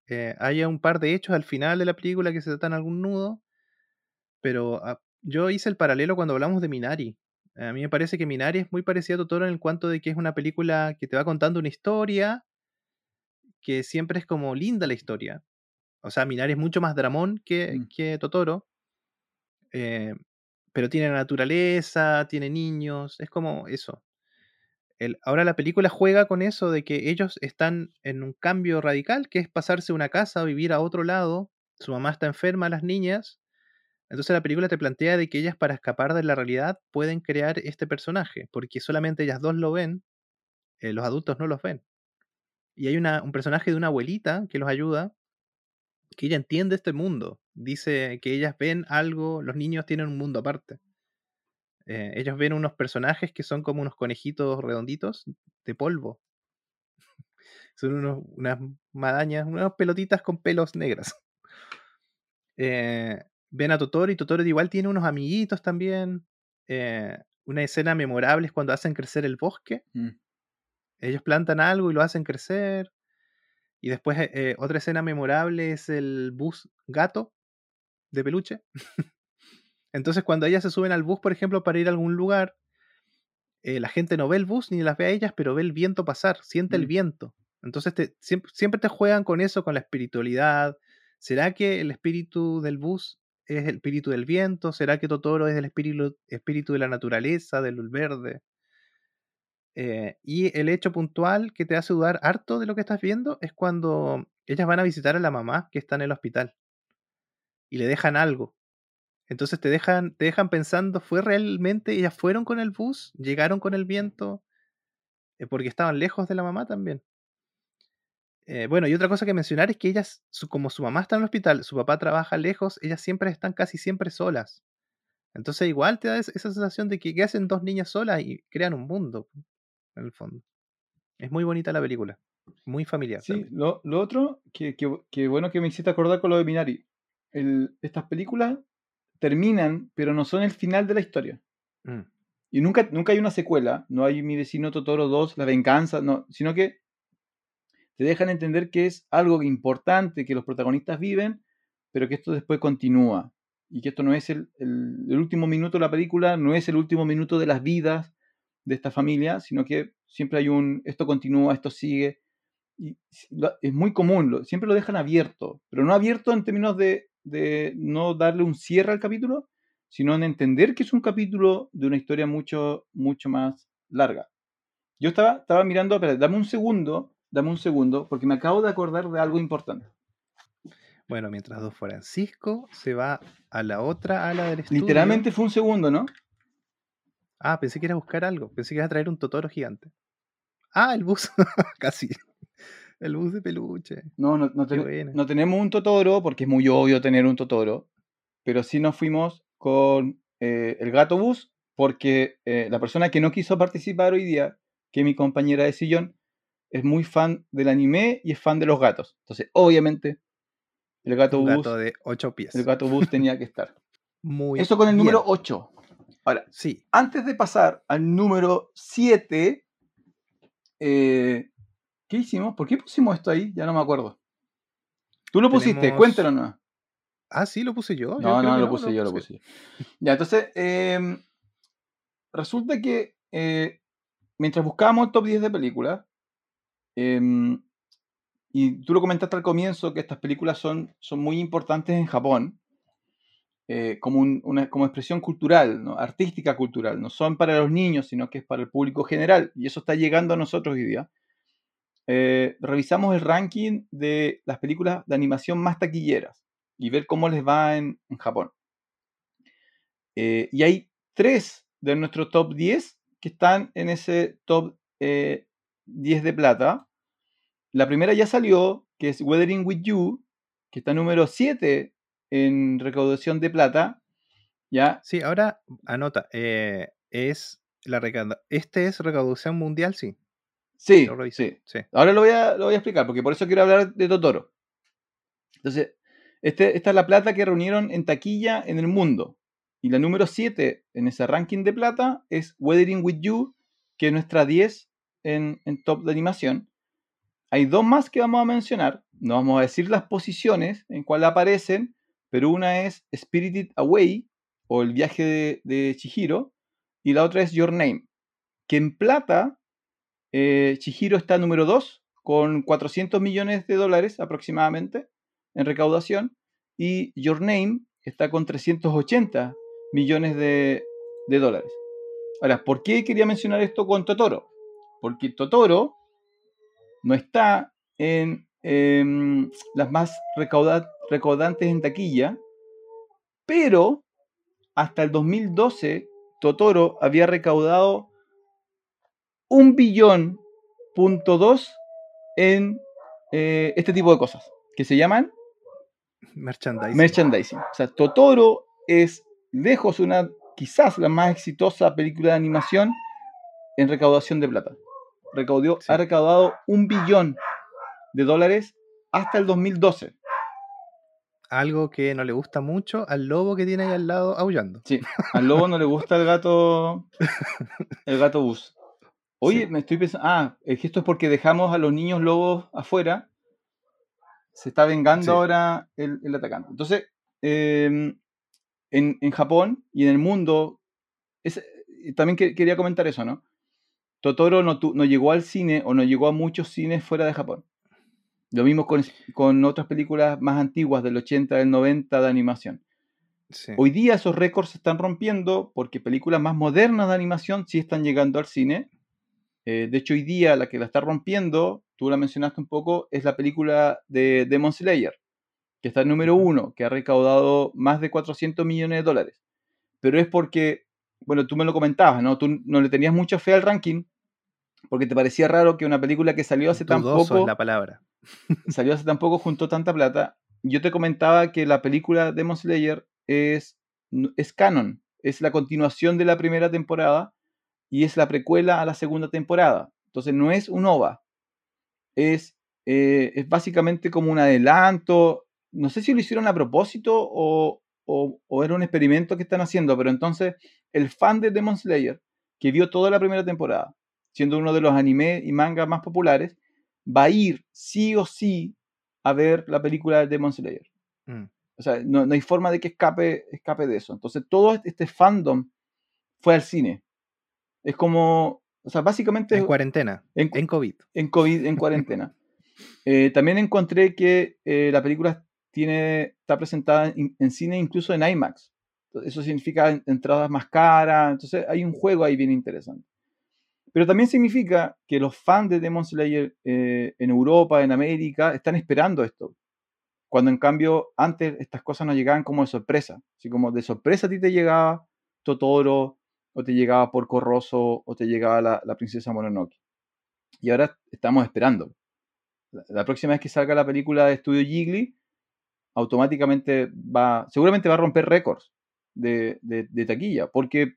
Eh, hay un par de hechos al final de la película que se tratan algún nudo, pero ah, yo hice el paralelo cuando hablamos de Minari. A mí me parece que Minari es muy parecido a Totoro en el cuanto de que es una película que te va contando una historia, que siempre es como linda la historia. O sea, Minari es mucho más dramón que, Mm. que Totoro, eh, pero tiene la naturaleza, tiene niños, es como eso. El- ahora la película juega con eso de que ellos están en un cambio radical, que es pasarse una casa a vivir a otro lado. Su mamá está enferma, las niñas. Entonces la película te plantea de que ellas para escapar de la realidad pueden crear este personaje, porque solamente ellas dos lo ven, eh, los adultos no los ven. Y hay una- un personaje de una abuelita que los ayuda, que ella entiende este mundo. Dice que ellas ven algo, los niños tienen un mundo aparte. Eh, ellos ven unos personajes que son como unos conejitos redonditos de polvo. Son unos, unas madañas, unas pelotitas con pelos negras. Eh, ven a Totoro y Totoro igual tiene unos amiguitos también. Eh, una escena memorable es cuando hacen crecer el bosque. Mm. Ellos plantan algo y lo hacen crecer. Y después eh, eh, otra escena memorable es el bus gato de peluche. Entonces cuando ellas se suben al bus, por ejemplo, para ir a algún lugar, eh, la gente no ve el bus ni las ve a ellas, pero ve el viento pasar, siente el Mm. viento. Entonces te- siempre, siempre te juegan con eso, con la espiritualidad. ¿Será que el espíritu del bus es el espíritu del viento? ¿Será que Totoro es el espíritu, espíritu de la naturaleza, del verde? Eh, y el hecho puntual que te hace dudar harto de lo que estás viendo es cuando ellas van a visitar a la mamá que está en el hospital y le dejan algo. Entonces te dejan, te dejan pensando, ¿fue realmente? ¿Ellas fueron con el bus? ¿Llegaron con el viento? Eh, porque estaban lejos de la mamá también. Eh, bueno, y otra cosa que mencionar es que ellas, su- como su mamá está en el hospital, su papá trabaja lejos, ellas siempre están casi siempre solas. Entonces igual te da es- esa sensación de que, que hacen dos niñas solas y crean un mundo, en el fondo. Es muy bonita la película, muy familiar. Sí, lo otro, que, que- que bueno que me hiciste acordar con lo de Minari. El- estas películas terminan, pero no son el final de la historia. Mm, Y nunca, nunca hay una secuela, no hay Mi vecino Totoro 2, La venganza, no, sino que te dejan entender que es algo importante que los protagonistas viven, pero que esto después continúa. Y que esto no es el, último minuto de la película, no es el último minuto de las vidas de esta familia, sino que siempre hay un, esto continúa, esto sigue. Y es muy común, lo- siempre lo dejan abierto, pero no abierto en términos de, de no darle un cierre al capítulo, sino en entender que es un capítulo de una historia mucho, mucho más larga. Yo estaba, estaba mirando, espera, dame un segundo, dame un segundo, porque me acabo de acordar de algo importante. Bueno, mientras Don Francisco se va a la otra ala del estudio. Literalmente fue un segundo, ¿no? Ah, pensé que era buscar algo. Pensé que iba a traer un Totoro gigante. Ah, el bus. Casi. El bus de peluche. No, no, no, ten- no tenemos un Totoro, porque es muy obvio tener un Totoro, pero sí nos fuimos con eh, el gato bus, porque eh, la persona que no quiso participar hoy día, que es mi compañera de sillón, es muy fan del anime y es fan de los gatos. Entonces, obviamente, el gato Un bus, gato de ocho pies. el gato bus tenía que estar. Muy Eso con el bien. número 8. Ahora, Sí. antes de pasar al número 7, eh, ¿qué hicimos? ¿Por qué pusimos esto ahí? Ya no me acuerdo. Tú lo pusiste, Tenemos-. No, Ah, sí, lo puse yo. Yo no, no, que lo puse yo, lo puse yo. Ya, entonces, eh, resulta que eh, mientras buscábamos el top 10 de películas, eh, y tú lo comentaste al comienzo, que estas películas son, son muy importantes en Japón, eh, como, un- una, como expresión cultural, ¿no? artística cultural. No son para los niños, sino que es para el público general. Y eso está llegando a nosotros hoy día. Eh, revisamos el ranking de las películas de animación más taquilleras y ver cómo les va en, en Japón. Eh, y hay tres de nuestro top 10 que están en ese top eh, 10 de plata. la primera ya salió, que es Weathering with You, que está número 7 en recaudación de plata. ¿Ya? Sí, ahora anota, eh, es la este es recaudación mundial, sí. Sí, Lo sí. sí. Ahora lo voy, a, lo voy a explicar, porque por eso quiero hablar de Totoro. Entonces, este, esta es la plata que reunieron en taquilla en el mundo. Y la número 7 en ese ranking de plata es Weathering with You, que es nuestra 10 en, top de animación. Hay dos más que vamos a mencionar. No vamos a decir las posiciones en cuál aparecen, pero una es Spirited Away, o El viaje de, de Chihiro, y la otra es Your Name, que en plata eh, Chihiro está número 2 con 400 millones de dólares aproximadamente en recaudación y Your Name está con 380 millones de dólares. Ahora, ¿por qué quería mencionar esto con Totoro? Porque Totoro no está en em, las más recauda- recaudantes en taquilla, pero hasta el 2012 Totoro había recaudado un billón punto dos en eh, este tipo de cosas que se llaman Merchandising. merchandising. O sea, Totoro es lejos una, quizás la más exitosa película de animación en recaudación de plata. Recaudó, Sí. Ha recaudado un billón de dólares hasta el 2012. Algo que no le gusta mucho al lobo que tiene ahí al lado aullando. Sí, al lobo no le gusta el gato, el gato bus. Oye, Sí. me estoy pensando, ah, es que esto es porque dejamos a los niños lobos afuera. Se está vengando Sí. ahora el, el atacante. Entonces, em, en, en Japón y en el mundo, es- también que- quería comentar eso, ¿no? Totoro no, tu- no llegó al cine o no llegó a muchos cines fuera de Japón. Lo mismo con, con otras películas más antiguas del 80, del 90 de animación. Sí. Hoy día esos récords se están rompiendo porque películas más modernas de animación sí están llegando al cine. Eh, de hecho, hoy día la que la está rompiendo, tú la mencionaste un poco, es la película de Demon Slayer, que está en número uno, que ha recaudado más de 400 millones de dólares. Pero es porque, bueno, tú me lo comentabas, ¿no? Tú no le tenías mucha fe al ranking porque te parecía raro que una película que salió hace tan poco es la palabra. salió hace tan poco, juntó tanta plata. Yo te comentaba que la película Demon Slayer es, es canon, es la continuación de la primera temporada y es la precuela a la segunda temporada. Entonces no es un OVA, es, eh, es básicamente como un adelanto. No sé si lo hicieron a propósito o, o- o era un experimento que están haciendo, pero entonces el fan de Demon Slayer, que vio toda la primera temporada, siendo uno de los anime y manga más populares, va a ir sí o sí a ver la película de Demon Slayer. Mm. O sea, no, no hay forma de que escape, escape de eso. Entonces, todo este fandom fue al cine. Es como, o sea, básicamente En cuarentena, en, en COVID. en COVID, en cuarentena. Eh, también encontré que eh, la película tiene, está presentada en, en cine incluso en IMAX. Eso significa en- entradas más caras. Entonces hay un juego ahí bien interesante. Pero también significa que los fans de Demon Slayer eh, en Europa, en América, están esperando esto. Cuando en cambio antes estas cosas no llegaban como de sorpresa. Así como de sorpresa a ti te llegaba Totoro, o te llegaba Porco Rosso, o te llegaba la, princesa Mononoke. Y ahora estamos esperando. La, próxima vez que salga la película de Studio Ghibli, automáticamente va, seguramente va a romper récords de taquilla, porque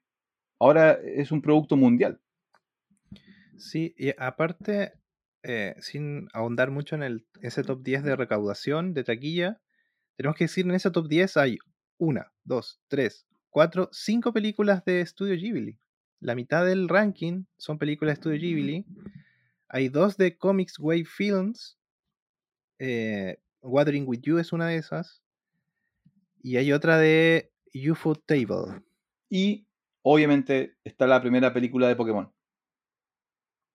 ahora es un producto mundial. Sí, y aparte, eh, sin ahondar mucho en el, ese top 10 de recaudación de taquilla, tenemos que decir en ese top 10 hay una, dos, tres, cuatro, cinco películas de Studio Ghibli. La mitad del ranking son películas de Studio Ghibli. Hay dos de Comics Wave Films. eh, with You es una de esas. Y hay otra de UFO Table. Y obviamente está la primera película de Pokémon.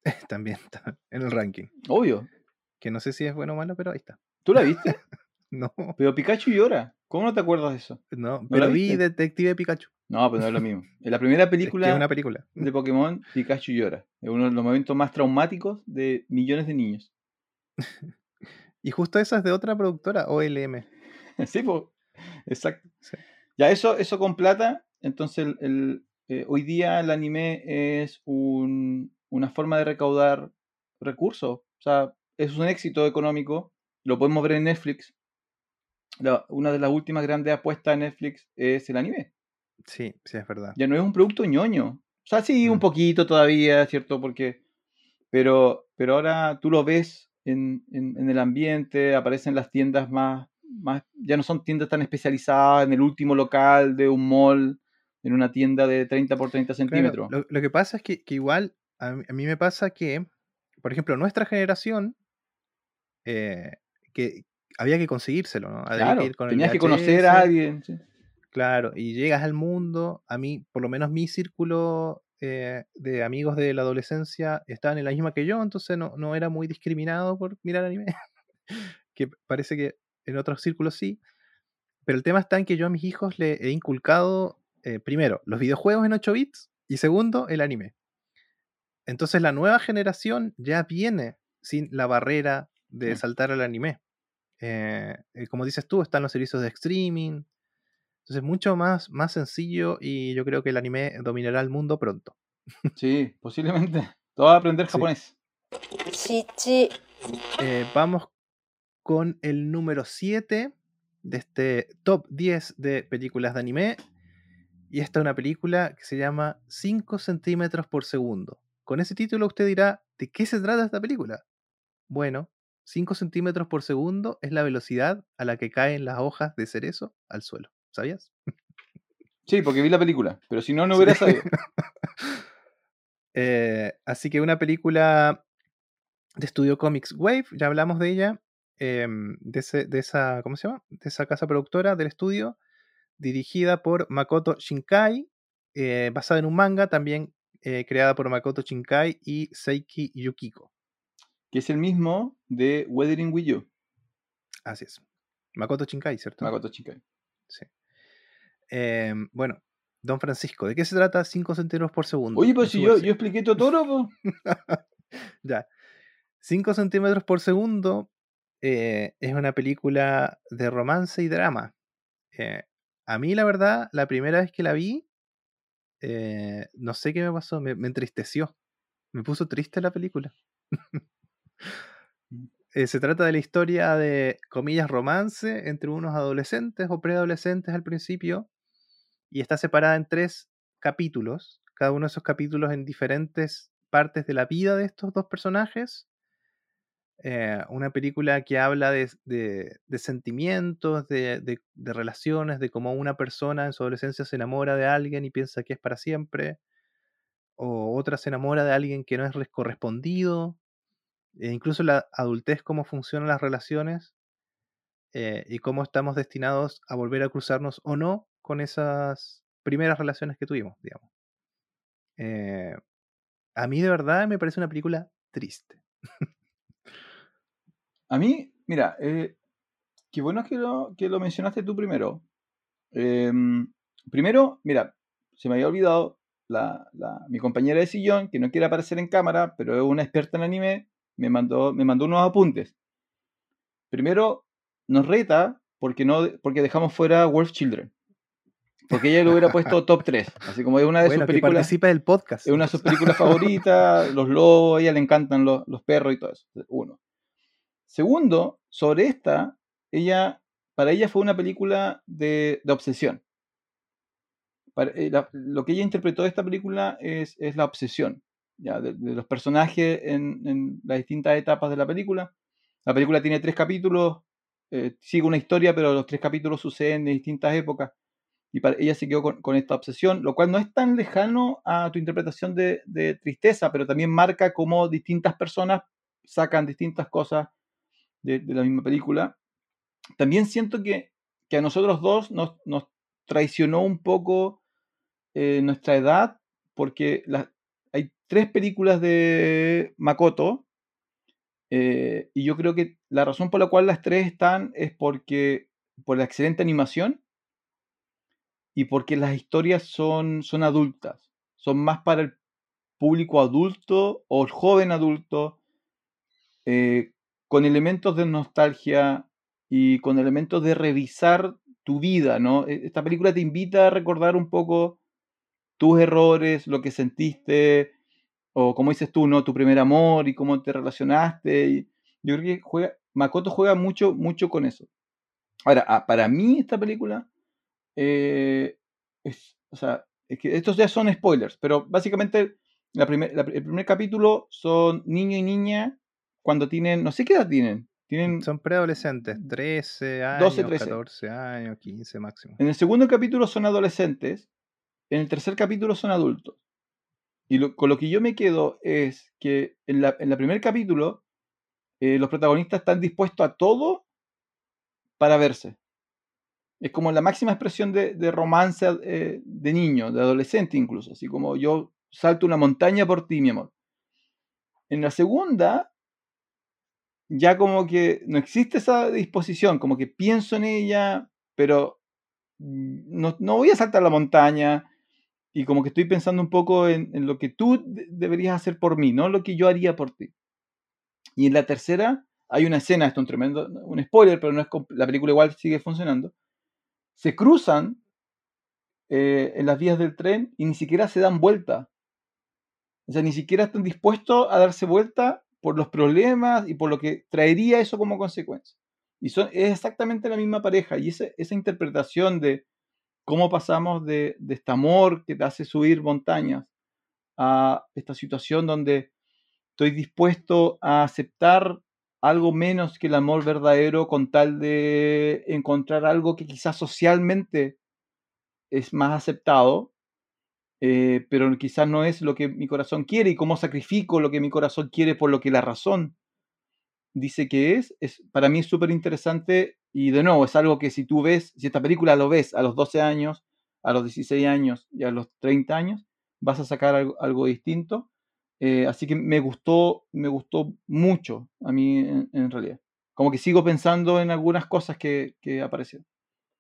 También está en el ranking. Obvio. Que no sé si es bueno o malo, pero ahí está. ¿Tú la viste? No, Pero Pikachu llora. ¿Cómo no te acuerdas de eso? no, la pero vi? Detective Pikachu. No, pero no es lo mismo. En la primera Es película que es una película. de Pokémon, Pikachu llora. Es uno de los momentos más traumáticos de millones de niños. Y justo esa es de otra productora, OLM. sí, pues. Exacto. Sí. Ya, eso, eso con plata. Entonces, el, el, eh, hoy día el anime es un- una forma de recaudar recursos. O sea, es un éxito económico, lo podemos ver en Netflix. una de las últimas grandes apuestas de Netflix es el anime. Sí, sí, es verdad. Ya no es un producto ñoño. O sea, sí, un Mm. poquito todavía, ¿cierto? Porque. Pero, pero ahora tú lo ves en, en- en el ambiente, aparecen las tiendas más, más. Ya no son tiendas tan especializadas en el último local de un mall, en una tienda de 30 por 30 Claro, centímetros. lo, lo que pasa es que, que igual, a mí, a mí me pasa que, por ejemplo, nuestra generación, eh, que había que conseguírselo, ¿no? Había que Claro, ir con tenías que conocer a alguien. sí. Claro, y llegas al mundo, a mí, por lo menos mi círculo eh, de amigos de la adolescencia estaban en la misma que yo, entonces no, no era muy discriminado por mirar anime, que parece que en otros círculos sí, pero el tema está en que yo a mis hijos le he inculcado, eh, primero, los videojuegos en 8 bits y segundo, el anime. Entonces la nueva generación ya viene sin la barrera de Sí. saltar al anime. Eh, eh, como dices tú, están los servicios de streaming. Entonces mucho más, más sencillo y yo creo que el anime dominará el mundo pronto. Sí, posiblemente. Todo va a aprender Sí. japonés. 7 Eh, vamos con el número 7 de este top 10 de películas de anime. Y esta es una película que se llama 5 centímetros por segundo. Con ese título usted dirá, ¿de qué se trata esta película? Bueno, 5 centímetros por segundo es la velocidad a la que caen las hojas de cerezo al suelo. ¿Sabías? Sí, porque vi la película, pero si no, no Sí. hubiera sabido. Eh, así que una película de estudio Comics Wave, ya hablamos de ella, em, de, ese- de esa, ¿cómo se llama? De esa casa productora del estudio, dirigida por Makoto Shinkai, eh, basada en un manga también eh, creada por Makoto Shinkai y Seiki Yukiko. Que es el mismo de Weathering with You, Así es. Makoto Shinkai, ¿cierto? Makoto Shinkai. Sí. Em, bueno, Don Francisco, ¿de qué se trata 5 centímetros por segundo? Oye, pues si yo, yo expliqué Totoro, po. Ya. 5 centímetros por segundo eh, es una película de romance y drama. Eh, a mí, la verdad, la primera vez que la vi, eh, no sé qué me pasó, me, me entristeció. Me puso triste la película. Eh, se trata de la historia de, comillas, romance entre unos adolescentes o preadolescentes al principio y está separada en tres capítulos, cada uno de esos capítulos en diferentes partes de la vida de estos dos personajes. Eh, una película que habla de, de- sentimientos, de, de- relaciones, de cómo una persona en su adolescencia se enamora de alguien y piensa que es para siempre, o otra se enamora de alguien que no es res- correspondido, e incluso la adultez, cómo funcionan las relaciones eh, y cómo estamos destinados a volver a cruzarnos o no con esas primeras relaciones que tuvimos, digamos. Eh, a mí de verdad me parece una película triste. A mí, mira, eh, qué bueno que lo, que lo mencionaste tú primero. Em, primero, mira, se me había olvidado la, la- mi compañera de sillón, que no quiere aparecer en cámara, pero es una experta en anime, me mandó, me mandó unos apuntes. Primero, nos reta porque, no, porque dejamos fuera Wolf Children. Porque ella lo hubiera puesto top 3. Así como es una de Bueno, sus películas. participe del podcast. Es una de sus películas favoritas, los lobos, a ella le encantan los, los perros y todo eso. Uno. Segundo, sobre esta, ella, para ella fue una película de, de obsesión. Para- eh, la- lo que ella interpretó de esta película es, es la obsesión ya, de, de los personajes en, en las distintas etapas de la película. La película tiene tres capítulos, eh, sigue una historia, pero los tres capítulos suceden en distintas épocas. Y para, ella se quedó con, con esta obsesión, lo cual no es tan lejano a tu interpretación de, de tristeza, pero también marca cómo distintas personas sacan distintas cosas de, la misma película. También siento que, que a nosotros dos nos, nos traicionó un poco eh, nuestra edad, porque hay tres películas de Makoto, eh, y yo creo que la razón por la cual las tres están es porque por la excelente animación y porque las historias son, son adultas, son más para el público adulto o el joven adulto, eh, con elementos de nostalgia y con elementos de revisar tu vida, ¿no? E- Esta película te invita a recordar un poco tus errores, lo que sentiste, o como dices tú, ¿no? Tu primer amor y cómo te relacionaste. Y, Yo creo que juega, Makoto juega mucho, mucho con eso. Ahora, ah, para mí esta película eh, es, o sea, es que estos ya son spoilers, pero básicamente el primer capítulo son niño y niña cuando tienen, no sé qué edad tienen, tienen Son preadolescentes, 13 años, 12, 13. 14 años, 15 máximo. En el segundo capítulo son adolescentes, en el tercer capítulo son adultos. Y lo- con lo que yo me quedo es que en la, en el primer capítulo eh, los protagonistas están dispuestos a todo para verse. Es como la máxima expresión de, de romance eh, de niño, de adolescente incluso, así como yo salto una montaña por ti, mi amor. En la segunda, ya como que no existe esa disposición, como que pienso en ella, pero mm, no, no voy a saltar la montaña y como que estoy pensando un poco en, lo que tú de- deberías hacer por mí, no lo que yo haría por ti. Y en la tercera hay una escena, esto es un tremendo, un spoiler, pero no es la película igual sigue funcionando. Se cruzan eh, en las vías del tren y ni siquiera se dan vuelta. O sea, ni siquiera están dispuestos a darse vuelta por los problemas y por lo que traería eso como consecuencia. Y son, es exactamente la misma pareja. Y ese- esa interpretación de cómo pasamos de, de este amor que te hace subir montañas a esta situación donde estoy dispuesto a aceptar algo menos que el amor verdadero con tal de encontrar algo que quizás socialmente es más aceptado, eh, pero quizás no es lo que mi corazón quiere y cómo sacrifico lo que mi corazón quiere por lo que la razón dice que es, es para mí es súper interesante y de nuevo es algo que si tú ves, si esta película lo ves a los 12 años, a los 16 años y a los 30 años, vas a sacar algo, distinto. Eh, así que me gustó, me gustó mucho a mí en, en realidad. Como que sigo pensando en algunas cosas que, que aparecieron.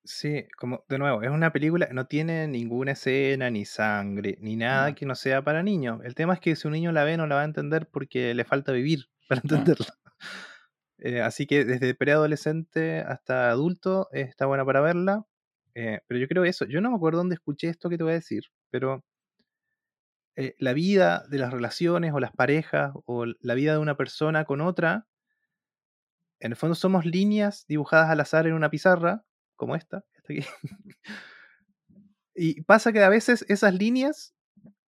Sí, como de nuevo, es una película, no tiene ninguna escena, ni sangre, ni nada que no sea para niños. El tema es que si un niño la ve no la va a entender porque le falta vivir para entenderla. Eh, así que desde preadolescente hasta adulto eh, está buena para verla. Eh, pero yo creo eso, yo no me acuerdo dónde escuché esto que te voy a decir, pero eh, la vida de las relaciones o las parejas o la vida de una persona con otra, en el fondo somos líneas dibujadas al azar en una pizarra, como esta, aquí. Y pasa que a veces esas líneas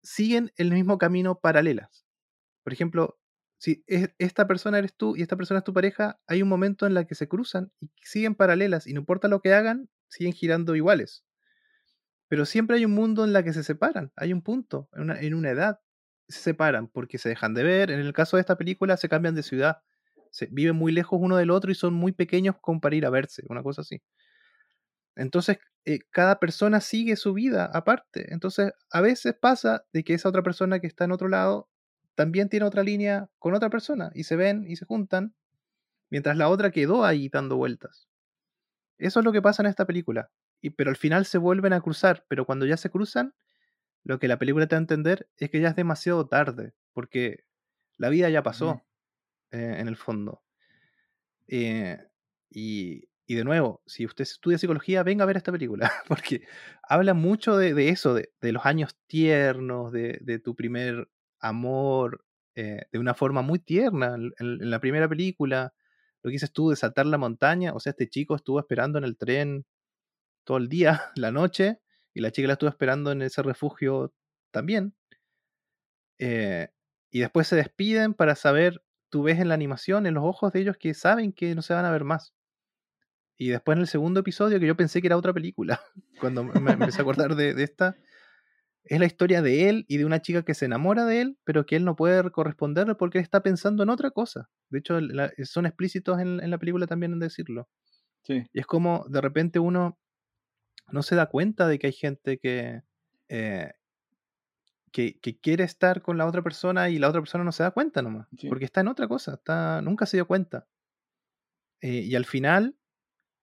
siguen el mismo camino paralelas. Por ejemplo, si es- esta persona eres tú y esta persona es tu pareja, hay un momento en la que se cruzan y siguen paralelas y no importa lo que hagan, siguen girando iguales. Pero siempre hay un mundo en la que se separan, hay un punto, en una, en una edad, se separan porque se dejan de ver. En el caso de esta película se cambian de ciudad, se viven muy lejos uno del otro y son muy pequeños como para ir a verse, una cosa así. Entonces, eh, cada persona sigue su vida aparte. Entonces, a veces pasa de que esa otra persona que está en otro lado también tiene otra línea con otra persona y se ven y se juntan, mientras la otra quedó ahí dando vueltas. Eso es lo que pasa en esta película. Y, pero al final se vuelven a cruzar, pero cuando ya se cruzan, lo que la película te da a entender es que ya es demasiado tarde, porque la vida ya pasó, eh, en el fondo. Eh, y, y de nuevo, si usted estudia psicología, venga a ver esta película, porque habla mucho de, eso, de, los años tiernos, de, tu primer amor, eh, de una forma muy tierna. En la primera película, lo que dices tú de saltar la montaña, o sea, este chico estuvo esperando en el tren todo el día, la noche, y la chica la estuvo esperando en ese refugio también. Eh, y después se despiden para saber, tú ves en la animación, en los ojos de ellos que saben que no se van a ver más. Y después en el segundo episodio, que yo pensé que era otra película, cuando me empecé a acordar de, de esta, es la historia de él y de una chica que se enamora de él, pero que él no puede corresponderle porque él está pensando en otra cosa. De hecho, la- son explícitos en, en la película también en decirlo. Sí. Y es como de repente uno no se da cuenta de que hay gente que, eh, que, que quiere estar con la otra persona y la otra persona no se da cuenta nomás. Sí. Porque está en otra cosa, está, nunca se dio cuenta. Eh, y al final,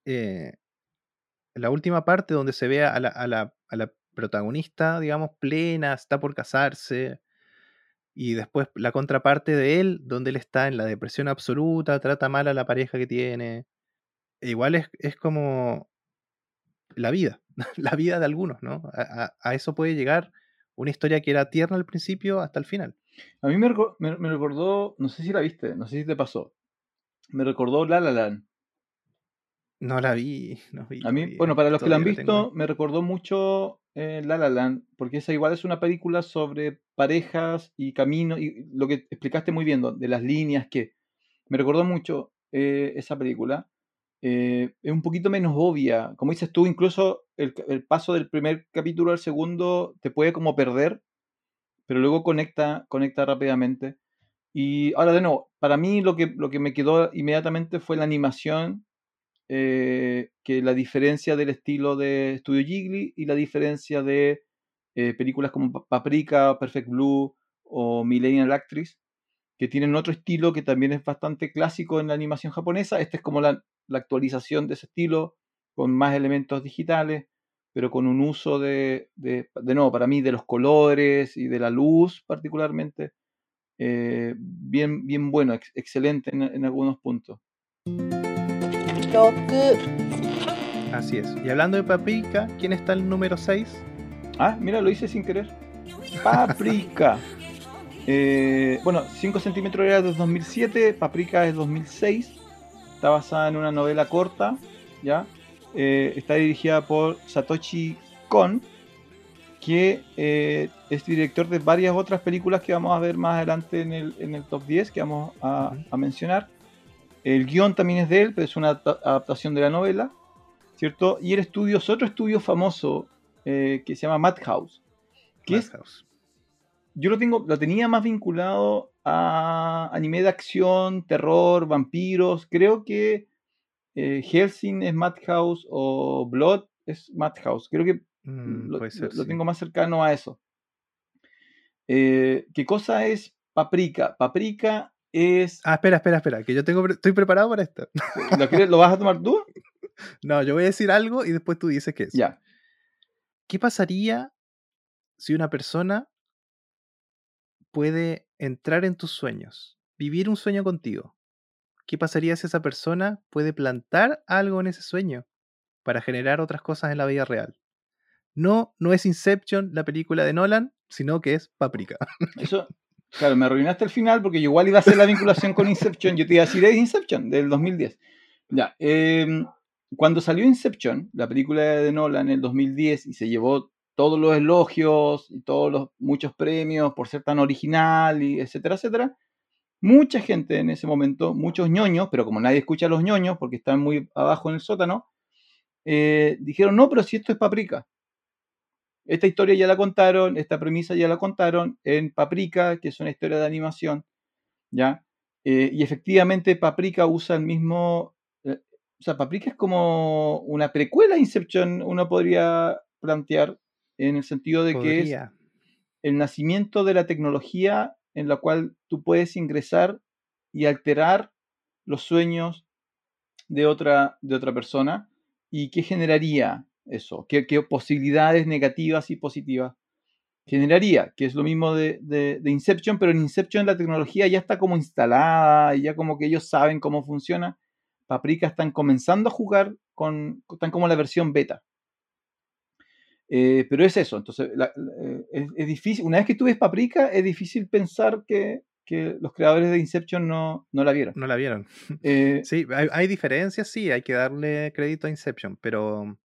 eh, la última parte donde se ve a la, protagonista, digamos, plena, está por casarse, y después la contraparte de él, donde él está en la depresión absoluta, trata mal a la pareja que tiene. E igual es, es como la vida, la vida de algunos, ¿no? A, eso puede llegar una historia que era tierna al principio hasta el final. A mí me- me recordó, no sé si la viste, no sé si te pasó. me recordó La La Land. No la vi, no vi A mí, bueno, para los que la han tengo visto, me recordó mucho eh, La La Land, porque esa igual es una película sobre parejas y camino, y lo que explicaste muy bien, de las líneas que me recordó mucho eh, esa película. Eh, es un poquito menos obvia, como dices tú, incluso el, el paso del primer capítulo al segundo te puede como perder, pero luego conecta, conecta rápidamente. Y ahora de nuevo, para mí lo que, lo que me quedó inmediatamente fue la animación eh, que la diferencia del estilo de Studio Ghibli y la diferencia de eh, películas como Pa- Paprika, Perfect Blue o Millennial Actress, que tienen otro estilo que también es bastante clásico en la animación japonesa. Este es como la, actualización de ese estilo, con más elementos digitales, pero con un uso de, de, de para mí, de los colores y de la luz particularmente, eh, bien, bien bueno, ex- excelente en, en algunos puntos. 6 Así es. Y hablando de Paprika, ¿quién está el número 6? Ah, mira, lo hice sin querer. Paprika. Eh, bueno, 5 centímetros era de 2007, Paprika es 2006. Está basada en una novela corta, ¿ya? Eh, está dirigida por Satoshi Kon, que eh, es director de varias otras películas que vamos a ver más adelante en el, en el top 10 que vamos a mencionar. El guion también es de él, pero es una adapta- adaptación de la novela, ¿cierto? Y el estudio es otro estudio famoso eh, que se llama Madhouse, que es Madhouse. yo lo tengo, lo tenía más vinculado a anime de acción, terror, vampiros. Creo que eh, Helsing es Madhouse o Blood es Madhouse. Creo que Mm, lo, puede ser, lo- lo sí. tengo más cercano a eso. Eh, ¿Qué cosa es Paprika? Paprika es. Ah, espera, espera, espera, que yo tengo, estoy preparado para esto. ¿Lo, quieres- lo vas a tomar tú? No, yo voy a decir algo y después tú dices qué es. Ya. ¿Qué pasaría si una persona puede entrar en tus sueños, vivir un sueño contigo? ¿Qué pasaría si esa persona puede plantar algo en ese sueño para generar otras cosas en la vida real? No, no es Inception, la película de Nolan, sino que es Paprika. Eso, claro, me arruinaste el final porque yo igual iba a hacer la vinculación con Inception. Yo te iba a decir, es Inception, del 2010. Ya, em, cuando salió Inception, la película de Nolan en el 2010, y se llevó todos los elogios y todos los muchos premios por ser tan original, y etcétera, etcétera, mucha gente en ese momento, muchos ñoños, pero como nadie escucha a los ñoños porque están muy abajo en el sótano, eh, dijeron, no, pero si esto es Paprika. Esta historia ya la contaron, esta premisa ya la contaron en Paprika, que es una historia de animación, ¿ya? Eh, y efectivamente Paprika usa el mismo... eh, o sea, Paprika es como una precuela a Inception, uno podría plantear, en el sentido de que es el nacimiento de la tecnología en la cual tú puedes ingresar y alterar los sueños de otra, de otra persona y qué generaría eso, qué, qué posibilidades negativas y positivas generaría, que es lo mismo de, de- de Inception, pero en Inception la tecnología ya está como instalada y ya como que ellos saben cómo funciona. Paprika están comenzando a jugar con, están como la versión beta. Eh, pero es eso, entonces la- la- eh, es, es difícil, una vez que tú ves Paprika, es difícil pensar que, que los creadores de Inception no, no la vieron. No la vieron. Eh, Sí, hay, hay diferencias, sí, hay que darle crédito a Inception, pero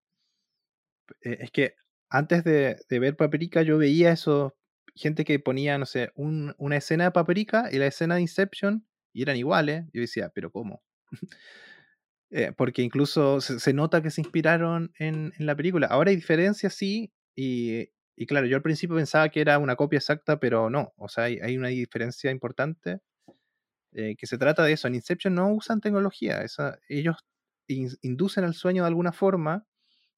eh, es que antes de, de ver Paprika yo veía eso, gente que ponía, no sé, un- una escena de Paprika y la escena de Inception y eran iguales. Yo decía, pero ¿cómo? Eh, porque incluso se, se nota que se inspiraron en, en la película. Ahora hay diferencias, sí, y, y claro, yo al principio pensaba que era una copia exacta, pero no, o sea, hay, hay una diferencia importante eh, que se trata de eso. En Inception no usan tecnología, esa- ellos in- inducen al sueño de alguna forma.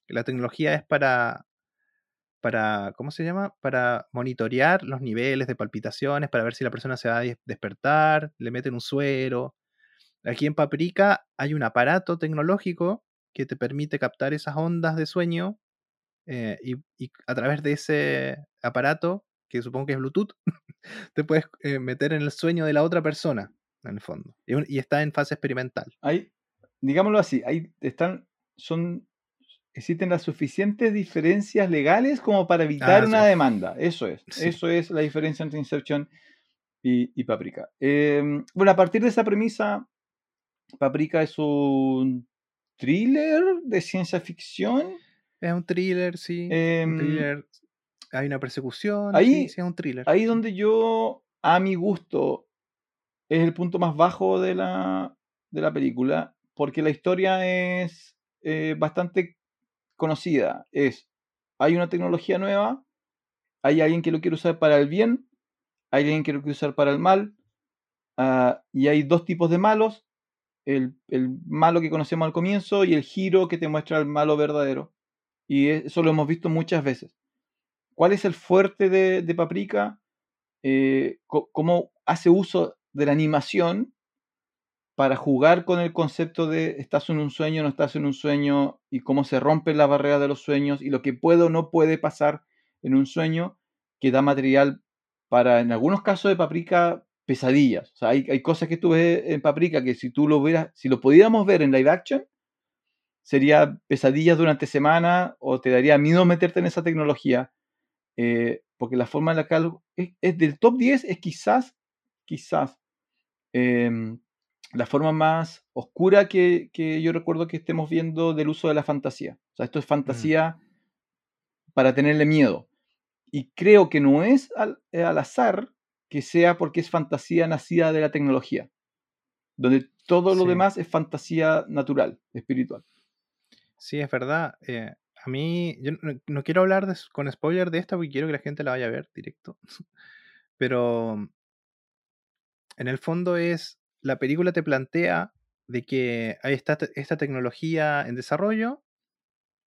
La tecnología es para, para, ¿cómo se llama? Para monitorear los niveles de palpitaciones, para ver si la persona se va a des- despertar, le meten un suero. Aquí en Paprika hay un aparato tecnológico que te permite captar esas ondas de sueño eh, y, a través de ese aparato, que supongo que es Bluetooth, te puedes eh, meter en el sueño de la otra persona, en el fondo. Y, está en fase experimental. digámoslo así, hay, están, son, existen las suficientes diferencias legales como para evitar Ah, una sí. demanda. Eso es, Sí. eso es la diferencia entre Inception y, y Paprika. Eh, bueno, a partir de esa premisa, Paprika es un thriller de ciencia ficción. Es un thriller, sí. un Em, thriller. Hay una persecución. ahí- sí, es un thriller. Ahí donde yo, a mi gusto, es el punto más bajo de la, de la película, porque la historia es eh, bastante conocida. Es, hay una tecnología nueva, hay alguien que lo quiere usar para el bien, hay alguien que lo quiere usar para el mal, ah, y hay dos tipos de malos, el, el malo que conocemos al comienzo y el giro que te muestra el malo verdadero. Y eso lo hemos visto muchas veces. ¿Cuál es el fuerte de, de Paprika? Eh, cómo hace uso de la animación para jugar con el concepto de estás en un sueño, no estás en un sueño, y cómo se rompe la barrera de los sueños, y lo que puede o no puede pasar en un sueño, que da material para, en algunos casos de Paprika, pesadillas. O sea, hay, hay cosas que tú ves en Paprika que si tú lo vieras, si lo pudiéramos ver en live action, sería pesadillas durante semana o te daría miedo meterte en esa tecnología. eh, porque la forma en la que es, es del top 10 es quizás, quizás, em, la forma más oscura que, que yo recuerdo que estemos viendo del uso de la fantasía. O sea, esto es fantasía para tenerle miedo. Y creo que no es al, eh, al azar que sea porque es fantasía nacida de la tecnología, donde todo lo Sí. demás es fantasía natural, espiritual. Sí, es verdad. eh, a mí, yo no, no quiero hablar de con spoiler de esta porque quiero que la gente la vaya a ver directo. Pero mm, en el fondo es, la película te plantea de que hay esta, esta tecnología en desarrollo,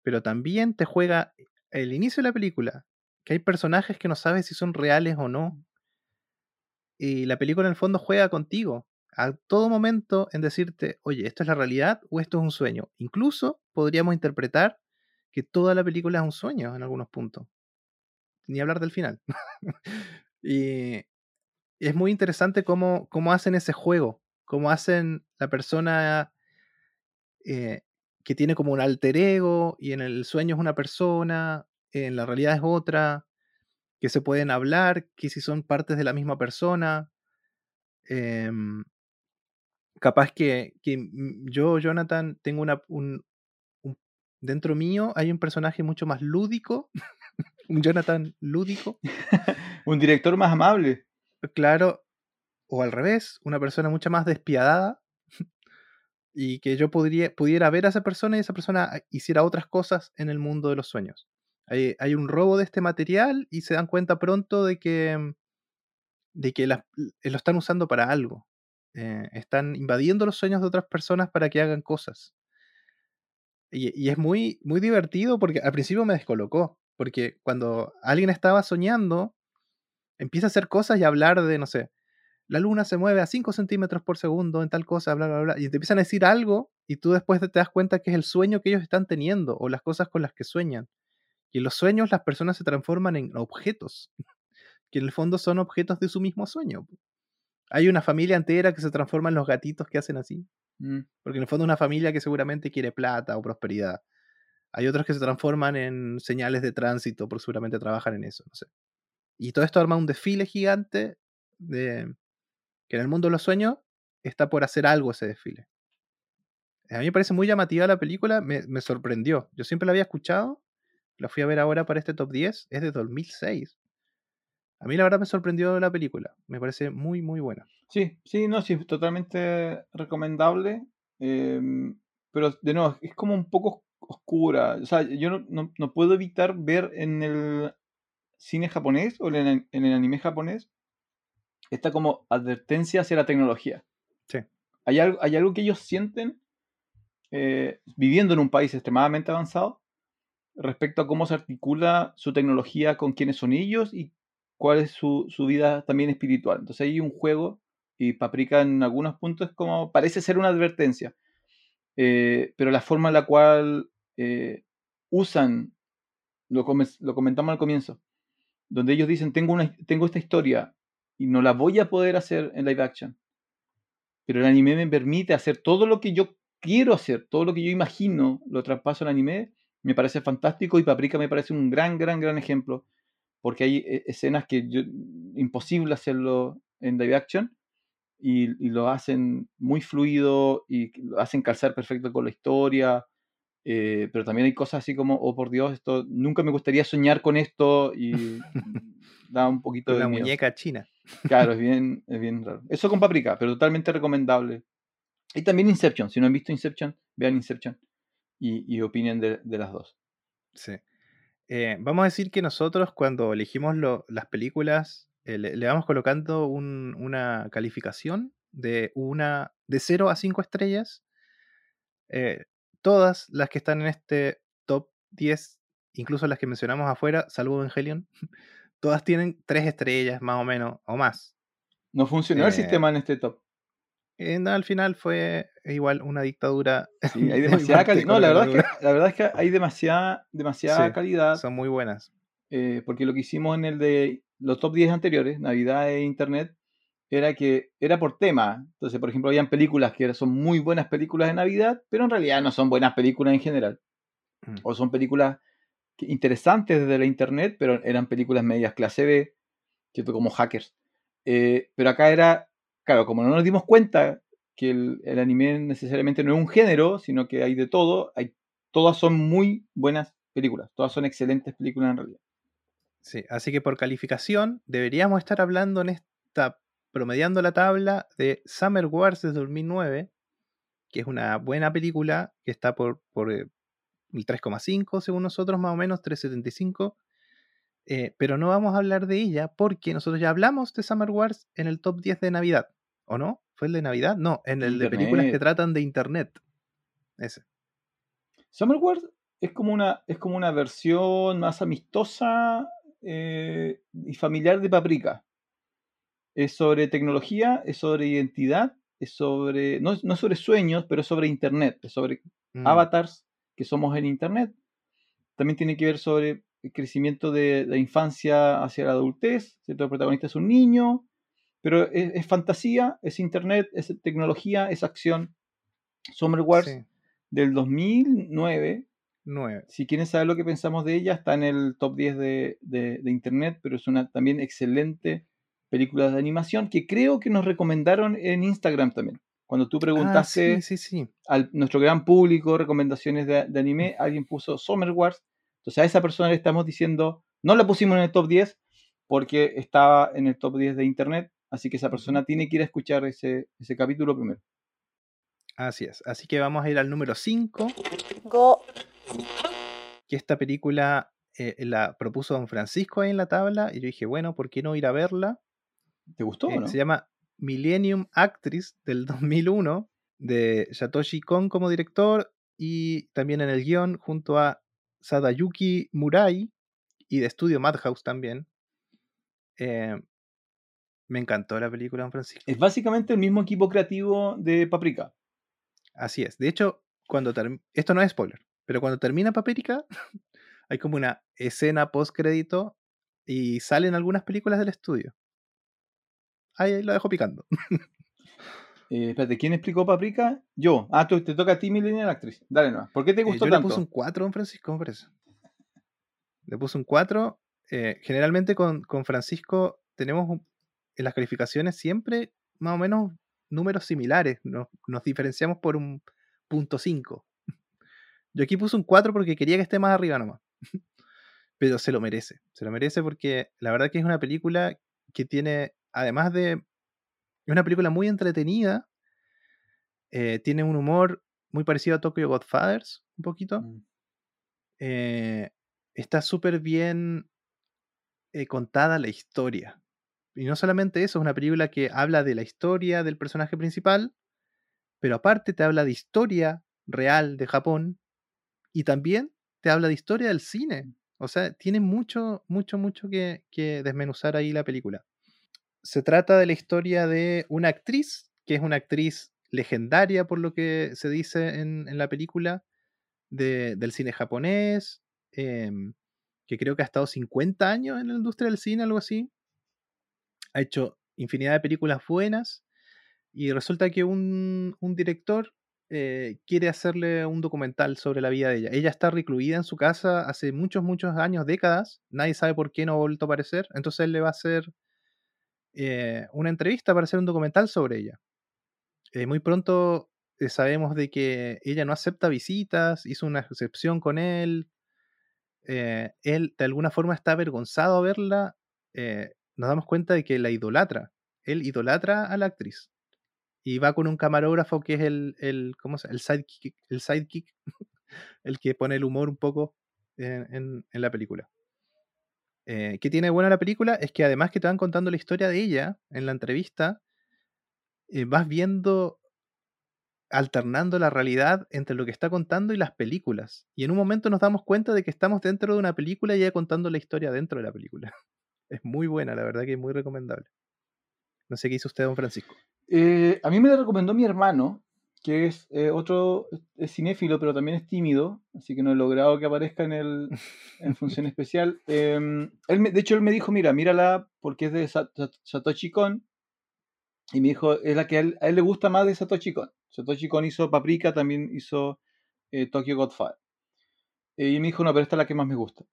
pero también te juega el inicio de la película, que hay personajes que no sabes si son reales o no. Y la película en el fondo juega contigo a todo momento en decirte, oye, ¿esto es la realidad o esto es un sueño? Incluso podríamos interpretar que toda la película es un sueño en algunos puntos. Ni hablar del final. y es muy interesante cómo, cómo hacen ese juego, cómo hacen la persona eh, que tiene como un alter ego y en el sueño es una persona, en la realidad es otra, que se pueden hablar, que si son partes de la misma persona. em, capaz que, que mm, yo, Jonathan, tengo una, un, un- dentro mío hay un personaje mucho más lúdico, un Jonathan lúdico, Un director más amable. claro, o al revés, una persona mucho más despiadada y que yo podría, pudiera ver a esa persona y esa persona ah, hiciera otras cosas en el mundo de los sueños. Hay, hay un robo de este material y se dan cuenta pronto de que, mm, de que l- lo están usando para algo. Eh, están invadiendo los sueños de otras personas para que hagan cosas. Y, y es muy, muy divertido porque al principio me descolocó, porque cuando alguien estaba soñando, empieza a hacer cosas y a hablar de, no sé, la luna se mueve a 5 centímetros por segundo en tal cosa, bla, bla, bla, y te empiezan a decir algo y tú después te das cuenta que es el sueño que ellos están teniendo o las cosas con las que sueñan. Y en los sueños las personas se transforman en objetos, que en el fondo son objetos de su mismo sueño. Hay una familia entera que se transforma en los gatitos que hacen así, Mm. porque en el fondo es una familia que seguramente quiere plata o prosperidad. Hay otros que se transforman en señales de tránsito, porque seguramente trabajan en eso, no sé. Y todo esto arma un desfile gigante de que en el mundo de los sueños está por hacer algo ese desfile. A mí me parece muy llamativa la película, me, me sorprendió. Yo siempre la había escuchado, la fui a ver ahora para este top 10, es de 2006. A mí la verdad me sorprendió la película, me parece muy, muy buena. Sí, sí, no, sí, totalmente recomendable. em, pero de nuevo, es como un poco oscura. O sea, yo no, no- no puedo evitar ver en el cine japonés o en el, en el anime japonés esta como advertencia hacia la tecnología. Sí. Hay algo, hay algo que ellos sienten eh, viviendo en un país extremadamente avanzado respecto a cómo se articula su tecnología con quiénes son ellos y cuál es su, su vida también espiritual. Entonces hay un juego y Paprika en algunos puntos como, parece ser una advertencia, eh, pero la forma en la cual eh, usan, lo, lo comentamos al comienzo, donde ellos dicen, tengo, una, tengo esta historia y no la voy a poder hacer en live action, pero el anime me permite hacer todo lo que yo quiero hacer, todo lo que yo imagino, lo traspaso al anime, me parece fantástico y Paprika me parece un gran, gran, gran ejemplo, porque hay eh, escenas que yo, imposible hacerlo en live action, y, y lo hacen muy fluido y lo hacen calzar perfecto con la historia. Eh, pero también hay cosas así como, oh por Dios, esto nunca me gustaría soñar con esto y da un poquito de la miedo. muñeca china. Claro, es bien, es bien raro. Eso con Paprika, pero totalmente recomendable. Y también Inception. Si no han visto Inception, vean Inception y, y opinen de, de las dos. Sí. Eh, vamos a decir que nosotros cuando elegimos lo- las películas eh, le, le vamos colocando un- una calificación de una de 0 a 5 estrellas. Eh, todas las que están en este top 10, incluso las que mencionamos afuera, salvo Evangelion, todas tienen 3 estrellas más o menos o más. No funcionó el Eh, sistema en este top. Eh, no, al final fue igual una dictadura. Sí, hay de demasiada calidad. No, la verdad, es que, la verdad es que hay demasiada, demasiada Sí, calidad. Son muy buenas. eh, porque lo que hicimos en el de los top 10 anteriores, Navidad e Internet, era que era por tema. Entonces, por ejemplo, habían películas que son muy buenas películas de Navidad, pero en realidad no son buenas películas en general. Mm. O son películas interesantes desde la Internet, pero eran películas medias clase B, ¿cierto? Como hackers. Eh, pero acá era, claro, como no nos dimos cuenta que el, el anime necesariamente no es un género, sino que hay de todo, hay, todas son muy buenas películas, todas son excelentes películas en realidad. Sí, así que por calificación deberíamos estar hablando en esta, promediando la tabla de Summer Wars de 2009, que es una buena película que está por, por eh, el 3,5 según nosotros, más o menos 3,75. eh, pero no vamos a hablar de ella porque nosotros ya hablamos de Summer Wars en el top 10 de Navidad, ¿o no? ¿Fue el de Navidad? No, en el de películas que tratan de Internet. Ese. Summer Wars es como una, es como una versión más amistosa eh, y familiar de Paprika. Es sobre tecnología, es sobre identidad, es sobre, no, no sobre sueños, pero sobre Internet, es sobre Mm, avatars que somos en Internet. También tiene que ver sobre el crecimiento de la infancia hacia la adultez, ¿cierto? El protagonista es un niño, pero es, es fantasía, es Internet, es tecnología, es acción. Summer Wars sí, del 2009 nueve. si quieren saber lo que pensamos de ella, está en el top 10 de, de- de internet, pero es una también excelente película de animación que creo que nos recomendaron en Instagram también. Cuando tú Ah, preguntaste sí, sí, sí. a nuestro gran público recomendaciones de, de anime, alguien puso Summer Wars. Entonces a esa persona le estamos diciendo, no la pusimos en el top 10 porque estaba en el top 10 de internet, así que esa persona tiene que ir a escuchar ese, ese capítulo primero. Así es. Así que vamos a ir al número 5, 5、que esta película eh, la propuso Don Francisco ahí en la tabla, y yo dije, bueno, ¿por qué no ir a verla? ¿Te gustó Eh, o no? Se llama Millennium Actress del 2001, de Satoshi Kon como director, y también en el guion junto a Sadayuki Murai, y de estudio Madhouse también. Eh, me encantó la película, Don Francisco. Es básicamente el mismo equipo creativo de Paprika. Así es. De hecho, cuando esto no es spoiler, pero cuando termina Papérica, hay como una escena post crédito y salen algunas películas del estudio. Ahí, ahí lo dejo picando. Eh, espérate, ¿quién explicó Paprika? Yo. Ah, tú, te toca a ti, Millennial Actress. Dale nomás. ¿Por qué te Eh, gustó yo le tanto? puse un 4, don Francisco, me parece. Le puse un 4. eh, generalmente con, con Francisco tenemos un- en las calificaciones siempre más o menos números similares. Nos, nos diferenciamos por un punto 5. Yo aquí puse un 4 porque quería que esté más arriba nomás. Pero se lo merece. Se lo merece porque la verdad que es una película que tiene, además de... Es una película muy entretenida. eh, tiene un humor muy parecido a Tokyo Godfathers, un poquito. Mm. eh, está súper bien eh, contada la historia. Y no solamente eso, es una película que habla de la historia del personaje principal, pero aparte te habla de historia real de Japón y también te habla de historia del cine. O sea, tiene mucho, mucho, mucho que, que desmenuzar ahí la película. Se trata de la historia de una actriz, que es una actriz legendaria por lo que se dice en, en la película, de- del cine japonés, em, que creo que ha estado 50 años en la industria del cine, algo así. Ha hecho infinidad de películas buenas y resulta que un, un director eh, quiere hacerle un documental sobre la vida de ella. Ella está recluida en su casa hace muchos, muchos años, décadas. Nadie sabe por qué no ha vuelto a aparecer. Entonces él le va a hacer eh, una entrevista para hacer un documental sobre ella. Eh, muy pronto eh, sabemos de que ella no acepta visitas, hizo una excepción con él. él de alguna forma está avergonzado a verla. nos damos cuenta de que la idolatra. Él idolatra a la actriz. Y va con un camarógrafo que es el, el, ¿cómo se, el sidekick, el sidekick, el que pone el humor un poco en- en la película. Eh, ¿Qué tiene buena la película? Es que además que te van contando la historia de ella en la entrevista, eh, vas viendo, alternando la realidad entre lo que está contando y las películas. Y en un momento nos damos cuenta de que estamos dentro de una película y ella contando la historia dentro de la película. Es muy buena, la verdad que es muy recomendable. No sé qué hizo usted, don Francisco. Eh, a mí me la recomendó mi hermano, que es eh, otro, es cinéfilo, pero también es tímido, así que no he logrado que aparezca en, el, en función especial. Eh, él me- de hecho, él me dijo, mira, mírala porque es de Sa- Sa- Satoshi Kon, y me dijo, es la que a él, a él le gusta más de Satoshi Kon. Satoshi Kon hizo Paprika, también hizo eh, Tokyo Godfire. Eh, y me dijo, no, pero esta es la que más me gusta.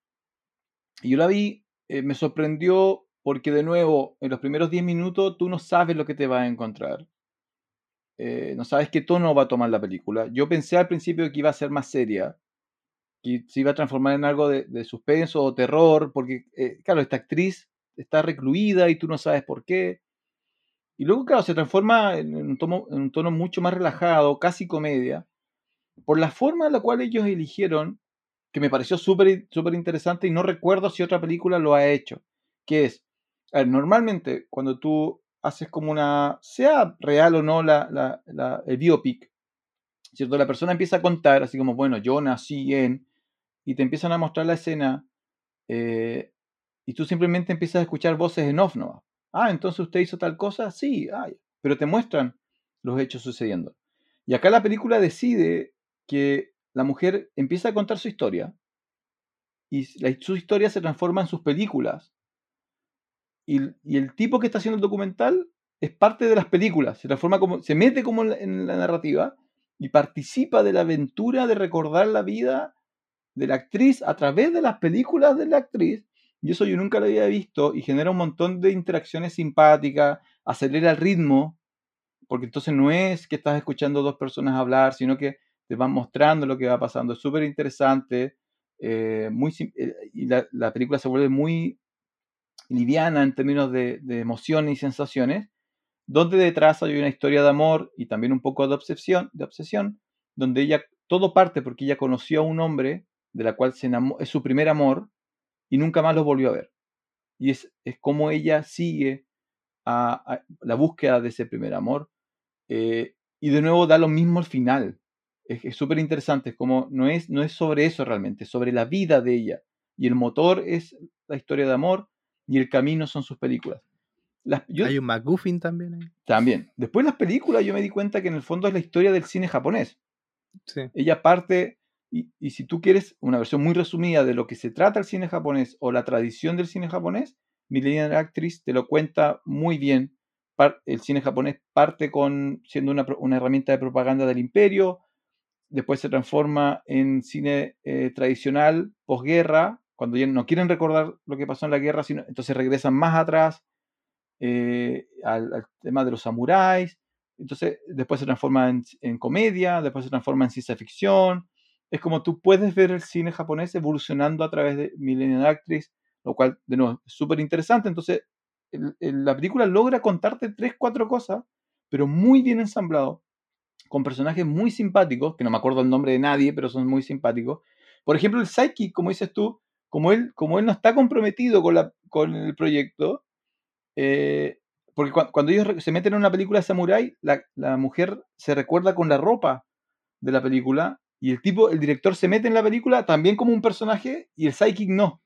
Y yo la vi, eh, me sorprendió porque de nuevo, en los primeros 10 minutos tú no sabes lo que te vas a encontrar. Eh, no sabes qué tono va a tomar la película. Yo pensé al principio que iba a ser más seria, que se iba a transformar en algo de, suspenso o terror, porque, eh, claro, esta actriz está recluida y tú no sabes por qué. Y luego, claro, se transforma en un tono, en un tono mucho más relajado, casi comedia, por la forma en la cual ellos eligieron, que me pareció súper súper interesante y no recuerdo si otra película lo ha hecho, que es, a ver, normalmente cuando tú haces como una, sea real o no la, la- la- el biopic, ¿cierto? La persona empieza a contar, así como, bueno, yo nací en, y te empiezan a mostrar la escena, eh, y tú simplemente empiezas a escuchar voces en off, ¿no? Ah, entonces usted hizo tal cosa, sí, ay, pero te muestran los hechos sucediendo. Y acá la película decide que la mujer empieza a contar su historia y su historia se transforma en sus películas. Y, el tipo que está haciendo el documental es parte de las películas, se transforma como, se mete como en la, narrativa y participa de la aventura de recordar la vida de la actriz a través de las películas de la actriz. Y eso yo nunca lo había visto y genera un montón de interacciones simpáticas, acelera el ritmo, porque entonces no es que estás escuchando dos personas hablar, sino que te van mostrando lo que va pasando. Es súper interesante, eh, muy, eh, y la, la película se vuelve muy liviana en términos de, emociones y sensaciones, donde detrás hay una historia de amor y también un poco de obsesión, de obsesión donde ella, todo parte porque ella conoció a un hombre de la cual se enamo- es su primer amor y nunca más lo volvió a ver. Y es, es como ella sigue a, la búsqueda de ese primer amor. eh, y de nuevo da lo mismo al final. Es súper interesante, es como no es, no es sobre eso realmente, es sobre la vida de ella. Y el motor es la historia de amor y el camino son sus películas. Las, yo, Hay un McGuffin también ahí. también. Después las películas yo me di cuenta que en el fondo es la historia del cine japonés. Sí. Ella parte, y, y si tú quieres una versión muy resumida de lo que se trata el cine japonés o la tradición del cine japonés, Millennial Actress te lo cuenta muy bien. Par- el cine japonés parte con siendo una, una herramienta de propaganda del imperio, después se transforma en cine eh, tradicional, posguerra, cuando no quieren recordar lo que pasó en la guerra, sino, entonces regresan más atrás eh, al, tema de los samuráis, entonces después se transforma en, comedia, después se transforma en ciencia ficción, es como tú puedes ver el cine japonés evolucionando a través de Millennial Actress, lo cual, de nuevo, es súper interesante, entonces la película logra contarte tres, cuatro cosas, pero muy bien ensamblado, con personajes muy simpáticos, que no me acuerdo el nombre de nadie, pero son muy simpáticos. Por ejemplo, el Psyche, como dices tú, como él, como él no está comprometido con, la, con el proyecto, eh, porque cua- cuando ellos se meten en una película de samurái, la, la mujer se recuerda con la ropa de la película y el tipo, el director se mete en la película también como un personaje y el psychic no.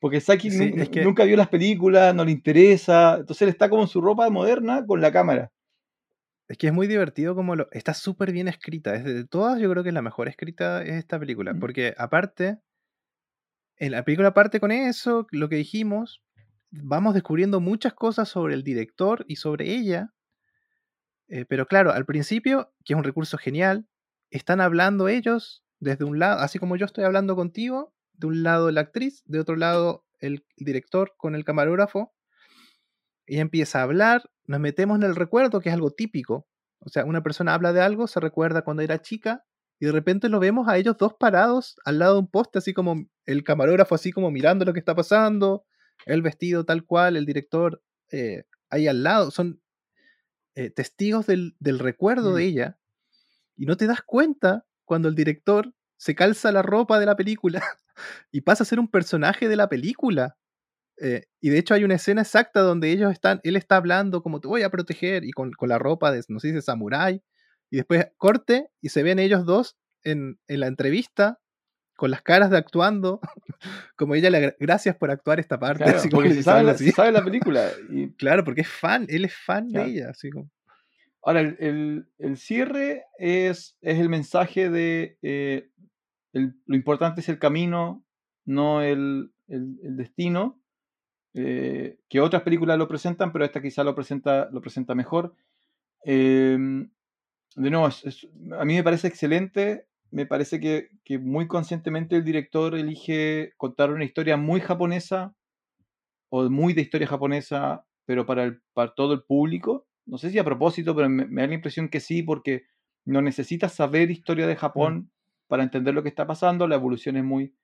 Porque el psychic Sí, nu- es que- nunca vio las películas, no le interesa, entonces él está como en su ropa moderna con la cámara. Es que es muy divertido como lo... Está súper bien escrita. Es de de todas, yo creo que es la mejor escrita es esta película. Mm. Porque aparte, en la película parte con eso, lo que dijimos, vamos descubriendo muchas cosas sobre el director y sobre ella. Eh, pero claro, al principio, que es un recurso genial, están hablando ellos desde un lado, así como yo estoy hablando contigo, de un lado la actriz, de otro lado el director con el camarógrafo, ella empieza a hablar, nos metemos en el recuerdo, que es algo típico. O sea, una persona habla de algo, se recuerda cuando era chica, y de repente lo vemos a ellos dos parados al lado de un poste, así como el camarógrafo, así como mirando lo que está pasando, el vestido tal cual, el director eh, ahí al lado. Son eh, testigos del, del recuerdo de Mm. ella, y no te das cuenta cuando el director se calza la ropa de la película y pasa a ser un personaje de la película. Eh, y de hecho hay una escena exacta donde ellos están, él está hablando como te voy a proteger y con, con la ropa de, no sé si de samurái, y después corte y se ven ellos dos en, en la entrevista con las caras de actuando, como ella le gracias por actuar esta parte, Claro, así como porque se sabe, la, así. se sabe la película. Y Claro, porque es fan, él es fan Claro. de ella, así como. Ahora, el, el- el cierre es, es el mensaje de eh, el- lo importante es el camino, no el, el- el destino. eh, que otras películas lo presentan, pero esta quizá lo presenta, lo presenta mejor. Eh, de nuevo, es- es- a mí me parece excelente. Me parece que, que muy conscientemente el director elige contar una historia muy japonesa o muy de historia japonesa, pero para, el- para todo el público. No sé si a propósito, pero me, me da la impresión que sí, porque no necesitas saber historia de Japón para entender lo que está pasando. La evolución es muy,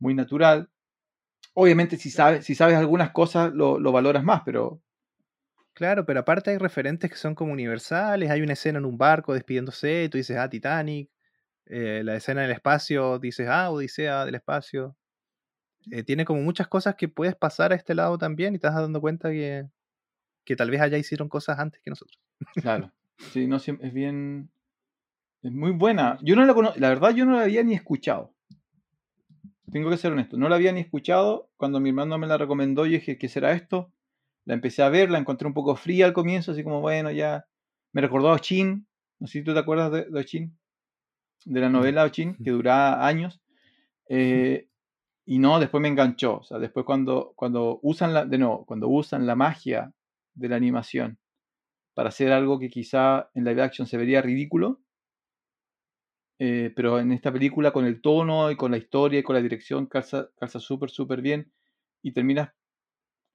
muy natural. Obviamente, si sabes, si sabes algunas cosas, lo, lo valoras más, pero Claro, pero aparte hay referentes que son como universales. Hay una escena en un barco despidiéndose, tú dices, ah, Titanic. Eh, la escena del espacio, dices, ah, Odisea del espacio. Eh, tiene como muchas cosas que puedes pasar a este lado también y te vas dando cuenta que, que tal vez allá hicieron cosas antes que nosotros. claro. Sí, no, es bien. Es muy buena. Yo no la cono- La verdad, yo no la había ni escuchado. Tengo que ser honesto. No la había ni escuchado. Cuando mi hermano me la recomendó, yo dije, ¿qué será esto? La empecé a ver, la encontré un poco fría al comienzo, así como, bueno, ya. Me recordó a Ochin. No sé si tú te acuerdas de, de Ochin. De la novela Ochin, que duraba años. Eh, y no, después me enganchó. O sea, después cuando, cuando usan la, de nuevo, cuando usan la magia de la animación para hacer algo que quizá en live action se vería ridículo, eh, pero en esta película con el tono y con la historia y con la dirección calza, calza súper, súper bien y terminas,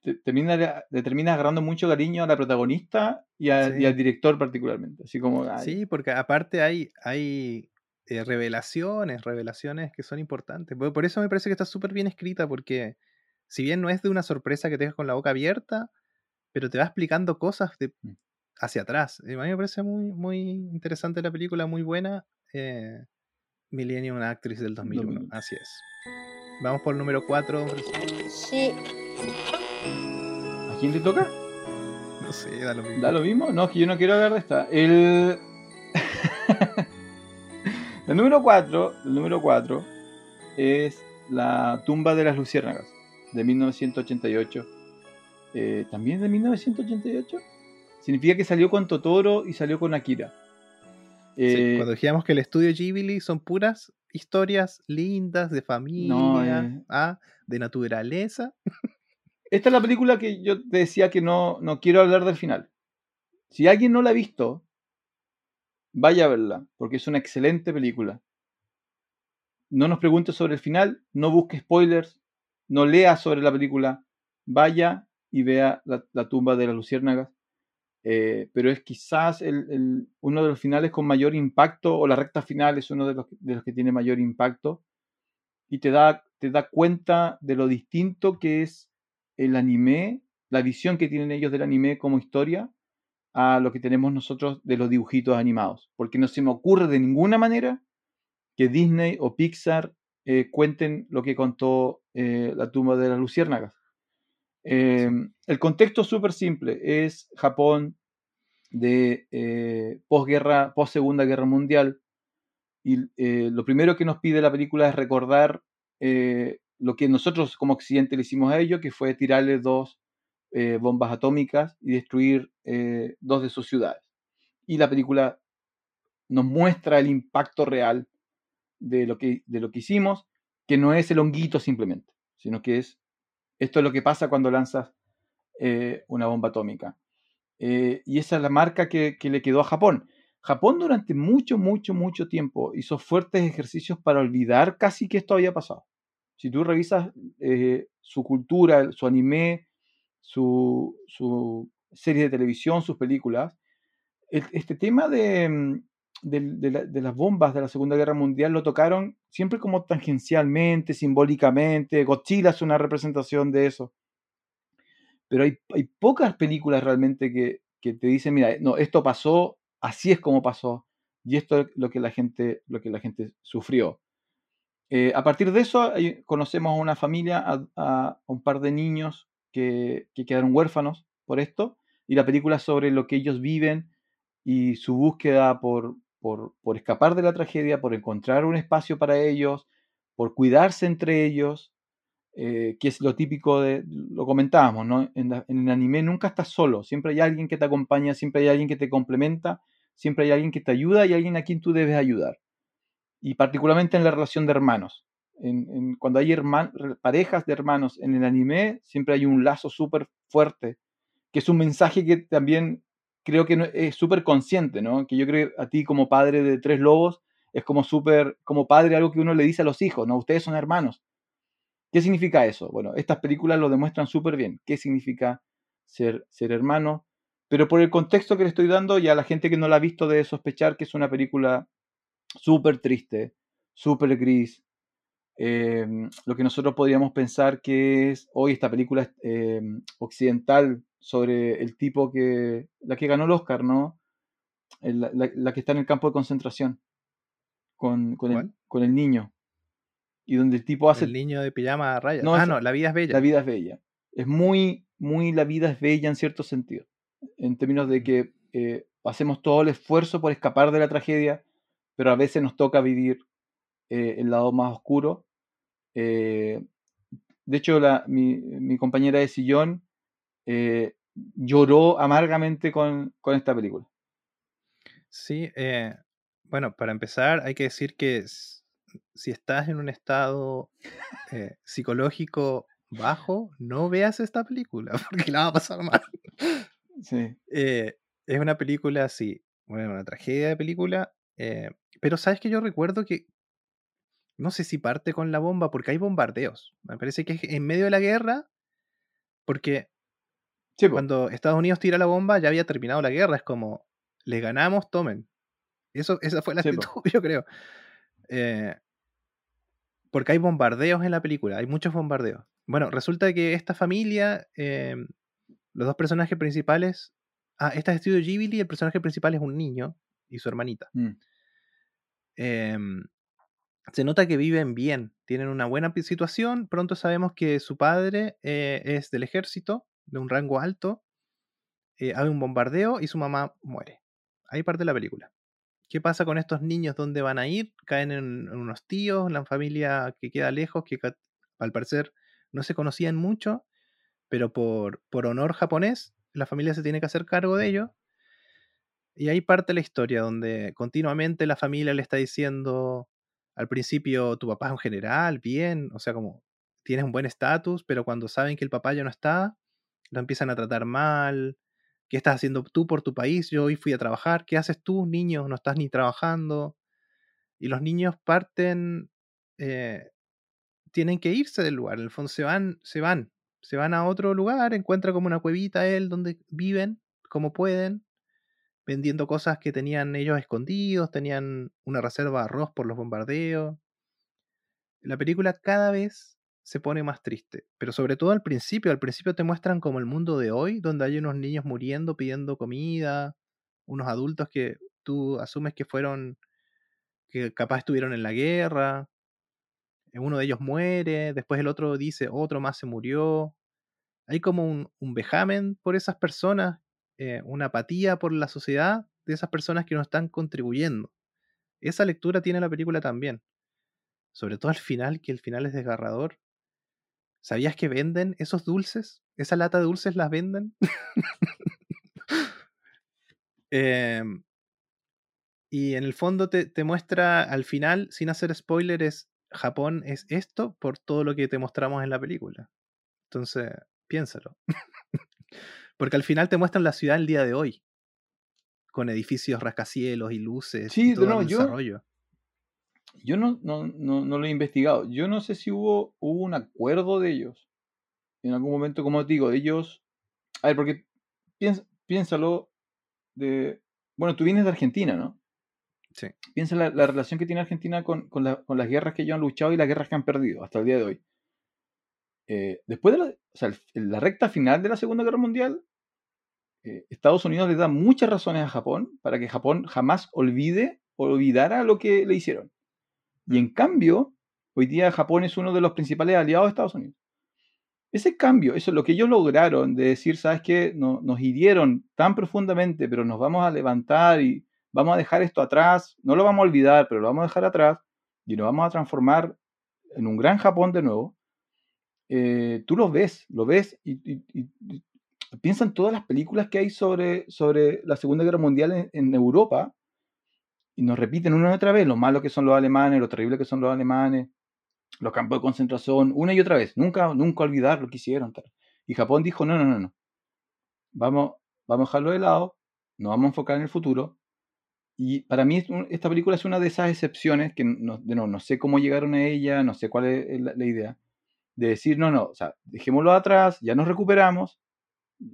te- termina, le terminas agarrando mucho cariño a la protagonista y, a- y Sí. al director particularmente. Así como, ay, Sí, porque aparte hay, hay eh, revelaciones, revelaciones que son importantes. Por, por eso me parece que está súper bien escrita, porque si bien no es de una sorpresa que te dejas con la boca abierta, pero te va explicando cosas de Mm. hacia atrás. Eh, A mí me parece muy, muy interesante la película, muy buena. Eh, Millennium Actress del 2001, 2001. así es. Vamos por el número 4. shi, ¿a quién te toca? No sé, da lo mismo. ¿Da lo mismo? No, es que yo no quiero hablar de esta. El. el número 4, el número 4 es La tumba de las luciérnagas de 1988. Eh, ¿También de 1988? Significa que salió con Totoro y salió con Akira. Sí, Eh, cuando dijimos que el estudio Ghibli son puras historias lindas de familia, eh. ah, de naturaleza. Esta es la película que yo te decía que no, no quiero hablar del final. Si alguien no la ha visto, vaya a verla, porque es una excelente película. No nos pregunte sobre el final, no busque spoilers, no lea sobre la película, vaya y vea la, tumba de las luciérnagas. Eh, pero es quizás uno de los finales con mayor impacto, o la recta final es uno de los, de los que tiene mayor impacto, y te da, te da cuenta de lo distinto que es el anime, la visión que tienen ellos del anime como historia, a lo que tenemos nosotros de los dibujitos animados. Porque no se me ocurre de ninguna manera que Disney o Pixar eh, cuenten lo que contó eh, la tumba de las luciérnagas. Eh, El contexto es súper simple, es Japón de eh, posguerra, post Segunda Guerra Mundial, y lo primero que nos pide la película es recordar lo que nosotros como Occidente le hicimos a ellos, que fue tirarle dos eh, bombas atómicas y destruir eh, dos de sus ciudades. Y la película nos muestra el impacto real de lo que, de lo que hicimos, que no es el honguito simplemente, sino que es esto es lo que pasa cuando lanzas eh, una bomba atómica. Y esa es la marca que, que le quedó a Japón. Japón durante mucho, mucho, mucho tiempo hizo fuertes ejercicios para olvidar casi que esto había pasado. Si tú revisas eh, su cultura, su anime, su, su serie de televisión, sus películas, el- este tema de, mm, de la- de las bombas de la Segunda Guerra Mundial lo tocaron siempre como tangencialmente, simbólicamente. Godzilla es una representación de eso. Pero hay, pocas películas realmente que, te dicen, mira, no, esto pasó, así es como pasó, y esto es lo que la gente sufrió. Eh, a partir de eso, conocemos a una familia, a, un par de niños que, que quedaron huérfanos por esto, y la película sobre lo que ellos viven y su búsqueda por, escapar de la tragedia, por encontrar un espacio para ellos, por cuidarse entre ellos, eh, que es lo típico de, lo comentábamos, ¿no? En, en el anime nunca estás solo, siempre hay alguien que te acompaña, siempre hay alguien que te complementa, siempre hay alguien que te ayuda y alguien a quien tú debes ayudar. Y particularmente en la relación de hermanos. En- cuando hay parejas de hermanos en el anime, siempre hay un lazo súper fuerte, que es un mensaje que también creo que es súper consciente, ¿no? Que yo creo a ti como padre de tres lobos es como súper, como padre algo que uno le dice a los hijos, ¿no? Ustedes son hermanos. ¿Qué significa eso? Bueno, estas películas lo demuestran súper bien. ¿Qué significa ser, ser hermano? Pero por el contexto que le estoy dando y a la gente que no la ha visto debe sospechar que es una película súper triste, súper gris. eh, lo que nosotros podríamos pensar que es hoy esta película eh, occidental sobre el tipo que, la que ganó el Oscar, ¿no? El- La, la- la que está en el campo de concentración con, con, el, ¿Cuál? con el niño. Y donde el tipo hace El niño de pijama a rayas. No, ah, no, la vida es bella. La vida es bella. Es muy, muy la vida es bella en cierto sentido. En términos de que eh, hacemos todo el esfuerzo por escapar de la tragedia, pero a veces nos toca vivir eh, el lado más oscuro. Eh, de hecho, la- mi, mi compañera de sillón eh, lloró amargamente con, con esta película. Sí, eh, bueno, para empezar hay que decir que si estás en un estado psicológico bajo, no veas esta película porque la va a pasar mal. Sí. Es una película así, bueno, una tragedia de película, eh, pero sabes que yo recuerdo que no sé si parte con la bomba porque hay bombardeos. Me parece que es en medio de la guerra porque Sí, cuando Estados Unidos tira la bomba ya había terminado la guerra, es como les ganamos, tomen. Eso, esa fue la Sí, actitud, yo creo. Eh, porque hay bombardeos en la película, hay muchos bombardeos. Bueno, resulta que esta familia, eh, los dos personajes principales, ah, esta es Estudio Ghibli, el personaje principal es un niño y su hermanita. Mm. Em, se nota que viven bien, tienen una buena situación. Pronto sabemos que su padre eh, es del ejército, de un rango alto. eh, hay un bombardeo y su mamá muere. Ahí parte la película. ¿Qué pasa con estos niños? ¿Dónde van a ir? Caen en, unos tíos, en la familia que queda lejos, que al parecer no se conocían mucho, pero por, por honor japonés, la familia se tiene que hacer cargo de ellos. Y ahí parte la historia, donde continuamente la familia le está diciendo, al principio tu papá es un general, bien, o sea, como tienes un buen estatus, pero cuando saben que el papá ya no está, lo empiezan a tratar mal. ¿Qué estás haciendo tú por tu país? Yo hoy fui a trabajar. ¿Qué haces tú, niño? No estás ni trabajando. Y los niños parten, eh, tienen que irse del lugar. En el fondo se van, se van, se van a otro lugar, encuentra como una cuevita él donde viven como pueden vendiendo cosas que tenían ellos escondidos, tenían una reserva de arroz por los bombardeos. La película cada vez se pone más triste, pero sobre todo al principio, al principio te muestran como el mundo de hoy, donde hay unos niños muriendo pidiendo comida, unos adultos que tú asumes que fueron, que capaz estuvieron en la guerra, uno de ellos muere, después el otro dice, otro más se murió. Hay como un, un vejamen por esas personas, eh, una apatía por la sociedad de esas personas que no están contribuyendo. Esa lectura tiene la película también. Sobre todo al final, que el final es desgarrador. ¿Sabías que venden esos dulces? ¿Esa lata de dulces las venden? Em, y en el fondo te, te muestra al final, sin hacer spoiler, es Japón es esto por todo lo que te mostramos en la película. Entonces, piénsalo. Porque al final te muestran la ciudad el día de hoy. Con edificios rascacielos y luces Sí, y todo no, el yo- desarrollo. Yo no, no, no, no lo he investigado. Yo no sé si hubo, hubo un acuerdo de ellos. En algún momento, como te digo, ellos A ver, porque piens- piénsalo de... Bueno, tú vienes de Argentina, ¿no? Sí. Piensa la, la relación que tiene Argentina con, con la- con las guerras que ellos han luchado y las guerras que han perdido hasta el día de hoy. Eh, después de la, o sea, el- la recta final de la Segunda Guerra Mundial, eh, Estados Unidos le da muchas razones a Japón para que Japón jamás olvide o olvidara lo que le hicieron. Y en cambio, hoy día Japón es uno de los principales aliados de Estados Unidos. Ese cambio, eso es lo que ellos lograron de decir, ¿sabes qué? No- nos hirieron tan profundamente, pero nos vamos a levantar y vamos a dejar esto atrás, no lo vamos a olvidar, pero lo vamos a dejar atrás y nos vamos a transformar en un gran Japón de nuevo. Eh, tú lo ves, lo ves y, y- y- piensa en todas las películas que hay sobre, sobre la Segunda Guerra Mundial en, Europa y nos repiten una y otra vez lo malo que son los alemanes, lo terrible que son los alemanes, los campos de concentración, una y otra vez. Nunca, nunca olvidar lo que hicieron. Y Japón dijo, no, no, no, no. Vamos, vamos a dejarlo de lado, nos vamos a enfocar en el futuro. Y para mí esta película es una de esas excepciones que no, de nuevo, no sé cómo llegaron a ella, no sé cuál es la, la idea. De decir, no, no, o sea, dejémoslo atrás, ya nos recuperamos,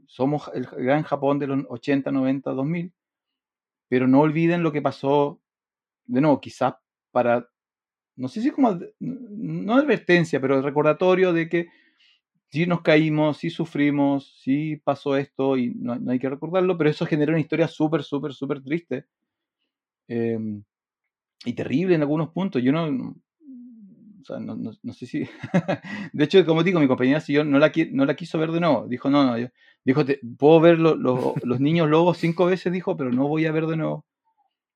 somos el gran Japón de los 80, 90, 2000, pero no olviden lo que pasó, de nuevo, quizás para, no sé si como, no advertencia, pero recordatorio de que sí nos caímos, sí sufrimos, sí pasó esto y no, no hay que recordarlo, pero eso genera una historia súper, súper, súper triste eh, y terrible en algunos puntos. Yo no, sea, no, no- no sé si... de hecho, como digo, mi compañera si yo no la, no la quiso ver de nuevo. Dijo, no, no, yo- dijo, "Te- puedo ver lo- lo- los niños lobos cinco veces, dijo, pero no voy a ver de nuevo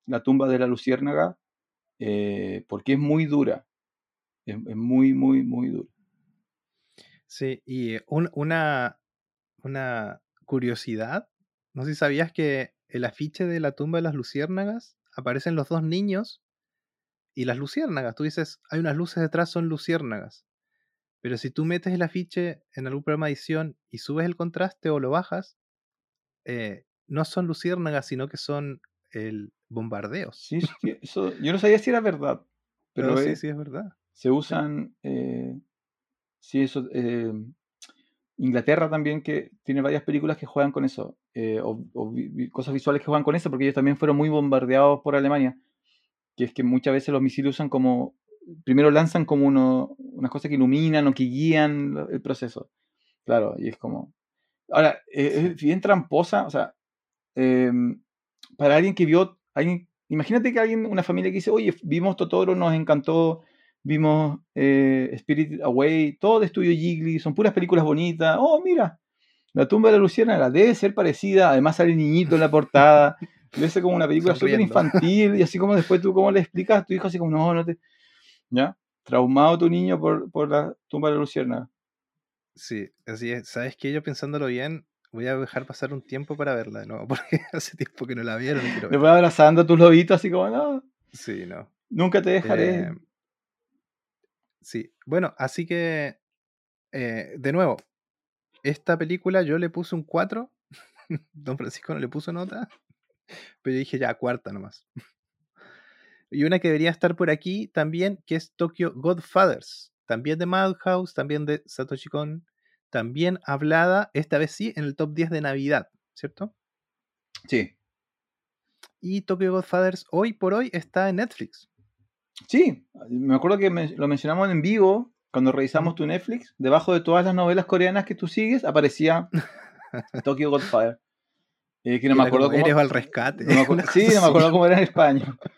la tumba de la luciérnaga eh, porque es muy dura. Es, muy, muy, muy dura. Sí, y eh, un- una, una curiosidad, no sé si sabías que el afiche de la tumba de las luciérnagas aparecen los dos niños y las luciérnagas. Tú dices, hay unas luces detrás, son luciérnagas. Pero si tú metes el afiche en algún programa de edición y subes el contraste o lo bajas, eh, no son luciérnagas, sino que son el bombardeos. Sí, sí, eso, yo no sabía si era verdad, pero No, sí, es- sí, es verdad. se usan, eh, sí, eso, eh, Inglaterra también que tiene varias películas que juegan con eso, o, cosas visuales que juegan con eso, porque ellos también fueron muy bombardeados por Alemania, que es que muchas veces los misiles usan como, primero lanzan como uno, unas cosas que iluminan o que guían el proceso, claro, y es como, ahora, eh, es bien tramposa, o sea, em, para alguien que vio, alguien, imagínate que alguien, una familia que dice, oye, vimos Totoro, nos encantó, vimos eh, Spirited Away, todo de Estudio Ghibli, son puras películas bonitas, oh, mira, la tumba de la luciérnaga debe ser parecida, además sale niñito en la portada, ser como una película súper infantil, y así como después tú, ¿cómo le explicas a tu hijo? Así como, no, no te... ¿Ya? Traumado tu niño por, por la tumba de la luciérnaga. Sí, así es. ¿Sabes qué? Yo pensándolo bien, voy a dejar pasar un tiempo para verla de nuevo, porque hace tiempo que no la vieron. y quiero verla. Después abrazando a tus lobitos, así como, no, Sí, no. nunca te dejaré. Eh, sí, bueno, así que, eh, de nuevo, esta película yo le puse un 4, don Francisco no le puso nota, pero yo dije ya, cuarta nomás. Y una que debería estar por aquí también, que es Tokyo Godfathers, también de Madhouse, también de Satoshi Kon, también hablada, esta vez sí, en el top 10 de Navidad, ¿cierto? Sí, Y Tokyo Godfathers hoy por hoy está en Netflix. Sí, me acuerdo que me- lo mencionamos en vivo cuando revisamos tu Netflix. Debajo de todas las novelas coreanas que tú sigues aparecía Tokyo Godfather. Eh, que no me acuerdo cómo. Eres al rescate. no me sí, no me acuerdo cómo era en español.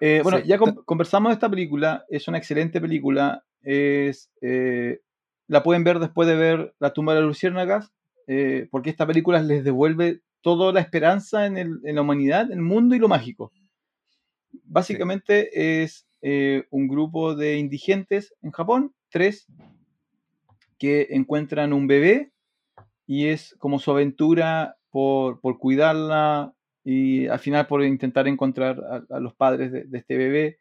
Eh, bueno, Sí, ya conversamos de esta película. Es una excelente película. Es, eh, la pueden ver después de ver La tumba de las luciérnagas. eh, porque esta película les devuelve toda la esperanza en, el- en la humanidad, en el mundo y lo mágico. Básicamente es un grupo de indigentes en Japón, tres, que encuentran un bebé y es como su aventura por, por cuidarla y al final por intentar encontrar a, los padres de, de este bebé.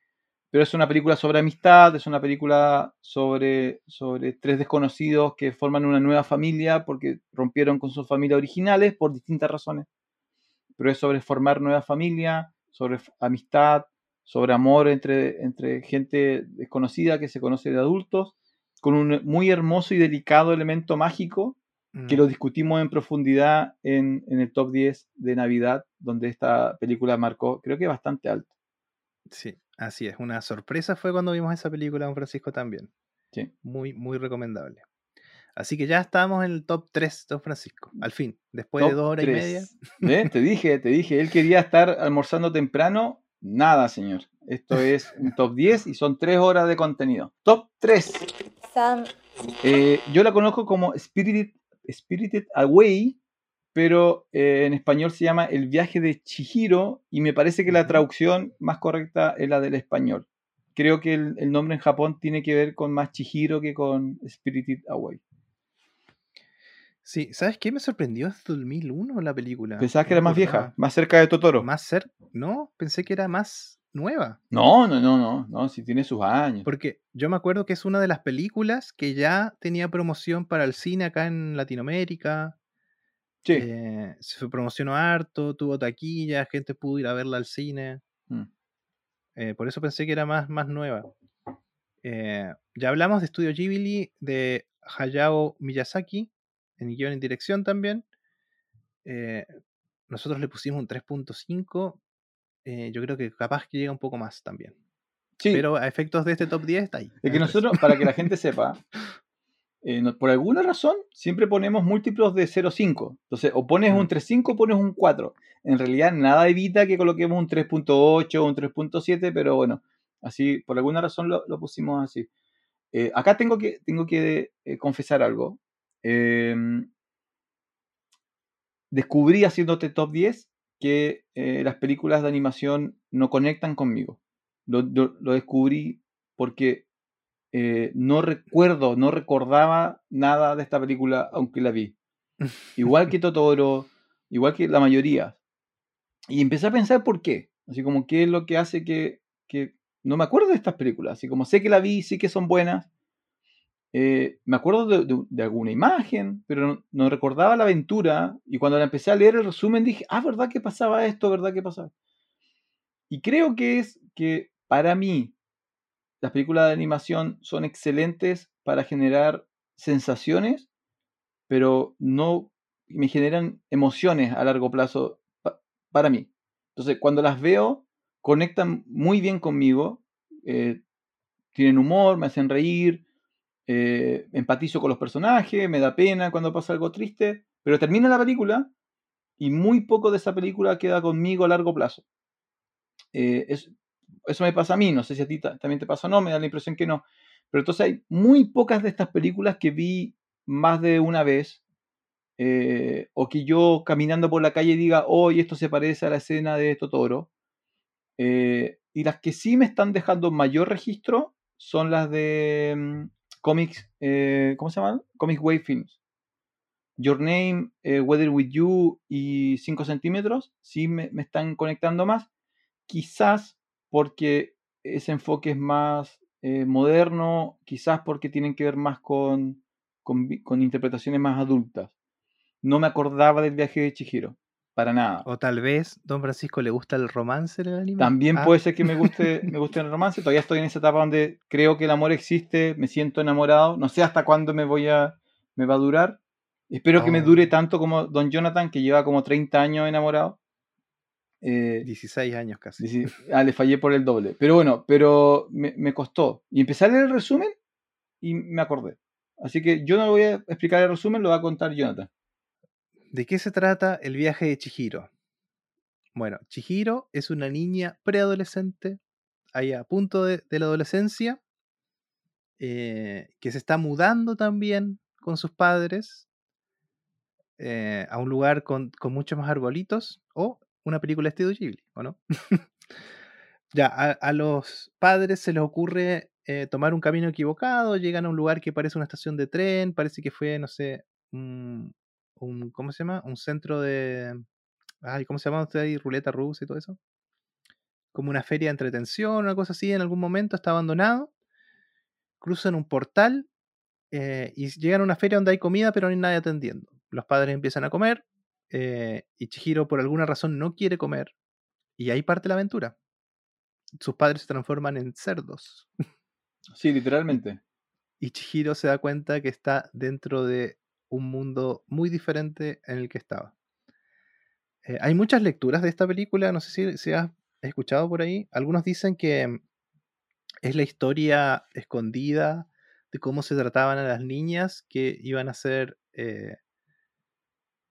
Pero es una película sobre amistad, es una película sobre, sobre tres desconocidos que forman una nueva familia porque rompieron con sus familias originales por distintas razones. Pero es sobre formar nueva familia, sobre amistad, sobre amor entre, entre gente desconocida que se conoce de adultos, con un muy hermoso y delicado elemento mágico que Mm, lo discutimos en profundidad en, en el top 10 de Navidad, donde esta película marcó, creo que bastante alto. Sí, así es. Una sorpresa fue cuando vimos esa película, don Francisco, también. Sí. Muy, muy recomendable. Así que ya estamos en el top 3, don Francisco. Al fin, después de dos horas y media. Te dije, te dije, él quería estar almorzando temprano. Nada, señor. Esto es un top 10 y son 3 horas de contenido. Top 3. 3、Eh, yo la conozco como Spirited, Spirited Away, pero eh, en español se llama El viaje de Chihiro y me parece que la traducción más correcta es la del español. Creo que el, el nombre en Japón tiene que ver con más Chihiro que con Spirited Away. Sí, ¿sabes qué? Me sorprendió es 2001 la película. Pensaba que era más vieja, más cerca de Totoro. Más cerca. No, pensé que era más nueva. No, no, no, no, no, si tiene sus años. Porque yo me acuerdo que es una de las películas que ya tenía promoción para el cine acá en Latinoamérica. Sí. eh, se promocionó harto, tuvo taquilla, gente pudo ir a verla al cine. Mm. eh, por eso pensé que era más, más nueva. Eh, ya hablamos de Estudio Ghibli, de Hayao Miyazaki, en guion en dirección también. Nosotros le pusimos un 3.5. eh, yo creo que capaz que llega un poco más también. Sí, Pero a efectos de este top 10 está ahí. es que nosotros, para que la gente sepa, eh, por alguna razón siempre ponemos múltiplos de 0,5. Entonces, o pones un Mm. 3,5 o pones un 4. En realidad, nada evita que coloquemos un 3,8 o un 3,7, pero bueno, así, por alguna razón lo, lo pusimos así. Eh, acá tengo que, tengo que eh, confesar algo. Em, descubrí haciéndote top 10 que eh, las películas de animación no conectan conmigo. Lo, lo- lo descubrí porque eh, no recuerdo, no recordaba nada de esta película, aunque la vi. Igual que Totoro, igual que la mayoría. Y empecé a pensar por qué. Así como qué es lo que hace que, que no me acuerdo de estas películas. Así como sé que la vi, sí que son buenas. Eh, me acuerdo de, alguna imagen, pero no, recordaba la aventura. Y cuando la empecé a leer el resumen dije, ah, ¿verdad que pasaba esto? ¿Verdad que pasaba? Y creo que es que para mí las películas de animación son excelentes para generar sensaciones, pero no me generan emociones a largo plazo pa- para mí. Entonces, cuando las veo, conectan muy bien conmigo, eh, tienen humor, me hacen reír, eh, empatizo con los personajes, me da pena cuando pasa algo triste, pero termina la película y muy poco de esa película queda conmigo a largo plazo. Eh, es- eso me pasa a mí, no sé si a ti ta- también te pasa o no, me da la impresión que no. Pero entonces hay muy pocas de estas películas que vi más de una vez, eh, o que yo caminando por la calle diga, hoy esto se parece a la escena de Totoro. Eh, y las que sí me están dejando mayor registro son las de mm, cómics, eh, ¿cómo se llaman? Comics Wave Films. Your Name, eh, Weather With You y 5 centímetros, sí me, me están conectando más. Quizás porque ese enfoque es más eh, moderno, quizás porque tienen que ver más con, con, con interpretaciones más adultas. No me acordaba del viaje de Chihiro, para nada. O tal vez Don Francisco le gusta el romance en el anime. También Ah, puede ser que me guste, me guste el romance. Todavía estoy en esa etapa donde creo que el amor existe, me siento enamorado. No sé hasta cuándo me voy a, me va a durar. Espero que me Oh. dure tanto como Don Jonathan, que lleva como 30 años enamorado. Eh, 16 años casi. ah, le fallé por el doble. Pero bueno, pero me, me costó. Y empecé a leer el resumen y me acordé. Así que yo no voy a explicar el resumen, lo va a contar Jonathan. ¿De qué se trata el viaje de Chihiro? Bueno, Chihiro es una niña preadolescente, ahí a punto de, la adolescencia, eh, que se está mudando también con sus padres eh, a un lugar con, muchos más arbolitos o una película estilo Ghibli, ¿o no? ya, a, a los padres se les ocurre eh, tomar un camino equivocado, llegan a un lugar que parece una estación de tren, parece que fue, no sé, un, un ¿cómo se llama? Un centro de... Ay, ¿cómo se llama usted ahí? Ruleta rusa y todo eso. Como una feria de entretención, una cosa así, en algún momento está abandonado. Cruzan un portal eh, y llegan a una feria donde hay comida, pero no hay nadie atendiendo. Los padres empiezan a comer eh, y Chihiro por alguna razón no quiere comer. Y ahí parte la aventura. Sus padres se transforman en cerdos. Sí, literalmente. Y Chihiro se da cuenta que está dentro de un mundo muy diferente en el que estaba. Eh, hay muchas lecturas de esta película, no sé si, has escuchado por ahí. Algunos dicen que es la historia escondida de cómo se trataban a las niñas que iban a ser eh,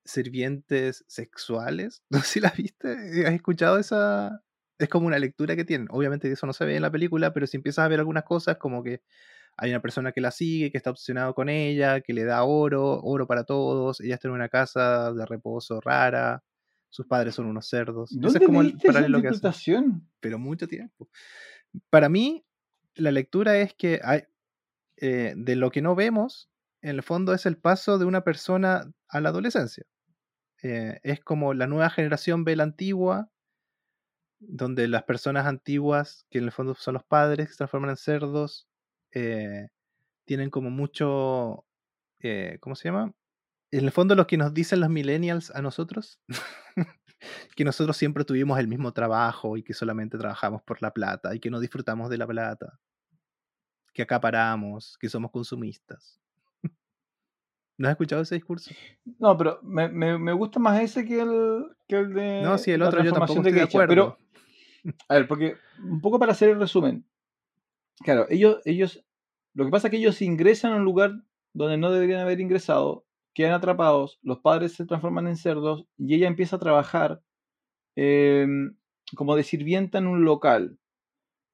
sirvientes sexuales. No sé si la viste, ¿has escuchado esa? Es como una lectura que tienen. Obviamente eso no se ve en la película, pero si empiezas a ver algunas cosas como que hay una persona que la sigue, que está obsesionado con ella, que le da oro, oro para todos, ella está en una casa de reposo rara, sus padres son unos cerdos. ¿Dónde es como el paralelo que hace. Pero mucho tiempo. Para mí, la lectura es que hay, eh, de lo que no vemos, en el fondo es el paso de una persona a la adolescencia. Eh, es como la nueva generación ve la antigua, donde las personas antiguas, que en el fondo son los padres, que se transforman en cerdos, eh, tienen como mucho, ¿cómo se llama? En el fondo lo que nos dicen los millennials a nosotros, que nosotros siempre tuvimos el mismo trabajo y que solamente trabajamos por la plata y que no disfrutamos de la plata que acaparamos, que somos consumistas. ¿No has escuchado ese discurso? No, pero me, me, gusta más ese que el, que el de. No, sí, el otro yo tampoco estoy de, acuerdo. Pero, a ver, porque un poco para hacer el resumen. Claro, ellos, ellos. Lo que pasa es que ellos ingresan a un lugar donde no deberían haber ingresado, quedan atrapados, los padres se transforman en cerdos y ella empieza a trabajar em, como de sirvienta en un local.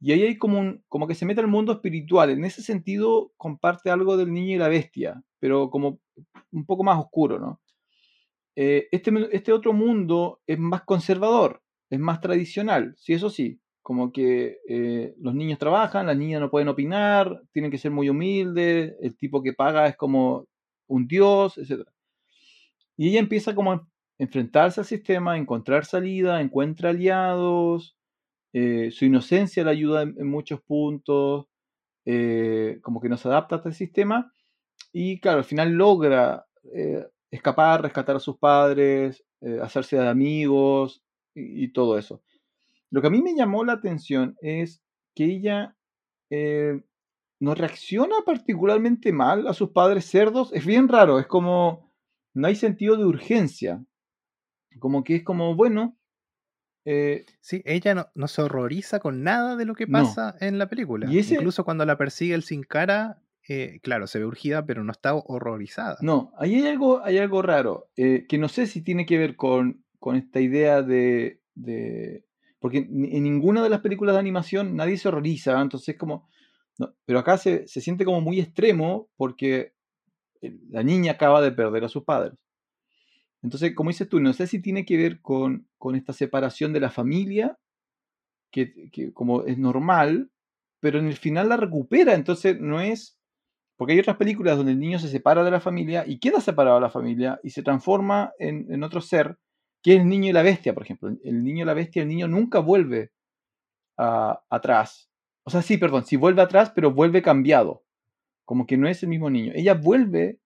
Y ahí hay como, un, como que se mete al mundo espiritual. En ese sentido, comparte algo del niño y la bestia, pero como un poco más oscuro, ¿no? Eh, este, este otro mundo es más conservador, es más tradicional, sí, eso sí. Como que eh, los niños trabajan, las niñas no pueden opinar, tienen que ser muy humildes, el tipo que paga es como un dios, etc. Y ella empieza como a enfrentarse al sistema, a encontrar salida, encuentra aliados, eh, su inocencia le ayuda en, muchos puntos, eh, como que no se adapta a este sistema, y claro, al final logra escapar, rescatar a sus padres, hacerse de amigos y, todo eso. Lo que a mí me llamó la atención es que ella no reacciona particularmente mal a sus padres cerdos. Es bien raro, es como no hay sentido de urgencia. Como que es como, bueno, eh, sí, ella no, se horroriza con nada de lo que pasa en la película. Incluso cuando la persigue el sin cara, eh, claro, se ve urgida, pero no está horrorizada. No, ahí hay algo, hay algo raro, eh, que no sé si tiene que ver con, esta idea de, Porque en ninguna de las películas de animación nadie se horroriza, entonces como... pero acá se, se siente como muy extremo porque la niña acaba de perder a sus padres. Entonces, como dices tú, no sé si tiene que ver con, esta separación de la familia, que, como es normal, pero en el final la recupera, entonces no es... Porque hay otras películas donde el niño se separa de la familia y queda separado de la familia y se transforma en, otro ser, que es el niño y la bestia, por ejemplo. El niño y la bestia, el niño nunca vuelve atrás. O sea, sí, perdón, sí vuelve atrás, pero vuelve cambiado. Como que no es el mismo niño. Ella vuelve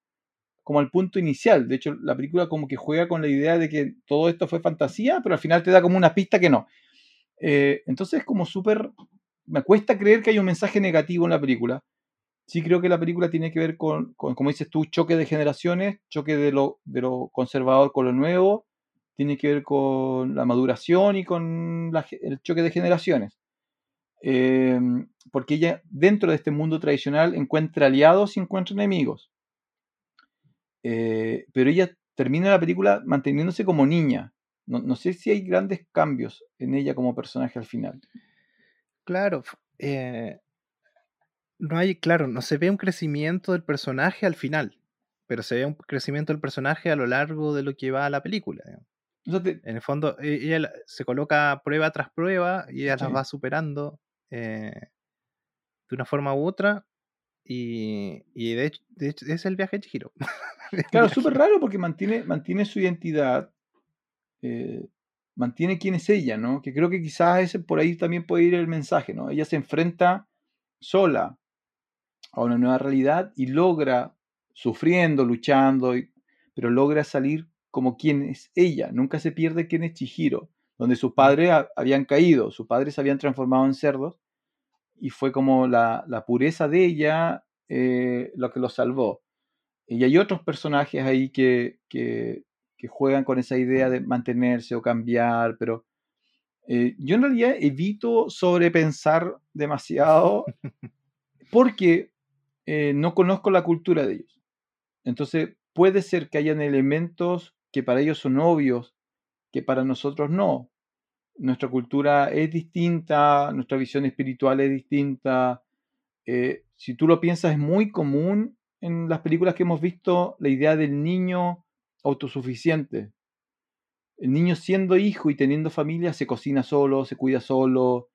como al punto inicial. De hecho, la película como que juega con la idea de que todo esto fue fantasía, pero al final te da como una pista que no. Eh, entonces es como súper... Me cuesta creer que hay un mensaje negativo en la película. Sí creo que la película tiene que ver con, como dices tú, choque de generaciones, choque de lo conservador con lo nuevo, tiene que ver con la maduración y con el choque de generaciones. Eh, porque ella dentro de este mundo tradicional encuentra aliados y encuentra enemigos. Eh, pero ella termina la película manteniéndose como niña. No, sé si hay grandes cambios en ella como personaje al final. Claro, eh, no hay, claro, no se ve un crecimiento del personaje al final, pero se ve un crecimiento del personaje a lo largo de lo que va a la película. En el fondo, e, ella se coloca prueba tras prueba y ella las va superando eh, de una forma u otra. Y, de, hecho, es el viaje de Chihiro. Claro, súper raro porque mantiene, mantiene su identidad, eh, mantiene quién es ella, ¿no? Que creo que quizás ese, por ahí también puede ir el mensaje, ¿no? Ella se enfrenta sola a una nueva realidad y logra, sufriendo, luchando, pero logra salir como quien es ella. Nunca se pierde quién es Chihiro, donde sus padres habían caído, sus padres se habían transformado en cerdos y fue como la, pureza de ella eh, lo que lo salvó. y hay otros personajes ahí que, que, que juegan con esa idea de mantenerse o cambiar, pero eh, yo en realidad evito sobrepensar demasiado porque eh, no conozco la cultura de ellos. Entonces, puede ser que hayan elementos que para ellos son obvios, que para nosotros no. Nuestra cultura es distinta, nuestra visión espiritual es distinta. Eh, si tú lo piensas, es muy común en las películas que hemos visto la idea del niño autosuficiente. El niño siendo hijo y teniendo familia se cocina solo, se cuida solo,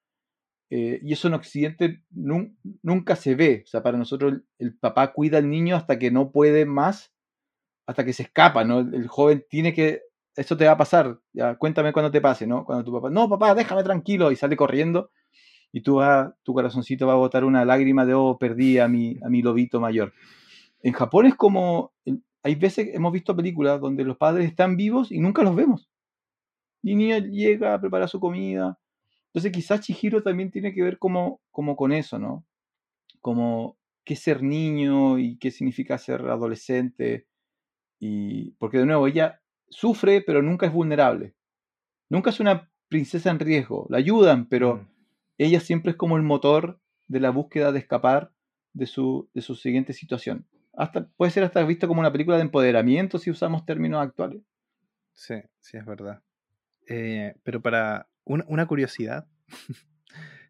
eh, y eso en Occidente nunca se ve. O sea, para nosotros el, papá cuida al niño hasta que no puede más, hasta que se escapa, ¿no? El, joven tiene que, eso te va a pasar, ya, cuéntame cuando te pase, ¿no? Cuando tu papá, no, papá, déjame tranquilo, y sale corriendo, y tú va, tu corazoncito va a botar una lágrima de, oh, perdí a mi, a mi lobito mayor. En Japón es como, hay veces hemos visto películas donde los padres están vivos y nunca los vemos. Y niño llega a preparar su comida, entonces quizás Chihiro también tiene que ver como, como con eso, ¿no? Como qué ser niño y qué significa ser adolescente. Y porque de nuevo, ella sufre, pero nunca es vulnerable. Nunca es una princesa en riesgo. La ayudan, pero mm. ella siempre es como el motor de la búsqueda de escapar de su, de su siguiente situación. Hasta, puede ser hasta visto como una película de empoderamiento si usamos términos actuales. Sí, sí, es verdad. Eh, pero para una, curiosidad.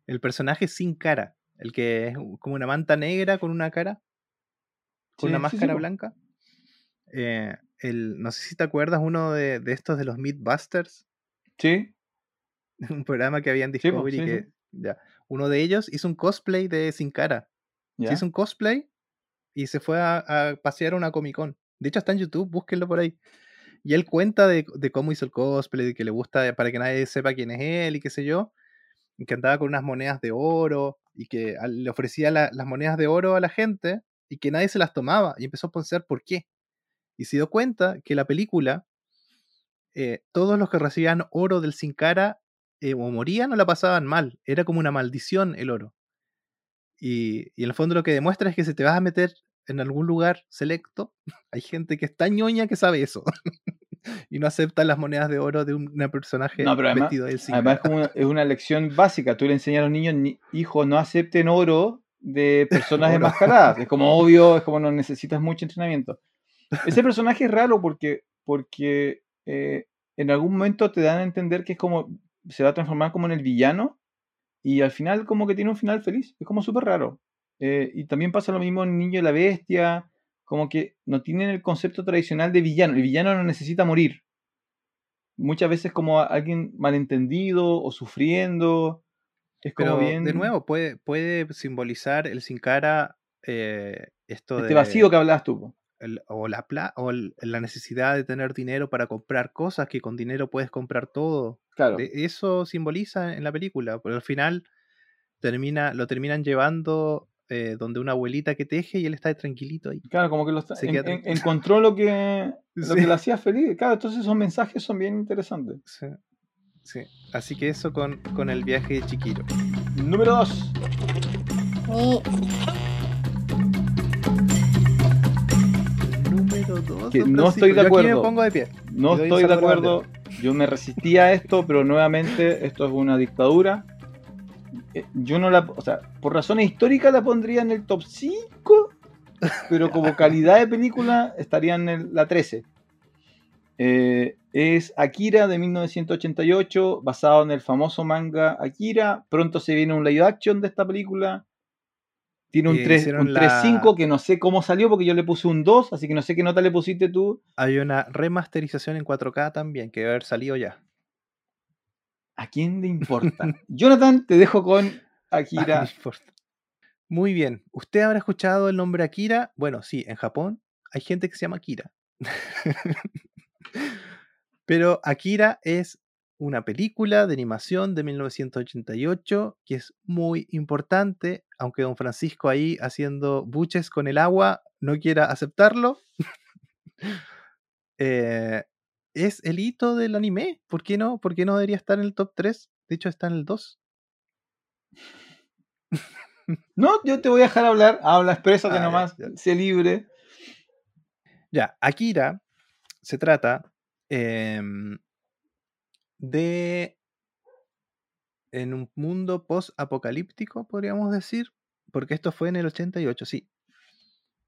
el personaje sin cara, el que es como una manta negra con una cara, con una máscara blanca. Eh, el, no sé si te acuerdas uno de, estos de los Mythbusters. Sí. Un programa que había en Discovery que ya, uno de ellos hizo un cosplay de Sin Cara. Hizo un cosplay y se fue a, a, pasear a una Comic Con. De hecho, está en YouTube, búsquenlo por ahí. Y él cuenta de, cómo hizo el cosplay, de que le gusta para que nadie sepa quién es él y qué sé yo. Y que andaba con unas monedas de oro y que le ofrecía las monedas de oro a la gente y que nadie se las tomaba. Y empezó a pensar por qué. Y se dio cuenta que la película, eh, todos los que recibían oro del Sin Cara eh, o morían o la pasaban mal. Era como una maldición el oro. Y, y, en el fondo lo que demuestra es que si te vas a meter en algún lugar selecto, hay gente que está ñoña que sabe eso. y no acepta las monedas de oro de un personaje vestido de Además, es, como es una lección básica. Tú le enseñas a los niños, hijos, no acepten oro de personas enmascaradas. Es como obvio, es como no necesitas mucho entrenamiento. Ese personaje es raro porque, porque eh, en algún momento te dan a entender que es como se va a transformar como en el villano y al final como que tiene un final feliz. Es como súper raro. Eh, y también pasa lo mismo en Niño y la Bestia, como que no tienen el concepto tradicional de villano. El villano no necesita morir. Muchas veces como alguien malentendido o sufriendo. Es como bien... De nuevo, puede, puede simbolizar el sin cara eh, esto este vacío que hablas tú. O la, o la necesidad de tener dinero para comprar cosas que con dinero puedes comprar todo. Claro. Eso simboliza en la película, pero al final termina, lo terminan llevando eh, donde una abuelita que teje y él está tranquilito ahí. Claro, como que lo está, encontró lo que, lo que le hacía feliz. Claro, entonces esos mensajes son bien interesantes. Sí. sí. Así que eso con, con el viaje de Chiquiro. Número 2. 2. No estoy de acuerdo. me pongo de pie. No estoy de acuerdo. Yo me resistía a esto, pero nuevamente esto es una dictadura eh, yo no la, o sea, por razones históricas la pondría en el top 5, pero como calidad de película estaría en la 13. Eh, es Akira de 1988, basado en el famoso manga Akira. Pronto se viene un live action de esta película. Tiene un 3.5 que no sé cómo salió porque yo le puse un 2, así que no sé qué nota le pusiste tú. Hay una remasterización en 4K también que debe haber salido ya. ¿A quién le importa? Jonathan, te dejo con Akira. Muy bien. ¿Usted habrá escuchado el nombre Akira? Bueno, sí, en Japón hay gente que se llama Akira. Pero Akira es una película de animación de 1988 que es muy importante, aunque don Francisco ahí haciendo buches con el agua no quiera aceptarlo. eh, es el hito del anime. ¿Por qué no? ¿Por qué no debería estar en el top 3? De hecho, está en el 2. No, yo te voy a dejar hablar. Habla, exprésate ah, nomás. Sé libre. Ya, Akira se trata em, de en un mundo post-apocalíptico, podríamos decir, porque esto fue en el 88, sí.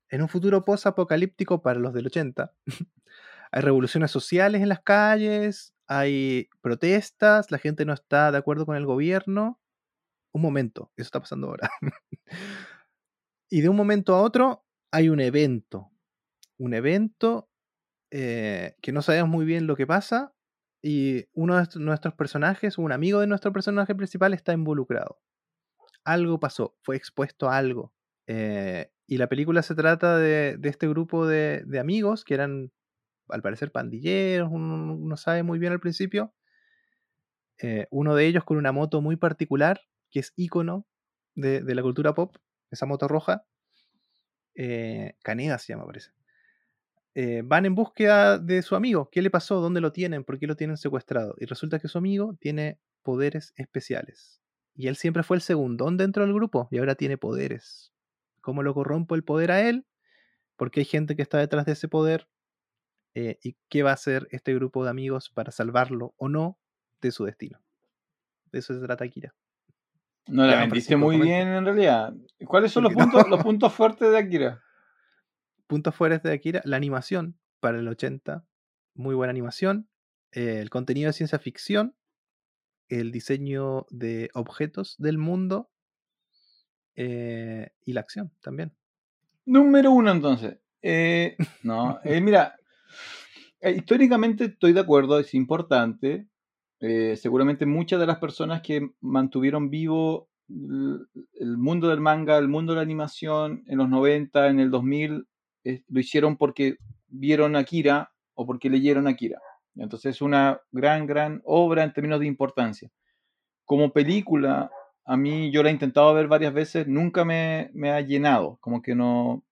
En un futuro post-apocalíptico para los del 80, hay revoluciones sociales en las calles, hay protestas, la gente no está de acuerdo con el gobierno. Un momento, eso está pasando ahora. y de un momento a otro hay un evento. Un evento eh, que no sabemos muy bien lo que pasa y uno de nuestros personajes, un amigo de nuestro personaje principal está involucrado. Algo pasó, fue expuesto a algo. Eh, y la película se trata de, este grupo de, amigos que eran, al parecer, pandilleros, uno no sabe muy bien al principio. Eh, uno de ellos con una moto muy particular, que es ícono de, la cultura pop, esa moto roja. Eh, Caneda se llama, parece. Eh, van en búsqueda de su amigo. ¿Qué le pasó? ¿Dónde lo tienen? ¿Por qué lo tienen secuestrado? Y resulta que su amigo tiene poderes especiales. Y él siempre fue el segundón dentro del grupo y ahora tiene poderes. ¿Cómo lo corrompo el poder a él? Porque hay gente que está detrás de ese poder. Eh, ¿Y qué va a hacer este grupo de amigos para salvarlo o no de su destino? De eso se trata Akira. No la vendiste muy bien en realidad. ¿Cuáles son los puntos, los puntos fuertes de Akira? Puntos fuertes de Akira, la animación para el 80, muy buena animación, eh, el contenido de ciencia ficción, el diseño de objetos del mundo eh, y la acción también. Número uno entonces. Eh, no, mira, históricamente estoy de acuerdo, es importante. seguramente muchas de las personas que mantuvieron vivo el mundo del manga, el mundo de la animación en los 90, en el 2000, lo hicieron porque vieron Akira o porque leyeron Akira. Entonces es una gran, gran obra en términos de importancia. Como película, a mí yo la he intentado ver varias veces, nunca me, ha llenado, como que no...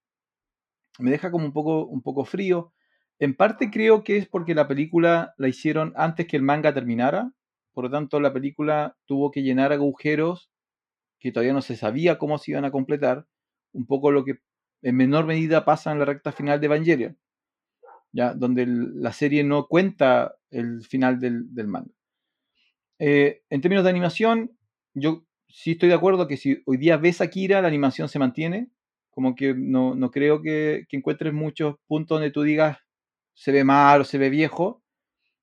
Me deja como un poco, un poco frío. En parte creo que es porque la película la hicieron antes que el manga terminara, por lo tanto la película tuvo que llenar agujeros que todavía no se sabía cómo se iban a completar, un poco lo que en menor medida pasa en la recta final de Evangelion, ¿ya? donde la serie no cuenta el final del, manga. Eh, en términos de animación, yo sí estoy de acuerdo que si hoy día ves Akira, la animación se mantiene, como que no, creo que, encuentres muchos puntos donde tú digas se ve mal o se ve viejo.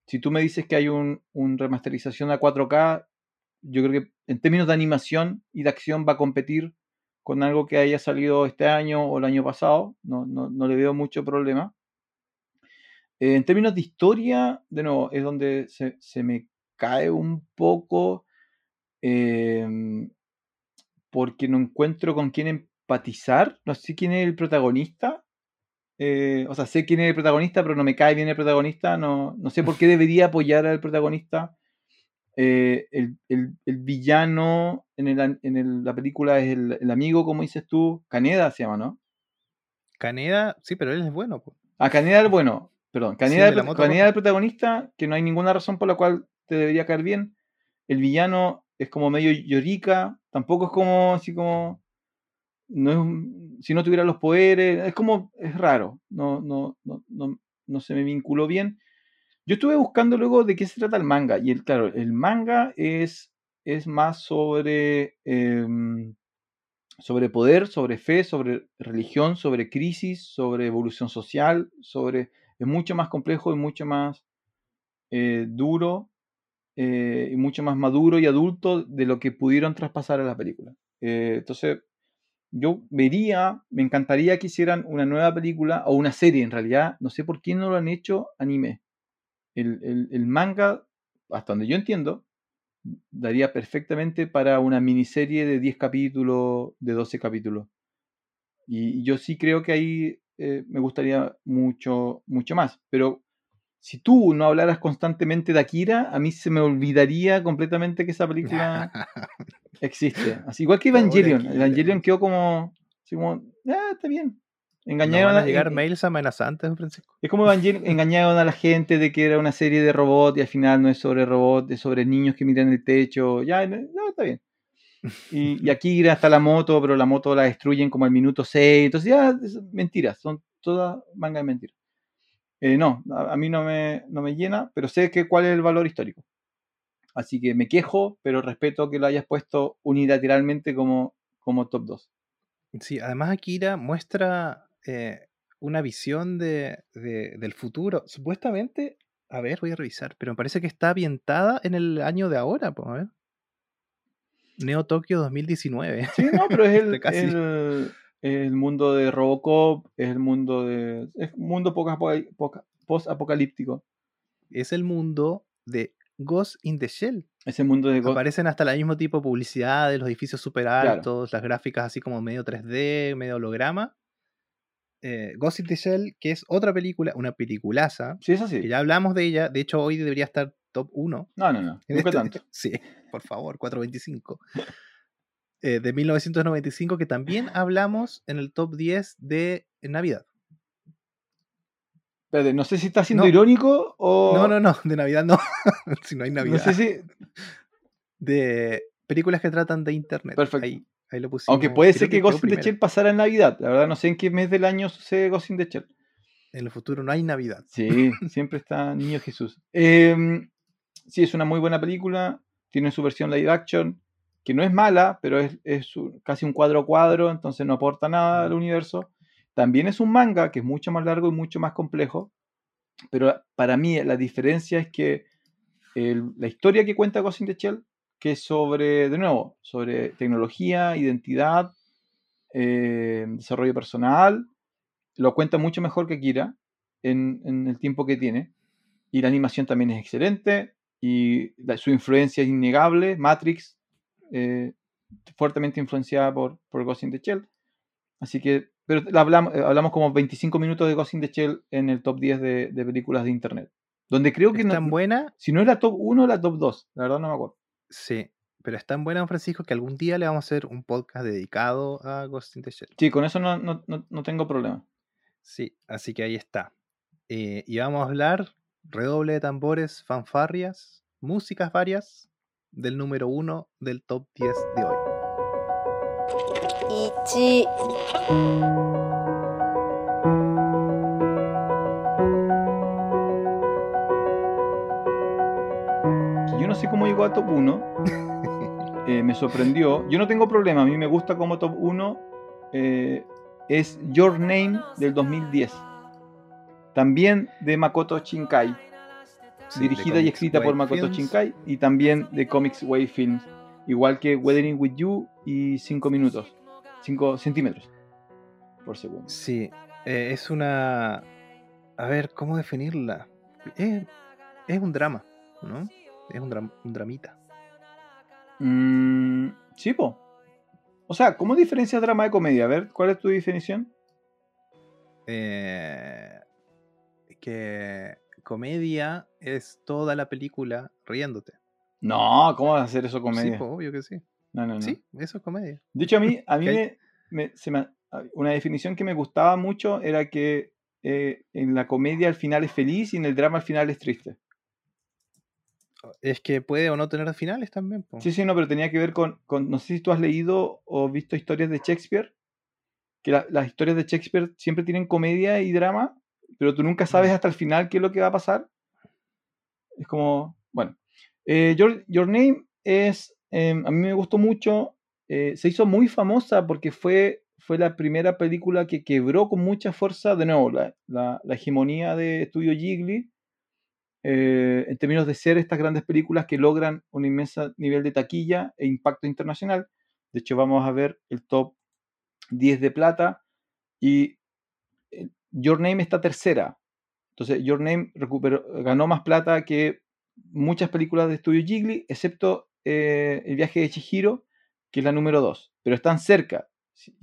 Si tú me dices que hay una un remasterización a 4K, yo creo que en términos de animación y de acción va a competir con algo que haya salido este año o el año pasado, no, le veo mucho problema. Eh, en términos de historia, de nuevo, es donde se, me cae un poco em, porque no encuentro con quién empatizar, no sé quién es el protagonista. Eh, o sea, sé quién es el protagonista, pero no me cae bien el protagonista. No, no sé por qué debería apoyar al protagonista. Eh, el, villano en, la película es el, amigo, como dices tú, Caneda se llama, ¿no? Caneda, sí, pero él es bueno. Ah, Caneda es bueno, perdón. Caneda, es el protagonista, que no hay ninguna razón por la cual te debería caer bien. El villano es como medio llorica, tampoco es como así como. No si no tuviera los poderes, es como. Es raro, no, no, no, no, no se me vinculó bien. Yo estuve buscando luego de qué se trata el manga. Y el, claro, el manga es, es más sobre, em, sobre poder, sobre fe, sobre religión, sobre crisis, sobre evolución social, sobre. Es mucho más complejo y mucho más eh, duro eh, y mucho más maduro y adulto de lo que pudieron traspasar a la película. Eh, entonces, yo vería, me encantaría que hicieran una nueva película o una serie en realidad. No sé por qué no lo han hecho anime el, manga, hasta donde yo entiendo, daría perfectamente para una miniserie de 10 capítulos, de 12 capítulos. Y, yo sí creo que ahí eh, me gustaría mucho, mucho más. Pero si tú no hablaras constantemente de Akira, a mí se me olvidaría completamente que esa película existe. Así igual que Evangelion. Evangelion quedó como, así como, ah, está bien. Engañaron a, llegar mails amenazantes, Francisco. Es como engañaron a la gente de que era una serie de robots y al final no es sobre robots, es sobre niños que miran el techo. Ya, no, está bien. Y, aquí hasta la moto, pero la moto la destruyen como al minuto 6. Entonces, ya, mentiras, son todas mangas de mentiras. Eh, no, a, a mí no me, no me llena, pero sé que cuál es el valor histórico. Así que me quejo, pero respeto que lo hayas puesto unilateralmente como, como top 2. Sí, además Akira muestra eh, una visión de, de- del futuro. Supuestamente, a ver, voy a revisar, pero me parece que está ambientada en el año de ahora, pues, a ver. Neo Tokio 2019. Sí, no, pero es el, casi- el, el mundo de Robocop, es el mundo de. Es un mundo poca- poca- post-apocalíptico. Es el mundo de Ghost in the Shell. Ese mundo de. Go- Aparecen hasta el mismo tipo de publicidades, los edificios Claro. altos, las gráficas así como medio 3D, medio holograma. Eh, Ghost in the Shell, que es otra película, una peliculaza, Sí, es así. que ya hablamos de ella. De hecho, hoy debería estar top 1. No, no, no. Nunca este- tanto. Sí, por favor, 425. Eh, de 1995, que también hablamos en el top 10 de Navidad. Espérate, no sé si está siendo No. irónico o. No, no, no, de Navidad no. si no hay No Navidad. sé si. De películas que tratan de internet. Perfecto. Ahí, ahí lo pusimos. Aunque puede ser que quedó Ghost in the. Shell pasara en Navidad. La verdad, no sé en qué mes del año sucede Ghost in the Shell. En el futuro no hay Navidad. Sí, siempre está Niño Jesús. Em, sí, es una muy buena película. Tiene su versión live action, que no es mala, pero es, es casi un cuadro a cuadro, entonces no aporta nada al universo. También es un manga, que es mucho más largo y mucho más complejo. Pero para mí la diferencia es que el- la historia que cuenta Ghost in the Shell, que es sobre, de nuevo, sobre tecnología, identidad, eh, desarrollo personal, lo cuenta mucho mejor que Kira en, en el tiempo que tiene. Y la animación también es excelente. Y la- su influencia es innegable. Matrix, eh, fuertemente influenciada por, por Ghost in the Shell. Así que, pero la hablamos, eh, hablamos como 25 minutos de Ghost in the Shell en el top 10 de, de películas de internet. Donde creo que Es no- tan buena, si no es la top 1, la top 2. La verdad no me acuerdo. Sí, pero es tan buena, don Francisco, que algún día le vamos a hacer un podcast dedicado a Ghost in the Shell. Sí, con eso no, no- no- no tengo problema. Sí, así que ahí está. Eh, y vamos a hablar, redoble de tambores, fanfarrias, músicas varias, del número uno del top 10 de hoy. 1 sé cómo llegó a top 1. eh, me sorprendió. Yo no tengo problema, a mí me gusta como top 1. eh, es Your Name del 2010. También de Makoto Shinkai. Sí, dirigida y escrita por Makoto Films. Shinkai. Y también de Comics Wave Films. Igual que Weathering with You y 5 minutos. 5 centímetros por segundo. Sí, eh, es una... A ver, ¿cómo definirla? Es, es un drama, ¿no? Es un, dram- un dramita. Mm, sí, po. O sea, ¿cómo diferencias drama de comedia? A ver, ¿cuál es tu definición? Eh, que comedia es toda la película riéndote. No, ¿cómo vas a hacer eso Sí, comedia? po, obvio que sí. no, no, no. Sí, eso es comedia. De hecho, a mí, a mí me- se me- una definición que me gustaba mucho era que eh, en la comedia al final es feliz y en el drama al final es triste. Es que puede o no tener finales también. po. Sí, sí, no, pero tenía que ver con, con- no sé si tú has leído o visto historias de Shakespeare, que la- las historias de Shakespeare siempre tienen comedia y drama, pero tú nunca sabes Mm. hasta el final qué es lo que va a pasar. Es como, bueno. Eh, Your, Your Name es, eh, a mí me gustó mucho, eh, se hizo muy famosa porque fue, fue la primera película que quebró con mucha fuerza, de nuevo, la, la- la hegemonía de Estudio Ghibli, eh, en términos de ser estas grandes películas que logran un inmenso nivel de taquilla e impacto internacional. De hecho, vamos a ver el top 10 de plata y eh, Your Name está tercera. Entonces, Your Name recuperó, ganó más plata que muchas películas de estudio Ghibli, excepto eh, El viaje de Chihiro, que es la número 2. Pero están cerca.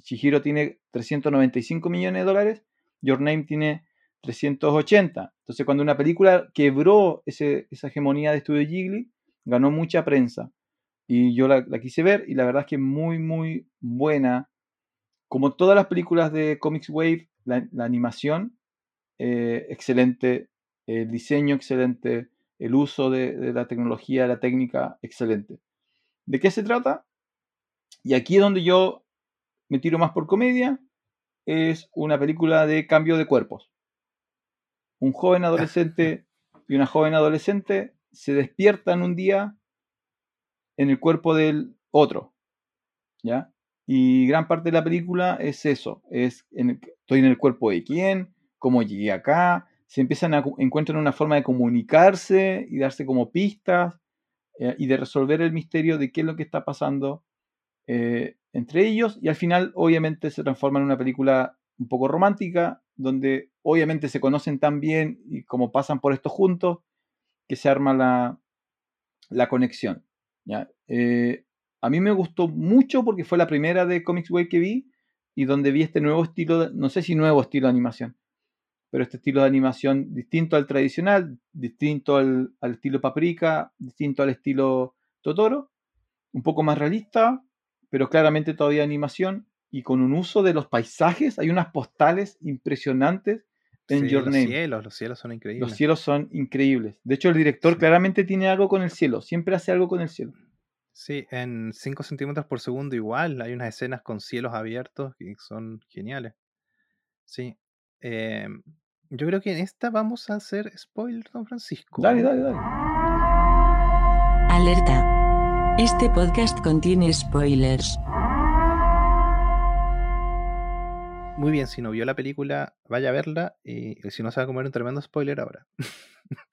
Chihiro tiene 395 millones de dólares, Your Name tiene 380. Entonces, cuando una película quebró ese- esa hegemonía de estudio Ghibli, ganó mucha prensa. Y yo la, quise ver y la verdad es que muy, muy buena. Como todas las películas de Comics Wave, la, la animación, eh, excelente, el diseño excelente, el uso de, de la tecnología, la técnica, excelente. ¿De qué se trata? Y aquí es donde yo me tiro más por comedia. Es una película de cambio de cuerpos. Un joven adolescente y una joven adolescente se despiertan un día en el cuerpo del otro, ¿ya? Y gran parte de la película es eso, es estoy en el cuerpo de quién, cómo llegué acá, se empiezan a encuentran una forma de comunicarse y darse como pistas eh, y de resolver el misterio de qué es lo que está pasando eh, entre ellos y al final obviamente se transforma en una película un poco romántica donde obviamente se conocen tan bien y como pasan por esto juntos que se arma la, la conexión. Eh, a mí me gustó mucho porque fue la primera de Comics Way que vi y donde vi este nuevo estilo, no sé si nuevo estilo de animación, pero este estilo de animación distinto al tradicional, distinto al, estilo Paprika, distinto al estilo Totoro, un poco más realista, pero claramente todavía animación y con un uso de los paisajes. Hay unas postales impresionantes en Your los Name. cielos, los cielos son increíbles. Los cielos son increíbles. De hecho, el director claramente tiene algo con el cielo. Siempre hace algo con el cielo. Sí, en 5 centímetros por segundo igual. Hay unas escenas con cielos abiertos que son geniales. Sí. Em, yo creo que en esta vamos a hacer spoiler, don Francisco. Dale, dale, dale. Alerta. Este podcast contiene spoilers. Muy bien, si no vio la película, vaya a verla y si no se va a comer un tremendo spoiler ahora.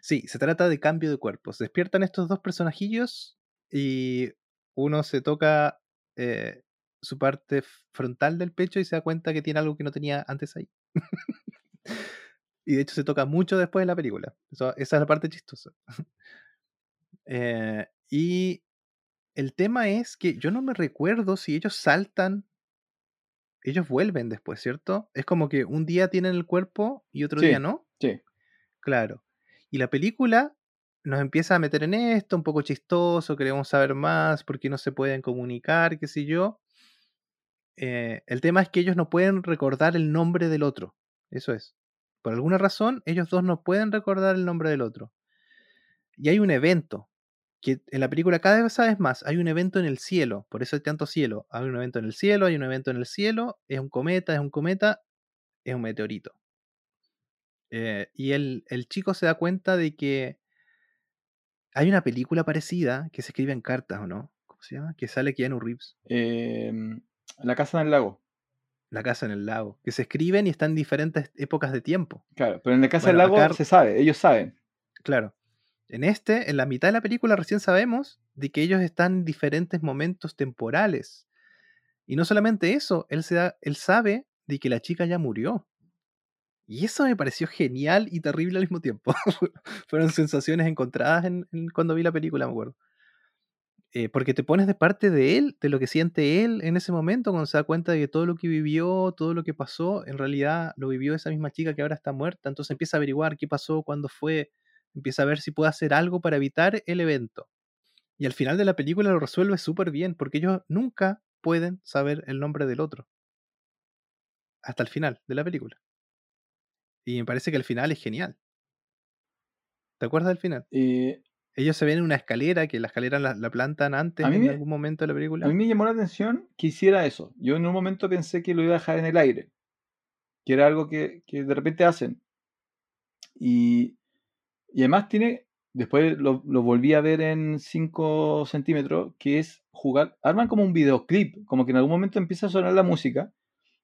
sí, se trata de cambio de cuerpos. Despiertan estos dos personajillos y uno se toca eh, su parte frontal del pecho y se da cuenta que tiene algo que no tenía antes ahí. y de hecho se toca mucho después de la película. esa es la parte chistosa. Eh, y el tema es que yo no me recuerdo si ellos saltan ellos vuelven después, ¿cierto? Es como que un día tienen el cuerpo y otro día no. Sí. Claro. Y la película nos empieza a meter en esto, un poco chistoso, queremos saber más, por qué no se pueden comunicar, qué sé yo. Eh, el tema es que ellos no pueden recordar el nombre del otro. Eso es. Por alguna razón, ellos dos no pueden recordar el nombre del otro. Y hay un evento que en la película cada vez sabes más, hay un evento en el cielo, por eso hay tanto cielo, hay un evento en el cielo, hay un evento en el cielo, es un cometa, es un cometa, es un meteorito. Eh, y el, chico se da cuenta de que hay una película parecida que se escribe en cartas, ¿o no? ¿Cómo se llama? Que sale Keanu Reeves. Em, la casa en el lago. La casa en el lago. Que se escriben y están en diferentes épocas de tiempo. Claro, pero en la casa del lago se sabe, ellos saben. Claro. En este, en la mitad de la película, recién sabemos de que ellos están en diferentes momentos temporales. Y no solamente eso, él, se él sabe de que la chica ya murió. Y eso me pareció genial y terrible al mismo tiempo. Fueron sensaciones encontradas en, cuando vi la película, me acuerdo. Eh, porque te pones de parte de él, de lo que siente él en ese momento, cuando se da cuenta de que todo lo que vivió, todo lo que pasó, en realidad lo vivió esa misma chica que ahora está muerta. Entonces empieza a averiguar qué pasó, cuándo fue, empieza a ver si puede hacer algo para evitar el evento. Y al final de la película lo resuelve súper bien, porque ellos nunca pueden saber el nombre del otro. Hasta el final de la película. Y me parece que el final es genial. ¿Te acuerdas del final? Eh, ellos se ven en una escalera, que la escalera la, plantan antes en algún momento de la película. A mí me llamó la atención que hiciera eso. Yo en un momento pensé que lo iba a dejar en el aire. Que era algo que, que de repente hacen. Y y además tiene, después lo, volví a ver en 5 centímetros, que es jugar, arman como un videoclip, como que en algún momento empieza a sonar la música.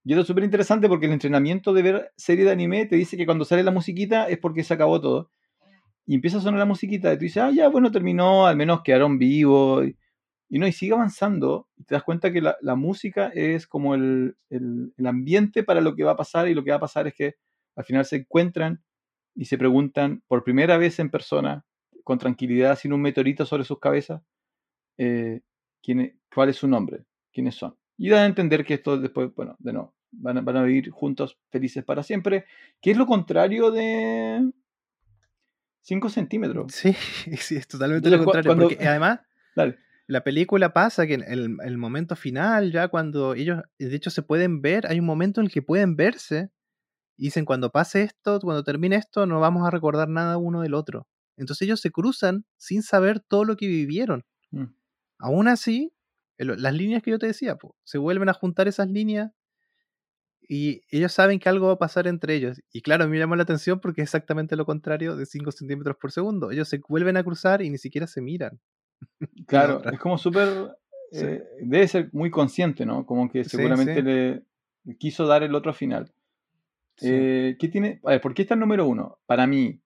Y esto es súper interesante porque el entrenamiento de ver serie de anime te dice que cuando sale la musiquita es porque se acabó todo. Y empieza a sonar la musiquita y tú dices, ah, ya, bueno, terminó, al menos quedaron vivos. Y, no, y sigue avanzando y te das cuenta que la, música es como el, el, ambiente para lo que va a pasar y lo que va a pasar es que al final se encuentran y se preguntan por primera vez en persona, con tranquilidad, sin un meteorito sobre sus cabezas, eh, quién, cuál es su nombre, quiénes son. Y dan a entender que esto después, bueno, de no, van a, van a vivir juntos felices para siempre, que es lo contrario de 5 centímetros. Sí, sí, es totalmente lo contrario. porque además, la película pasa que en el, el, momento final, ya cuando ellos, de hecho, se pueden ver, hay un momento en el que pueden verse dicen, cuando pase esto, cuando termine esto, no vamos a recordar nada uno del otro. Entonces ellos se cruzan sin saber todo lo que vivieron. Mm. Aún así, las líneas que yo te decía, se vuelven a juntar esas líneas y ellos saben que algo va a pasar entre ellos. Y claro, me llama la atención porque es exactamente lo contrario de 5 centímetros por segundo. Ellos se vuelven a cruzar y ni siquiera se miran. Claro, es como súper. Sí. eh, debe ser muy consciente, ¿no? Como que Sí, seguramente sí. le quiso dar el otro final. Eh, ¿qué tiene? A ¿por qué está el número uno? Para mí,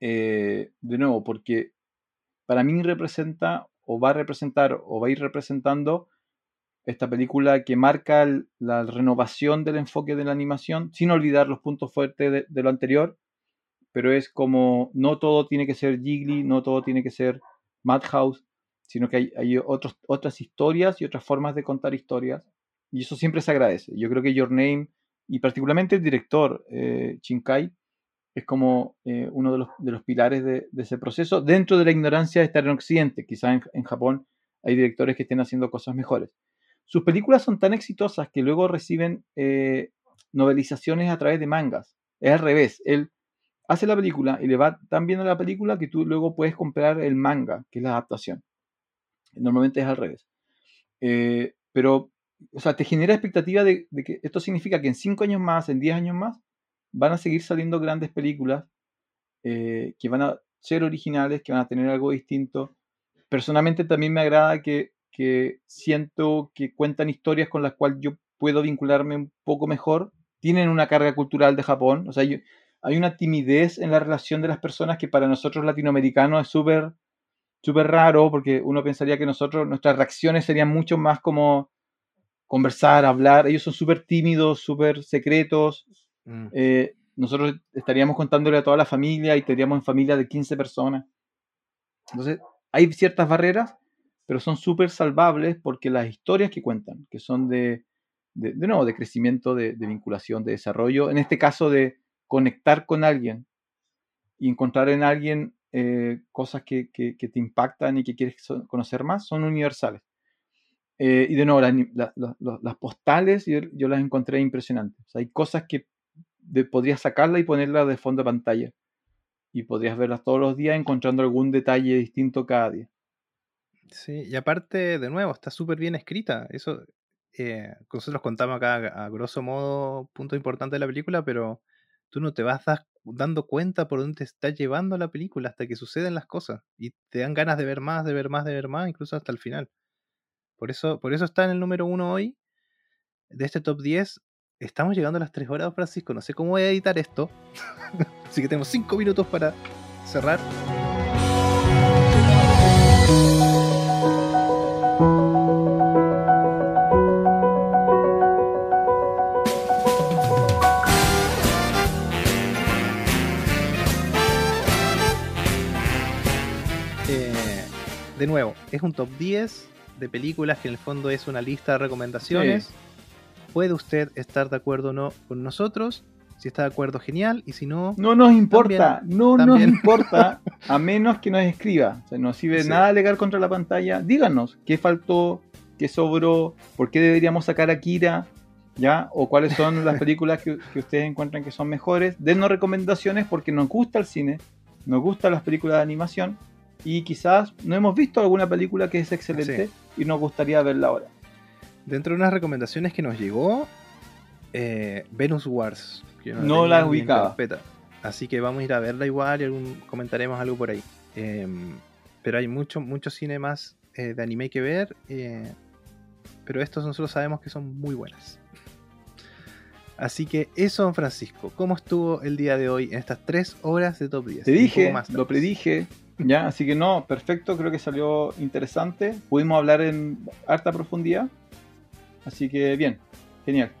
eh, de nuevo, porque para mí representa o va a representar o va a ir representando esta película que marca la renovación del enfoque de la animación, sin olvidar los puntos fuertes de, lo anterior, pero es como no todo tiene que ser Ghibli, no todo tiene que ser Madhouse, sino que hay, hay otros, otras historias y otras formas de contar historias, y eso siempre se agradece. Yo creo que Your Name, y particularmente el director, eh, es como eh, uno de los, de los pilares de, de ese proceso, dentro de la ignorancia de estar en Occidente. Quizás en, en Japón hay directores que estén haciendo cosas mejores. Sus películas son tan exitosas que luego reciben eh, novelizaciones a través de mangas. Es al revés. Él hace la película y le va tan bien a la película que tú luego puedes comprar el manga, que es la adaptación. Normalmente es al revés. Eh, pero, o sea, te genera expectativa de, que esto significa que en 5 años más, en 10 años más, van a seguir saliendo grandes películas eh, que van a ser originales, que van a tener algo distinto. Personalmente también me agrada que, que siento que cuentan historias con las cuales yo puedo vincularme un poco mejor. Tienen una carga cultural de Japón. O sea, hay una timidez en la relación de las personas que para nosotros latinoamericanos es súper súper raro porque uno pensaría que nosotros, nuestras reacciones serían mucho más como conversar, hablar. Ellos son súper tímidos, súper secretos. Mm. Eh, nosotros estaríamos contándole a toda la familia y estaríamos en familia de 15 personas. Entonces, hay ciertas barreras, pero son súper salvables porque las historias que cuentan, que son de, de, de nuevo, de crecimiento, de, de vinculación, de desarrollo, en este caso de conectar con alguien y encontrar en alguien eh, cosas que, que- que te impactan y que quieres conocer más, son universales. Eh, y de nuevo, las, postales yo, las encontré impresionantes. Hay cosas que podrías sacarla y ponerla de fondo de pantalla. Y podrías verlas todos los días encontrando algún detalle distinto cada día. Sí, y aparte, de nuevo, está súper bien escrita. Eso, eh, nosotros contamos acá a, grosso modo puntos importantes de la película, pero tú no te vas dando cuenta por dónde te está llevando la película hasta que suceden las cosas. Y te dan ganas de ver más, de ver más, de ver más, incluso hasta el final. Por eso, por eso está en el número uno hoy de este top 10. Estamos llegando a las 3 horas, Francisco. No sé cómo voy a editar esto. Así que tenemos 5 minutos para cerrar. Eh, de nuevo, es un top 10 de películas que en el fondo es una lista de recomendaciones. Puede usted estar de acuerdo o no con nosotros. Si está de acuerdo, genial. Y si no, No nos importa, no también. nos importa, a menos que nos escriba. O sea, no sirve Sí. nada alegar contra la pantalla. Díganos qué faltó, qué sobró, por qué deberíamos sacar a Kira, ¿ya? O cuáles son las películas que, que ustedes encuentran que son mejores. Dennos recomendaciones porque nos gusta el cine, nos gustan las películas de animación y quizás no hemos visto alguna película que es excelente y nos gustaría verla ahora. dentro de unas recomendaciones que nos llegó, eh, Venus Wars. que No tenía la ubicaba. Así que vamos a ir a verla igual y algún, comentaremos algo por ahí. Em, pero hay mucho, mucho cine más eh, de anime que ver. eh, pero estos nosotros sabemos que son muy buenas. Así que eso, don Francisco. ¿Cómo estuvo el día de hoy en estas tres horas de top 10? Te dije, más, lo predije, ya, así que no, perfecto, creo que salió interesante. Pudimos hablar en harta profundidad. Así que bien, genial.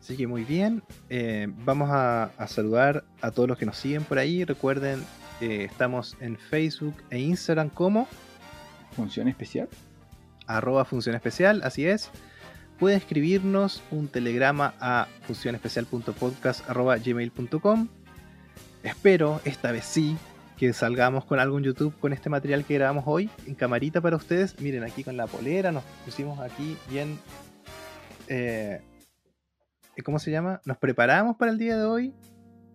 Así que muy bien. eh, vamos a, a saludar a todos los que nos siguen por ahí. Recuerden, eh, estamos en Facebook e Instagram como Función especial. arroba función especial, así es. Pueden escribirnos un telegrama a funcionespecial.podcast.gmail.com Espero, esta vez sí, que salgamos con algo en YouTube con este material que grabamos hoy en camarita para ustedes. Miren aquí con la polera, nos pusimos aquí bien... eh, ¿Cómo se llama? Nos preparamos para el día de hoy.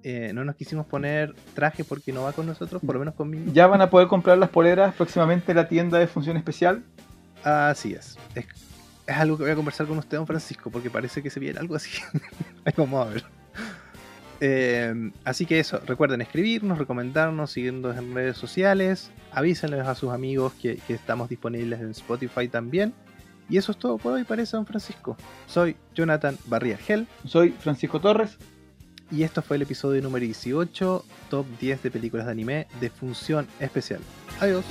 eh, no nos quisimos poner traje porque no va con nosotros, por lo menos conmigo. Ya van a poder comprar las poleras próximamente en la tienda de Función Especial. Así es. Es es algo que voy a conversar con usted, don Francisco, porque parece que se viene algo así. Ahí vamos a ver. Eh, así que eso, recuerden escribirnos, recomendarnos, seguirnos en redes sociales, avísenles a sus amigos que, que estamos disponibles en Spotify también. Y eso es todo por hoy, parece, don Francisco. Soy Jonathan Barría Gel Soy Francisco Torres. y esto fue el episodio número 18, top 10 de películas de anime de función especial. Adiós.